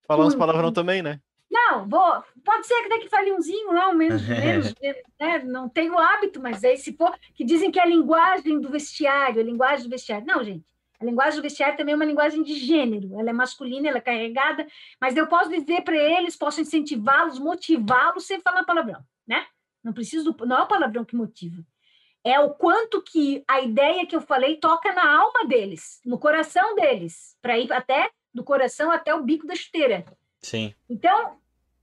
Falar uns palavrão também, né? Não, vou. Pode ser que daqui fale umzinho, não, menos, menos, né? Não tenho hábito, mas aí se for, que dizem que é a linguagem do vestiário, a linguagem do vestiário. Não, gente. A linguagem do vestiário também é uma linguagem de gênero. Ela é masculina, ela é carregada, mas eu posso dizer para eles, posso incentivá-los, motivá-los sem falar palavrão, né? Não preciso do, não é o palavrão que motiva. É o quanto que a ideia que eu falei toca na alma deles, no coração deles, para ir até do coração até o bico da chuteira. Sim. Então,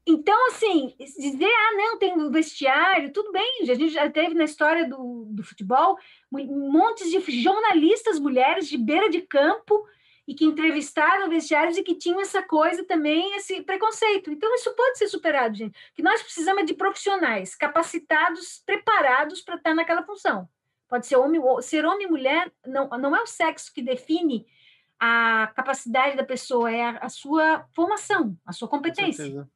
então, assim, dizer, ah, não, tem um vestiário, tudo bem, a gente já teve na história do, do futebol montes de jornalistas mulheres de beira de campo e que entrevistaram vestiários e que tinham essa coisa também, esse preconceito. Então, isso pode ser superado, gente. O que nós precisamos é de profissionais capacitados, preparados para estar naquela função. Pode ser homem, ser homem e mulher, não, não é o sexo que define a capacidade da pessoa, é a, a sua formação, a sua competência.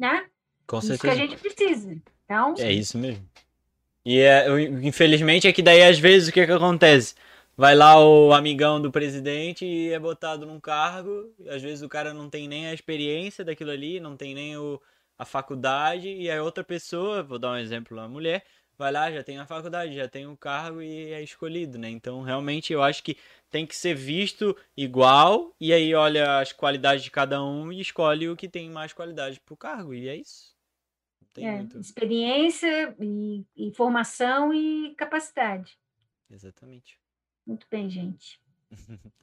Né? Com isso certeza. que a gente precisa. Então, É isso mesmo. E é, infelizmente é que daí às vezes o que que acontece? Vai lá o amigão do presidente e é botado num cargo, e às vezes o cara não tem nem a experiência daquilo ali, não tem nem o, a faculdade, e a outra pessoa, vou dar um exemplo, uma mulher, vai lá, já tem a faculdade, já tem o cargo e é escolhido, né? Então realmente eu acho que tem que ser visto igual, e aí olha as qualidades de cada um e escolhe o que tem mais qualidade pro cargo, e é isso. É, muito. experiência e, e formação e capacidade. Exatamente. Muito bem, gente.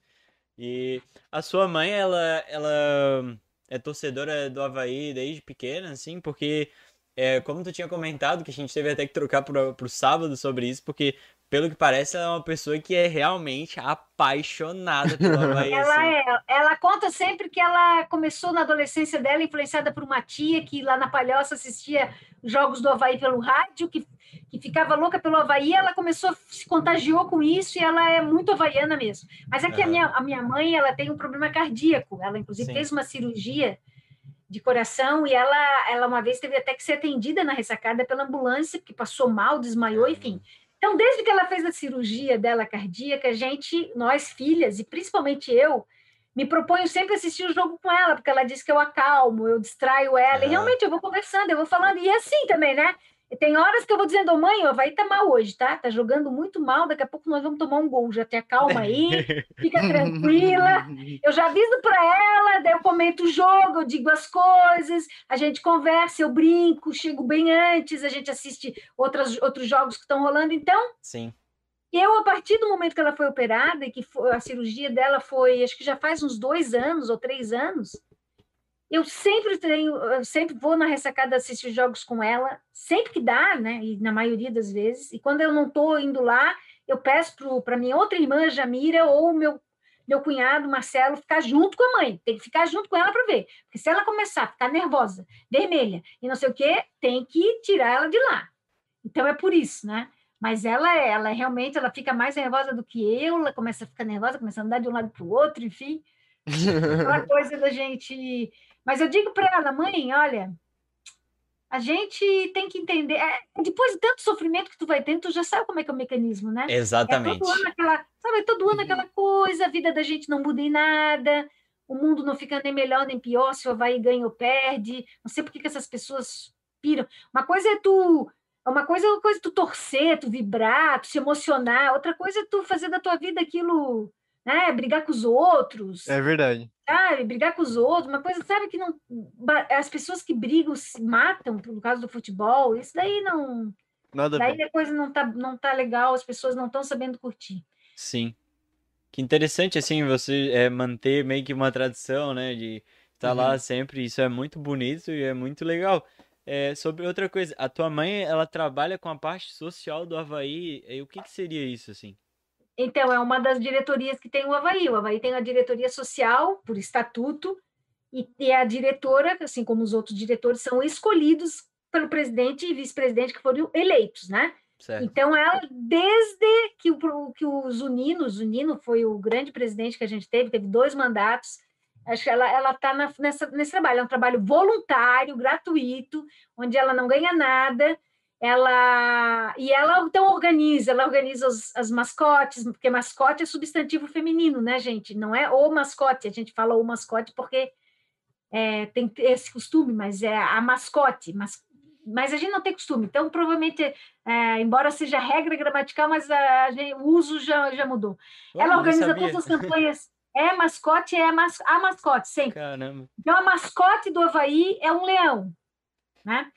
E a sua mãe, ela, ela é torcedora do Havaí desde pequena, assim, porque, é, como tu tinha comentado, que a gente teve até que trocar pro, pro sábado sobre isso, porque, pelo que parece, ela é uma pessoa que é realmente apaixonada pelo Havaí, Ela assim. é, ela conta sempre que ela começou na adolescência dela influenciada por uma tia que lá na Palhoça assistia os jogos do Havaí pelo rádio, que, que ficava louca pelo Havaí, ela começou, se contagiou com isso e ela é muito havaiana mesmo. Mas é que a minha, a minha mãe, ela tem um problema cardíaco, ela inclusive Sim. fez uma cirurgia de coração e ela, ela uma vez teve até que ser atendida na ressacada pela ambulância, porque passou mal, desmaiou, enfim. Então, desde que ela fez a cirurgia dela cardíaca, a gente, nós filhas, e principalmente eu, me proponho sempre assistir o jogo com ela, porque ela diz que eu acalmo, eu distraio ela, e realmente eu vou conversando, eu vou falando, e é assim também, né? Tem horas que eu vou dizendo, "Ô, mãe, ó, vai tá mal hoje, tá? Tá jogando muito mal, daqui a pouco nós vamos tomar um gol, já te acalma aí, fica tranquila. Eu já aviso para ela, daí eu comento o jogo, eu digo as coisas, a gente conversa, eu brinco, chego bem antes, a gente assiste outras, outros jogos que estão rolando. Então, Sim. eu, a partir do momento que ela foi operada, e que foi- a cirurgia dela foi, acho que já faz uns dois anos ou três anos, eu sempre tenho, eu sempre vou na ressacada assistir jogos com ela, sempre que dá, né? E na maioria das vezes. E quando eu não estou indo lá, eu peço para minha outra irmã, Jamira, ou meu meu cunhado, Marcelo, ficar junto com a mãe. Tem que ficar junto com ela para ver. Porque se ela começar a ficar nervosa, vermelha e não sei o quê, tem que tirar ela de lá. Então é por isso, né? Mas ela é, ela é realmente, ela fica mais nervosa do que eu, ela começa a ficar nervosa, começa a andar de um lado para o outro, enfim. Aquela coisa da gente. Mas eu digo para ela, mãe, olha, a gente tem que entender. é, depois de tanto sofrimento que tu vai tendo, tu já sabe como é que é o mecanismo, né? Exatamente. É todo ano aquela, sabe, é todo ano aquela coisa, a vida da gente não muda em nada, o mundo não fica nem melhor nem pior se o Havaí ganha ou perde. Não sei por que que essas pessoas piram. Uma coisa é tu. Uma coisa é uma coisa tu torcer, tu vibrar, tu se emocionar, outra coisa é tu fazer da tua vida aquilo, né? Brigar com os outros, É verdade. sabe? Brigar com os outros, uma coisa, sabe, que não. As pessoas que brigam se matam por causa do futebol, isso daí não. Nada Daí bem. a coisa não tá, não tá legal, as pessoas não estão sabendo curtir. Sim. Que interessante, assim, você é, manter meio que uma tradição, né? De estar Uhum. lá sempre. Isso é muito bonito e é muito legal. É, sobre outra coisa, a tua mãe, ela trabalha com a parte social do Havaí. E o que que seria isso, assim? Então, é uma das diretorias que tem o Havaí. O Havaí tem a diretoria social, por estatuto, e, e a diretora, assim como os outros diretores, são escolhidos pelo presidente e vice-presidente que foram eleitos, né? Certo. Então, ela, desde que o, que o Zunino, o Zunino foi o grande presidente que a gente teve, teve dois mandatos, acho que ela está nesse trabalho, é um trabalho voluntário, gratuito, onde ela não ganha nada, ela e ela então organiza, ela organiza os, as mascotes, porque mascote é substantivo feminino, né, gente? Não é o mascote, a gente fala o mascote porque é, tem esse costume, mas é a mascote, mas, mas a gente não tem costume, então provavelmente, é, embora seja regra gramatical, mas a, gente, o uso já, já mudou. Ela organiza todas as campanhas, é mascote, é a, mas, a mascote, sempre. Caramba. Então, a mascote do Havaí é um leão, né?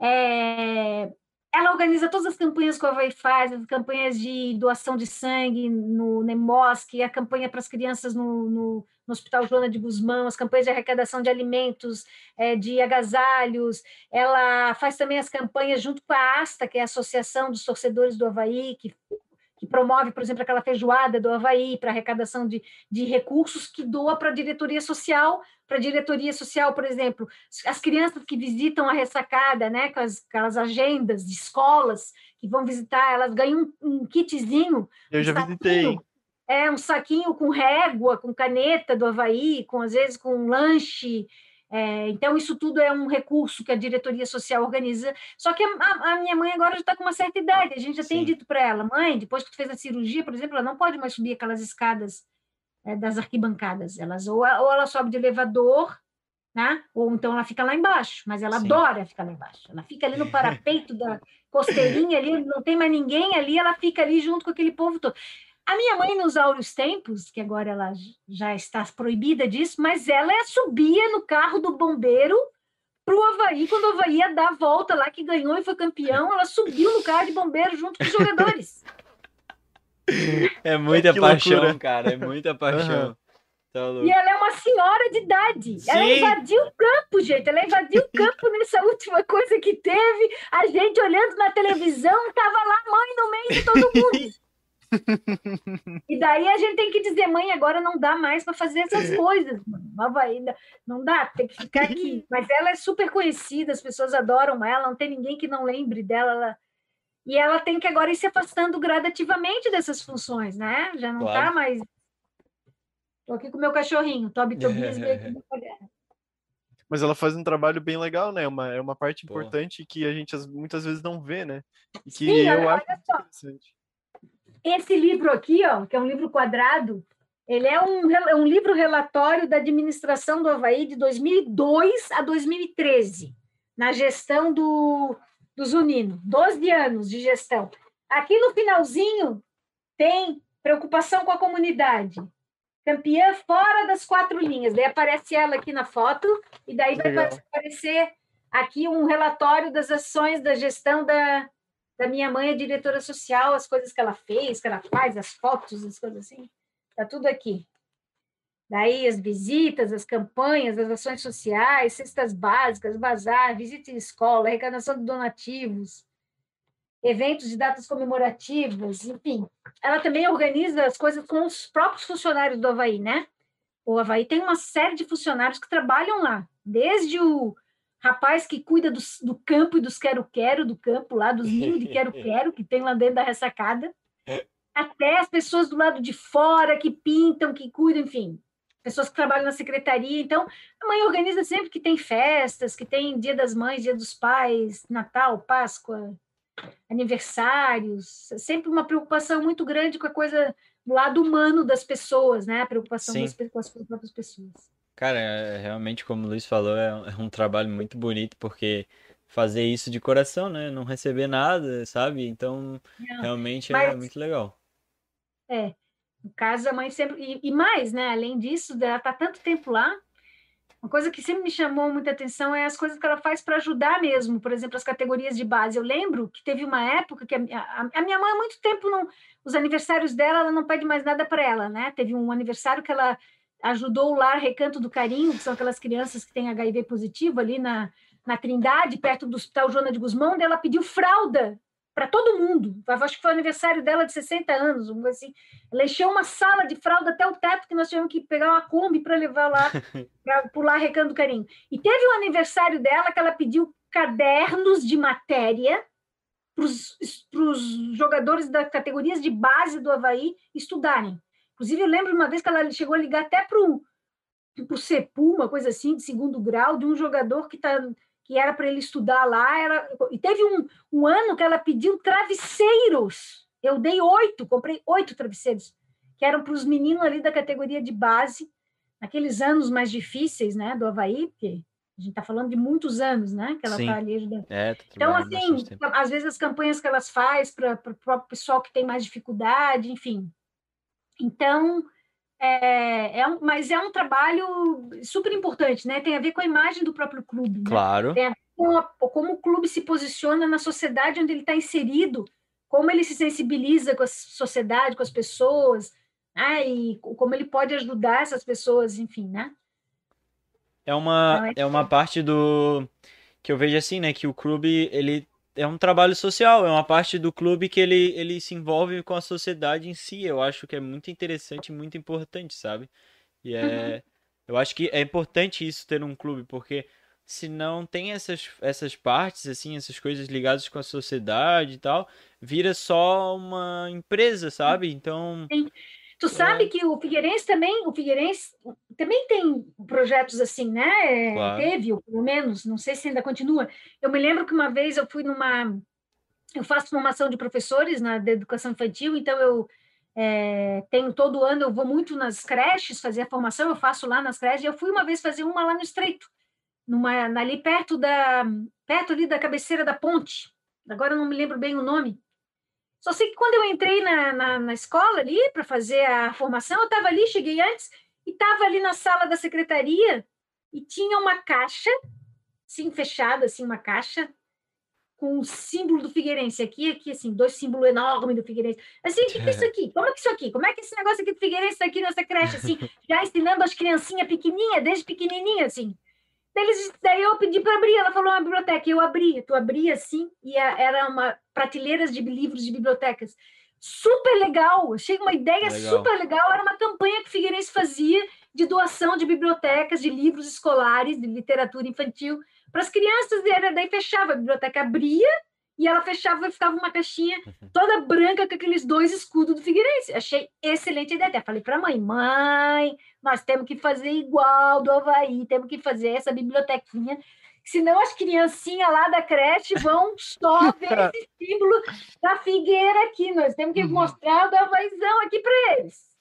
É, ela organiza todas as campanhas que o Havaí faz, as campanhas de doação de sangue no Nemosc, a campanha para as crianças no, no, no, Hospital Joana de Guzmão, as campanhas de arrecadação de alimentos, é, de agasalhos. Ela faz também as campanhas junto com a ASTA, que é a Associação dos Torcedores do Havaí, que que promove, por exemplo, aquela feijoada do Havaí para arrecadação de, de recursos que doa para a diretoria social, para a diretoria social, por exemplo, as crianças que visitam a ressacada, né, com as, aquelas agendas de escolas que vão visitar, elas ganham um, um kitzinho. Eu um já saquinho, visitei. É, um saquinho com régua, com caneta do Havaí, com às vezes com lanche, é, então, isso tudo é um recurso que a diretoria social organiza. Só que a, a minha mãe agora já está com uma certa idade. A gente já Sim. tem dito para ela, mãe, depois que tu fez a cirurgia, por exemplo, ela não pode mais subir aquelas escadas é, das arquibancadas. Elas, ou, ou ela sobe de elevador, né? ou então ela fica lá embaixo. Mas ela Sim. adora ficar lá embaixo. Ela fica ali no parapeito da costeirinha, ali, não tem mais ninguém ali, ela fica ali junto com aquele povo todo. A minha mãe, nos áureos tempos, que agora ela já está proibida disso, mas ela subia no carro do bombeiro para o Havaí, quando o Havaí ia dar a volta lá, que ganhou e foi campeão, ela subiu no carro de bombeiro junto com os jogadores. É muita Que paixão, loucura. cara, é muita paixão. Tá louco. E ela é uma senhora de idade. Ela Sim. invadiu o campo, gente. Ela invadiu o campo nessa última coisa que teve. A gente olhando na televisão, tava lá a mãe no meio de todo mundo. E daí a gente tem que dizer, mãe, agora não dá mais para fazer essas coisas. mano. Nova ainda não dá, tem que ficar aqui. Mas ela é super conhecida, as pessoas adoram ela, não tem ninguém que não lembre dela. ela- E ela tem que agora ir se afastando gradativamente dessas funções, né? Já não Claro. tá mais. Tô aqui com o meu cachorrinho, Toby Tobias me olhar. Mas ela faz um trabalho bem legal, né? É uma, é uma parte Pô. importante que a gente as- muitas vezes não vê, né? E que Sim, eu olha- acho olha só. interessante. Esse livro aqui, ó, que é um livro quadrado, ele é um, é um livro relatório da administração do Havaí de 2002 a 2013, na gestão do, do Zunino. 12 anos de gestão. Aqui no finalzinho tem preocupação com a comunidade. Campeã fora das quatro linhas. Daí aparece ela aqui na foto, e daí vai Legal. aparecer aqui um relatório das ações da gestão da, da minha mãe, a diretora social, as coisas que ela fez, que ela faz, as fotos, as coisas assim. Está tudo aqui. Daí as visitas, as campanhas, as ações sociais, cestas básicas, bazar, visita em escola, arrecadação de donativos, eventos de datas comemorativas, enfim. Ela também organiza as coisas com os próprios funcionários do Havaí, né? O Havaí tem uma série de funcionários que trabalham lá, desde o rapaz que cuida do, do campo e dos quero-quero do campo lá, dos ninhos de quero-quero que tem lá dentro da ressacada, até as pessoas do lado de fora que pintam, que cuidam, enfim, pessoas que trabalham na secretaria. Então, a mãe organiza sempre que tem festas, que tem Dia das Mães, Dia dos Pais, Natal, Páscoa, aniversários, sempre uma preocupação muito grande com a coisa do lado humano das pessoas, né? A preocupação das, com as próprias pessoas. Cara, é, realmente, como o Luiz falou, é, um- é um trabalho muito bonito, porque fazer isso de coração, né? Não receber nada, sabe? Então, Não, realmente é mas- muito legal. No caso, a mãe sempre. E, e mais, né? Além disso, ela está tanto tempo lá, Uma coisa que sempre me chamou muita atenção é as coisas que ela faz para ajudar mesmo, por exemplo, as categorias de base. Eu lembro que teve uma época que a, a, a minha mãe há muito tempo não, os aniversários dela, ela não pede mais nada para ela, né? Teve um aniversário que ela ajudou o lar Recanto do Carinho, que são aquelas crianças que têm HIV positivo ali na, na Trindade, perto do Hospital Joana de Guzmão, ela pediu fralda para todo mundo. Acho que foi o aniversário dela de 60 anos, assim. Ela encheu uma sala de fralda até o teto que nós tivemos que pegar uma Kombi para levar lá, para pular Recanto do Carinho. E teve um aniversário dela que ela pediu cadernos de matéria para os jogadores das categorias de base do Havaí estudarem. Inclusive, eu lembro uma vez que ela chegou a ligar até para o CEPU, uma coisa assim, de segundo grau, de um jogador que está que era para ele estudar lá. Era... E teve um, um ano que ela pediu travesseiros. Eu dei oito, comprei oito travesseiros, que eram para os meninos ali da categoria de base, naqueles anos mais difíceis, né, do Havaí, porque a gente está falando de muitos anos, né, que ela está ali ajudando. É, tá então, assim, às vezes as campanhas que elas fazem para o pessoal que tem mais dificuldade, enfim. Então, é, é um, mas é um trabalho super importante, né? Tem a ver com a imagem do próprio clube. Né? Claro. Tem a ver com a, como o clube se posiciona na sociedade onde ele está inserido, como ele se sensibiliza com a sociedade, com as pessoas, né? e como ele pode ajudar essas pessoas, enfim, né? É uma, então, é, é uma parte do que eu vejo assim, né? Que o clube ele é um trabalho social, é uma parte do clube que ele, ele se envolve com a sociedade em si. Eu acho que é muito interessante e muito importante, sabe? E é. Uhum. Eu acho que é importante isso ter um clube, porque se não tem essas, essas partes, assim, essas coisas ligadas com a sociedade e tal, vira só uma empresa, sabe? Então. Sim. Tu sabe é. que o Figueirense também, o Figueirense também tem projetos assim, né? Claro. Teve, ou pelo menos, não sei se ainda continua. Eu me lembro que uma vez eu fui numa. Eu faço formação de professores na de educação infantil, então eu é, tenho todo ano, eu vou muito nas creches fazer a formação, eu faço lá nas creches. Eu fui uma vez fazer uma lá no Estreito, numa, ali perto da perto ali da cabeceira da ponte. Agora eu não me lembro bem o nome. Só sei que quando eu entrei na, na, na escola ali para fazer a formação, eu estava ali, cheguei antes, e estava ali na sala da secretaria e tinha uma caixa, sim, fechada, assim, uma caixa com o símbolo do Figueirense aqui, aqui, assim, dois símbolos enormes do Figueirense. Assim, o que, que é isso aqui? Como é que isso aqui? Como é que esse negócio aqui do Figueirense está aqui nessa creche, assim, já ensinando as criancinhas pequenininhas, desde pequenininha, assim. Eles, daí eu pedi para abrir, ela falou uma biblioteca, eu abri, tu abria assim, e era uma prateleiras de livros de bibliotecas. Super legal, achei uma ideia legal. super legal, era uma campanha que o Figueirense fazia de doação de bibliotecas, de livros escolares, de literatura infantil, para as crianças, e era, daí fechava, a biblioteca abria, e ela fechava e ficava uma caixinha uhum. toda branca com aqueles dois escudos do Figueirense. Achei excelente ideia. Até falei para a mãe, mãe, nós temos que fazer igual do Havaí, temos que fazer essa bibliotequinha. Senão as criancinhas lá da creche vão só ver esse símbolo da figueira aqui. Nós temos que uhum. mostrar o do Havaizão aqui para eles.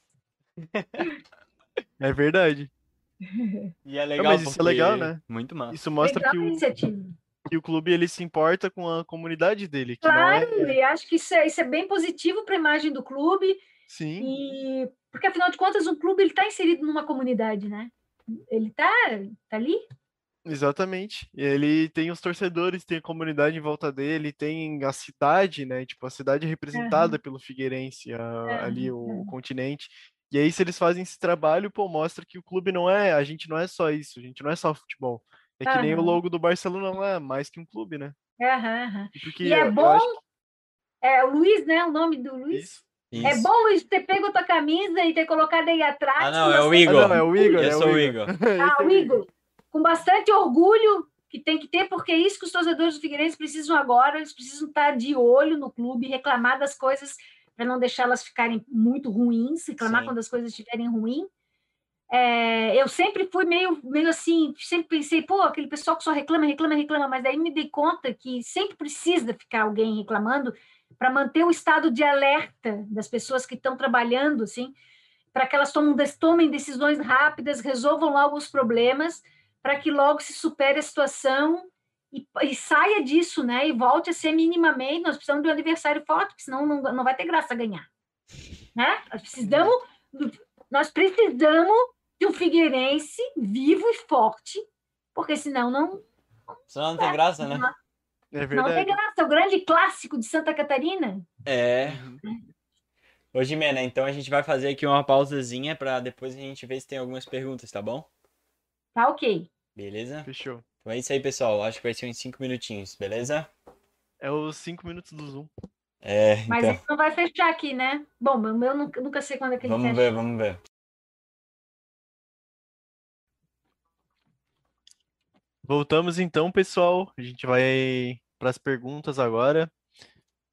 É verdade. E é legal. Não, mas isso é legal, né? Muito massa. Isso mostra legal que o, que o clube ele se importa com a comunidade dele. claro, é... e acho que isso é, isso é bem positivo para a imagem do clube. Sim. E porque afinal de contas o clube ele está inserido numa comunidade, né? Ele está tá ali. Exatamente. E ele tem os torcedores, tem a comunidade em volta dele, tem a cidade, né? Tipo, a cidade representada uhum. pelo Figueirense, a, uhum. ali o, uhum. continente. E aí, se eles fazem esse trabalho, pô, mostra que o clube não é, a gente não é só isso, a gente não é só futebol. É que nem o logo do Barcelona não é mais que um clube, né? Aham, E é bom. Que... É o Luiz, né? O nome do Luiz. Isso. Isso. É bom, Luiz, ter pego tua camisa e ter colocado aí atrás. Ah, não, é o Igor. Ah, não, é o Igor. Eu é sou o Igor. Ah, o Igor. Com bastante orgulho que tem que ter, porque é isso que os torcedores do Figueirense precisam agora. Eles precisam estar de olho no clube, reclamar das coisas para não deixá-las ficarem muito ruins, reclamar Sim. quando as coisas estiverem ruins é, eu sempre fui meio, meio assim, sempre pensei, pô, aquele pessoal que só reclama, reclama, reclama, mas daí me dei conta que sempre precisa ficar alguém reclamando para manter o estado de alerta das pessoas que estão trabalhando, assim, para que elas tomem, tomem decisões rápidas, resolvam logo os problemas, para que logo se supere a situação e, e, saia disso, né? E volte a ser minimamente. Nós precisamos de um adversário forte, porque senão não, não vai ter graça ganhar, né? Nós precisamos, nós precisamos de um Figueirense vivo e forte, porque senão não, Senão não tem graça, né? não, É não verdade. tem graça. É o grande clássico de Santa Catarina. É. Ô, Jimena, então a gente vai fazer aqui uma pausazinha pra depois a gente ver se tem algumas perguntas, tá bom? Tá ok. Beleza? Fechou. Então é isso aí, pessoal. Acho que vai ser uns 5 minutinhos, beleza? É os cinco minutos do Zoom. É, Mas então. ele não vai fechar aqui, né? Bom, o meu nunca, nunca sei quando é que ele Vamos fecha. ver, vamos ver. Voltamos então, pessoal. A gente vai para as perguntas agora.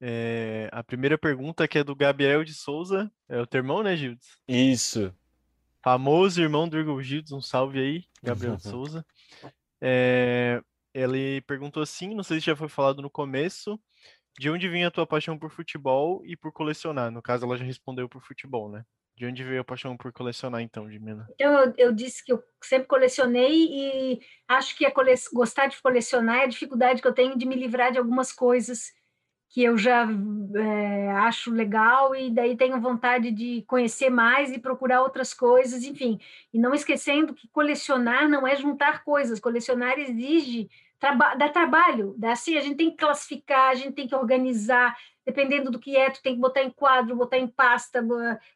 É, a primeira pergunta que é do Gabriel de Souza. É o teu irmão, né, Gildes? Isso. Famoso irmão do Igor Gildes. Um salve aí, Gabriel de Souza. É, ele perguntou assim, não sei se já foi falado no começo, de onde vinha a tua paixão por futebol e por colecionar? No caso, ela já respondeu por futebol, né? De onde veio a paixão por colecionar, então, Jimena? Então, eu, eu disse que eu sempre colecionei e acho que cole... gostar de colecionar é a dificuldade que eu tenho de me livrar de algumas coisas que eu já é, acho legal e daí tenho vontade de conhecer mais e procurar outras coisas, enfim. E não esquecendo que colecionar não é juntar coisas, colecionar exige traba dá trabalho, dá assim, a gente tem que classificar, a gente tem que organizar, dependendo do que é, tu tem que botar em quadro, botar em pasta,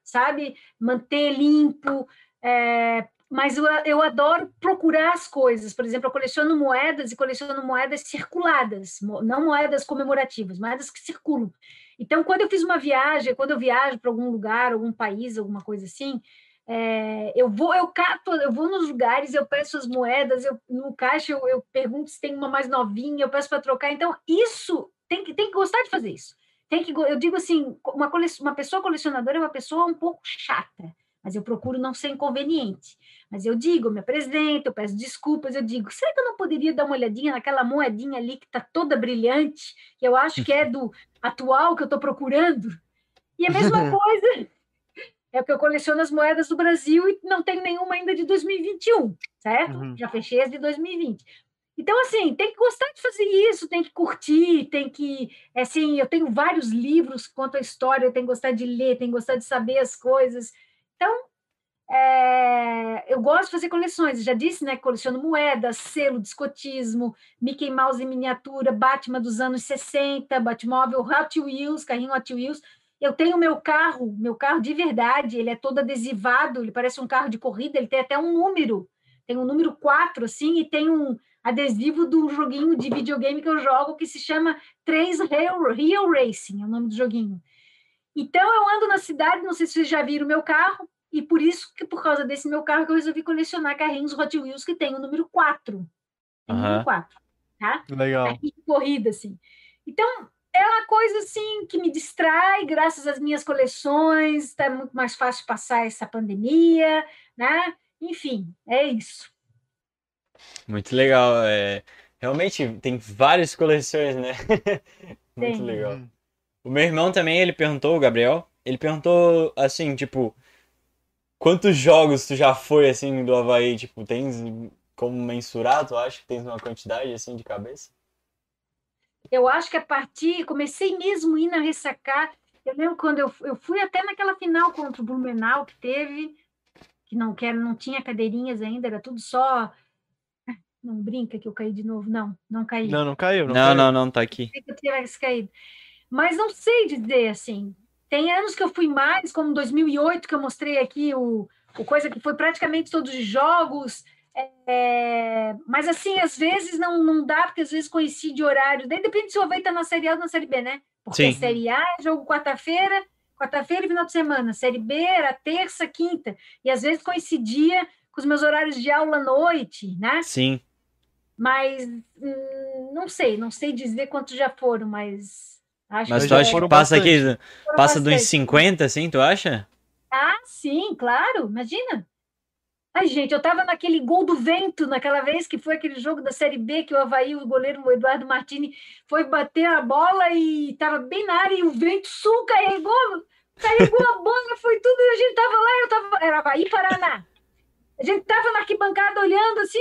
sabe? Manter limpo, é, mas eu, eu adoro procurar as coisas. Por exemplo, eu coleciono moedas e coleciono moedas circuladas, não moedas comemorativas, moedas que circulam. Então, quando eu fiz uma viagem, quando eu viajo para algum lugar, algum país, alguma coisa assim, é, eu vou, eu cato, eu vou nos lugares, eu peço as moedas, eu no caixa eu, eu pergunto se tem uma mais novinha, eu peço para trocar. Então, isso tem que, tem que gostar de fazer isso. Tem que, eu digo assim, uma, cole, uma pessoa colecionadora é uma pessoa um pouco chata mas eu procuro não ser inconveniente. Mas eu digo, eu me apresento, eu peço desculpas, eu digo, será que eu não poderia dar uma olhadinha naquela moedinha ali que está toda brilhante, que eu acho que é do atual que eu estou procurando? E a mesma coisa é que eu coleciono as moedas do Brasil e não tenho nenhuma ainda de 2021, certo? Uhum. Já fechei as de 2020. Então, assim, tem que gostar de fazer isso, tem que curtir, tem que. Assim, eu tenho vários livros contam a história, eu tenho que gostar de ler, tenho que gostar de saber as coisas. Então, é, eu gosto de fazer coleções, já disse, né? Coleciono moedas, selo de escotismo, Mickey Mouse em miniatura, Batman dos anos 60, Batmóvel, Hot Wheels, carrinho Hot Wheels. Eu tenho meu carro, meu carro de verdade, ele é todo adesivado, ele parece um carro de corrida, ele tem até um número, tem um número 4, assim, e tem um adesivo do joguinho de videogame que eu jogo que se chama 3 Real, Racing, é o nome do joguinho. Então, eu ando na cidade, não sei se vocês já viram o meu carro, e por isso que, por causa desse meu carro, que eu resolvi colecionar carrinhos Hot Wheels que tem o número 4. Tem o número 4, tá? Legal. Carrinho de corrida, assim. Então, é uma coisa, assim, que me distrai, graças às minhas coleções, está muito mais fácil passar essa pandemia, né? Enfim, é isso. Muito legal. É... Realmente, tem várias coleções, né? muito Tem. legal. O meu irmão também, ele perguntou, o Gabriel, ele perguntou assim, tipo, quantos jogos tu já foi assim do Havaí? Tipo, tens como mensurar? Tu acha que tens uma quantidade assim de cabeça? Eu acho que a partir, comecei mesmo a ir na ressacar. Eu lembro quando eu, eu fui até naquela final contra o Blumenau que teve, que não, que era, não tinha cadeirinhas ainda, era tudo só. Não brinca que eu caí de novo. Não, não caí. Não, não caiu. Não, Não, caiu. não, não, tá aqui. eu tivesse caído. Mas não sei dizer assim. Tem anos que eu fui mais, como 2008, que eu mostrei aqui o, o coisa que foi praticamente todos os jogos. É, mas assim, às vezes não, não dá, porque às vezes coincide horário. Daí depende se o Havaí tá na Série A ou na Série B, né? Porque Sim. a Série A é jogo quarta-feira, quarta-feira e final de semana. Série B era terça, quinta. E às vezes coincidia com os meus horários de aula à noite, né? Sim. Mas hum, não sei, não sei dizer quantos já foram, mas acho Mas Já tu já acha que passa aqui, foram passa dos bastante. 50, assim, tu acha? Ah, sim, claro, imagina. Ai, gente, eu tava naquele gol do vento, naquela vez que foi aquele jogo da Série B que o Havaí, o goleiro o Eduardo Martini, foi bater a bola e tava bem na área e o vento sul carregou, carregou a bola, foi tudo, e a gente tava lá, eu tava, era Havaí Paraná. A gente tava na arquibancada olhando assim,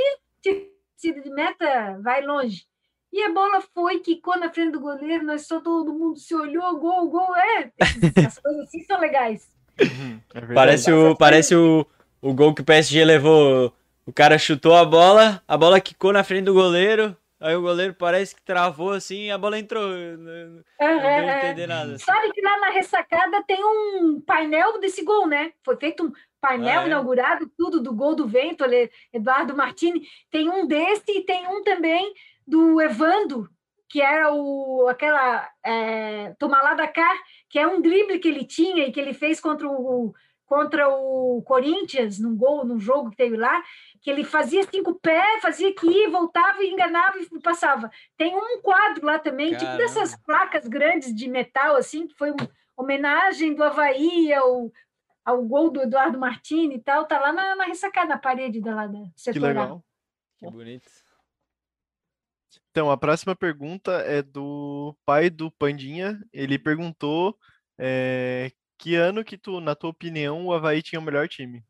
tiro de meta, vai longe. E a bola foi, quicou na frente do goleiro, nós só todo mundo se olhou, gol, gol, é. Essas coisas assim são legais. Uhum, é. Parece o, parece o, o gol que o PSG levou. O cara chutou a bola, a bola quicou na frente do goleiro. Aí o goleiro parece que travou assim e a bola entrou. Não, não É, deu é, é. entender nada. Sabe que lá na ressacada tem um painel desse gol, né? Foi feito um painel Ah, é? inaugurado, tudo do gol do vento, Eduardo Martini. Tem um desse e tem um também do Evando, que era o aquela é, tomar lá da cá, que é um drible que ele tinha e que ele fez contra o contra o Corinthians num gol, num jogo que teve lá, que ele fazia cinco pés, fazia aqui, voltava e enganava e passava. Tem um quadro lá também, tipo Caramba. dessas placas grandes de metal, assim, que foi uma homenagem do Havaí ao, ao gol do Eduardo Martini e tal, tá lá na, na ressacada, na parede da lá da Que legal. Que bonito. Então, a próxima pergunta é do pai do Pandinha. Ele perguntou eh, que ano que tu, na tua opinião, o Havaí tinha o melhor time?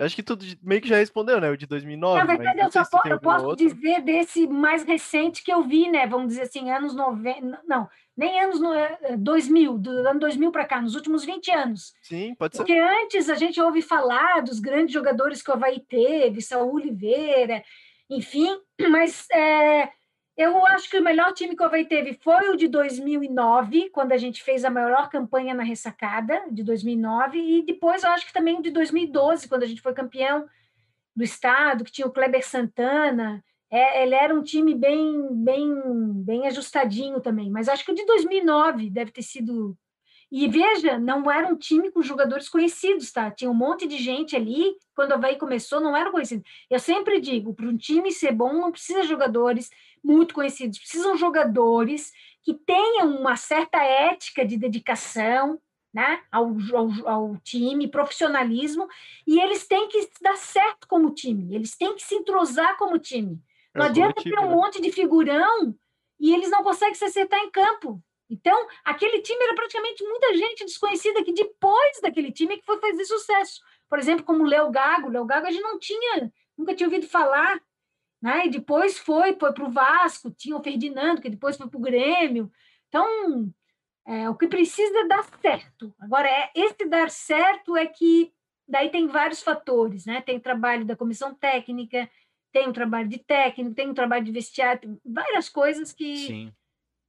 Acho que tu j- meio que já respondeu, né? O de 2009, Na verdade, eu só se tu po- tem eu posso dizer desse mais recente que eu vi, né? Vamos dizer assim, anos 90. Não, nem anos no- eh, 2000, do ano 2000 para cá, nos últimos 20 anos. Sim, pode ser. Porque antes a gente ouve falar dos grandes jogadores que o Havaí teve, Saúl Oliveira, enfim, mas é, eu acho que o melhor time que o Havaí teve foi o de 2009, quando a gente fez a maior campanha na ressacada, de 2009, e depois eu acho que também o de 2012, quando a gente foi campeão do estado, que tinha o Kleber Santana. É, ele era um time bem, bem, bem ajustadinho também, mas acho que o de 2009 deve ter sido e veja, não era um time com jogadores conhecidos, tá? Tinha um monte de gente ali, quando o Havaí começou, não era conhecido. Eu sempre digo, para um time ser bom, não precisa de jogadores muito conhecidos, precisam jogadores que tenham uma certa ética de dedicação, né, ao, ao, ao time, profissionalismo, e eles têm que dar certo como time, eles têm que se entrosar como time. É Não o adianta ter um né? monte de figurão e eles não conseguem se acertar em campo. Então, aquele time era praticamente muita gente desconhecida que depois daquele time é que foi fazer sucesso. Por exemplo, como o Léo Gago. O Léo Gago a gente não tinha, nunca tinha ouvido falar. Né? E depois foi, foi para o Vasco, tinha o Ferdinando, que depois foi para o Grêmio. Então, é, o que precisa é dar certo. Agora, é, esse dar certo é que daí tem vários fatores, né? Tem o trabalho da comissão técnica, tem o trabalho de técnico, tem o trabalho de vestiário, várias coisas que, Sim.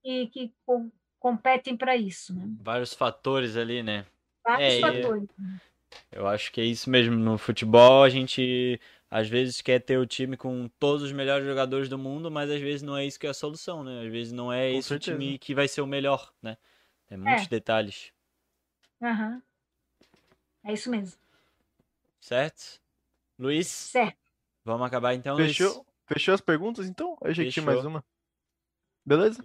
que, que competem para isso, né? Vários fatores ali, né? Vários É, fatores. Eu acho que é isso mesmo. No futebol, a gente às vezes quer ter o time com todos os melhores jogadores do mundo, mas às vezes não é isso que é a solução, né? Às vezes não é Com esse certeza. o time que vai ser o melhor, né? É muitos detalhes, Aham. É isso mesmo. certo? Luiz, Certo. vamos acabar então, Luiz? Fechou? Fechou as perguntas, então? Eu que tinha mais Fechou. uma. Beleza?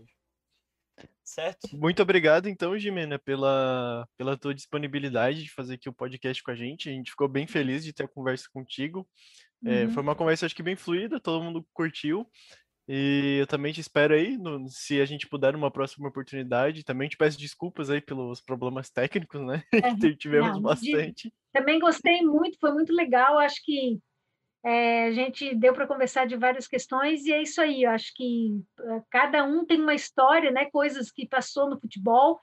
Certo? Muito obrigado, então, Jimena, pela, pela tua disponibilidade de fazer aqui o podcast com a gente. A gente ficou bem feliz de ter a conversa contigo. É, Uhum. foi uma conversa, acho que bem fluida, todo mundo curtiu. E eu também te espero aí, no- se a gente puder, numa próxima oportunidade. Também te peço desculpas aí pelos problemas técnicos, né? Que tivemos Não, de- bastante. Também gostei muito, foi muito legal. Acho que é, a gente deu para conversar de várias questões e é isso aí. Eu acho que é, cada um tem uma história, né? Coisas que passou no futebol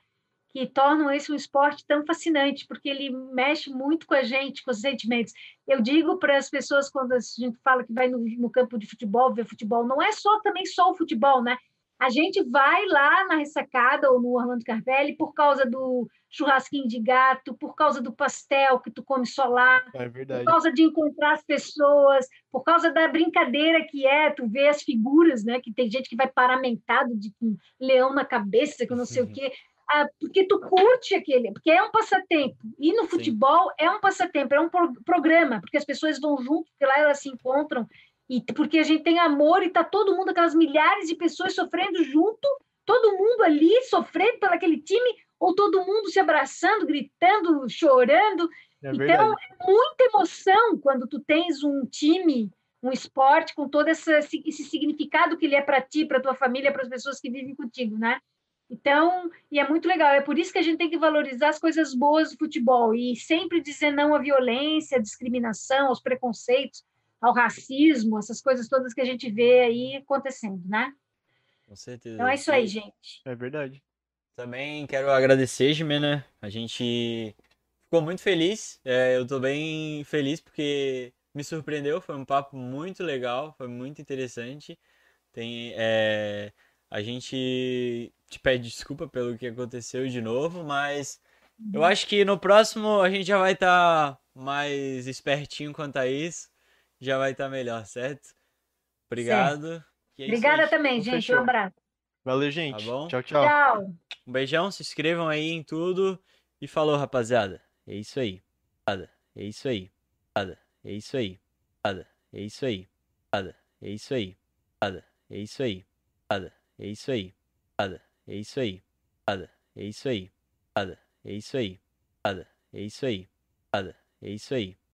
que tornam esse um esporte tão fascinante, porque ele mexe muito com a gente, com os sentimentos. Eu digo para as pessoas quando a gente fala que vai no, no campo de futebol, ver futebol, não é só também só o futebol, né? A gente vai lá na ressacada ou no Orlando Carvelli por causa do churrasquinho de gato, por causa do pastel que tu come só lá, É por causa de encontrar as pessoas, por causa da brincadeira que é, tu vê as figuras, né? Que tem gente que vai paramentado de com leão na cabeça, que não sei o quê. Ah, porque tu curte aquele, porque é um passatempo. E no Sim. futebol é um passatempo, é um pro- programa, porque as pessoas vão junto, porque lá elas se encontram, e porque a gente tem amor e tá todo mundo, aquelas milhares de pessoas sofrendo junto, todo mundo ali sofrendo pelo aquele time, ou todo mundo se abraçando, gritando, chorando. É Então, verdade. é muita emoção quando tu tens um time, um esporte com todo essa, esse significado que ele é para ti, para tua família, para as pessoas que vivem contigo, né? Então, e é muito legal. É por isso que a gente tem que valorizar as coisas boas do futebol e sempre dizer não à violência, à discriminação, aos preconceitos, ao racismo, essas coisas todas que a gente vê aí acontecendo, né? Com certeza. Então é isso aí, gente. É verdade. Também quero agradecer, Jimena. A gente ficou muito feliz. É, eu tô bem feliz porque me surpreendeu. Foi um papo muito legal, foi muito interessante. Tem, é, a gente te pede desculpa pelo que aconteceu de novo, mas eu Uhum. acho que no próximo a gente já vai estar mais espertinho quanto a isso. Já vai estar melhor, certo? Obrigado. E é Obrigada aí. também, Então, gente. fechou. Um abraço. Valeu, gente. Tá bom? Tchau, tchau. Tchau. Um beijão, se inscrevam aí em tudo. E falou, rapaziada. É isso aí. É isso aí. É isso aí. É isso aí. É isso aí. É isso aí. É isso aí. É isso aí. É isso aí. É isso aí. É isso aí. É isso aí.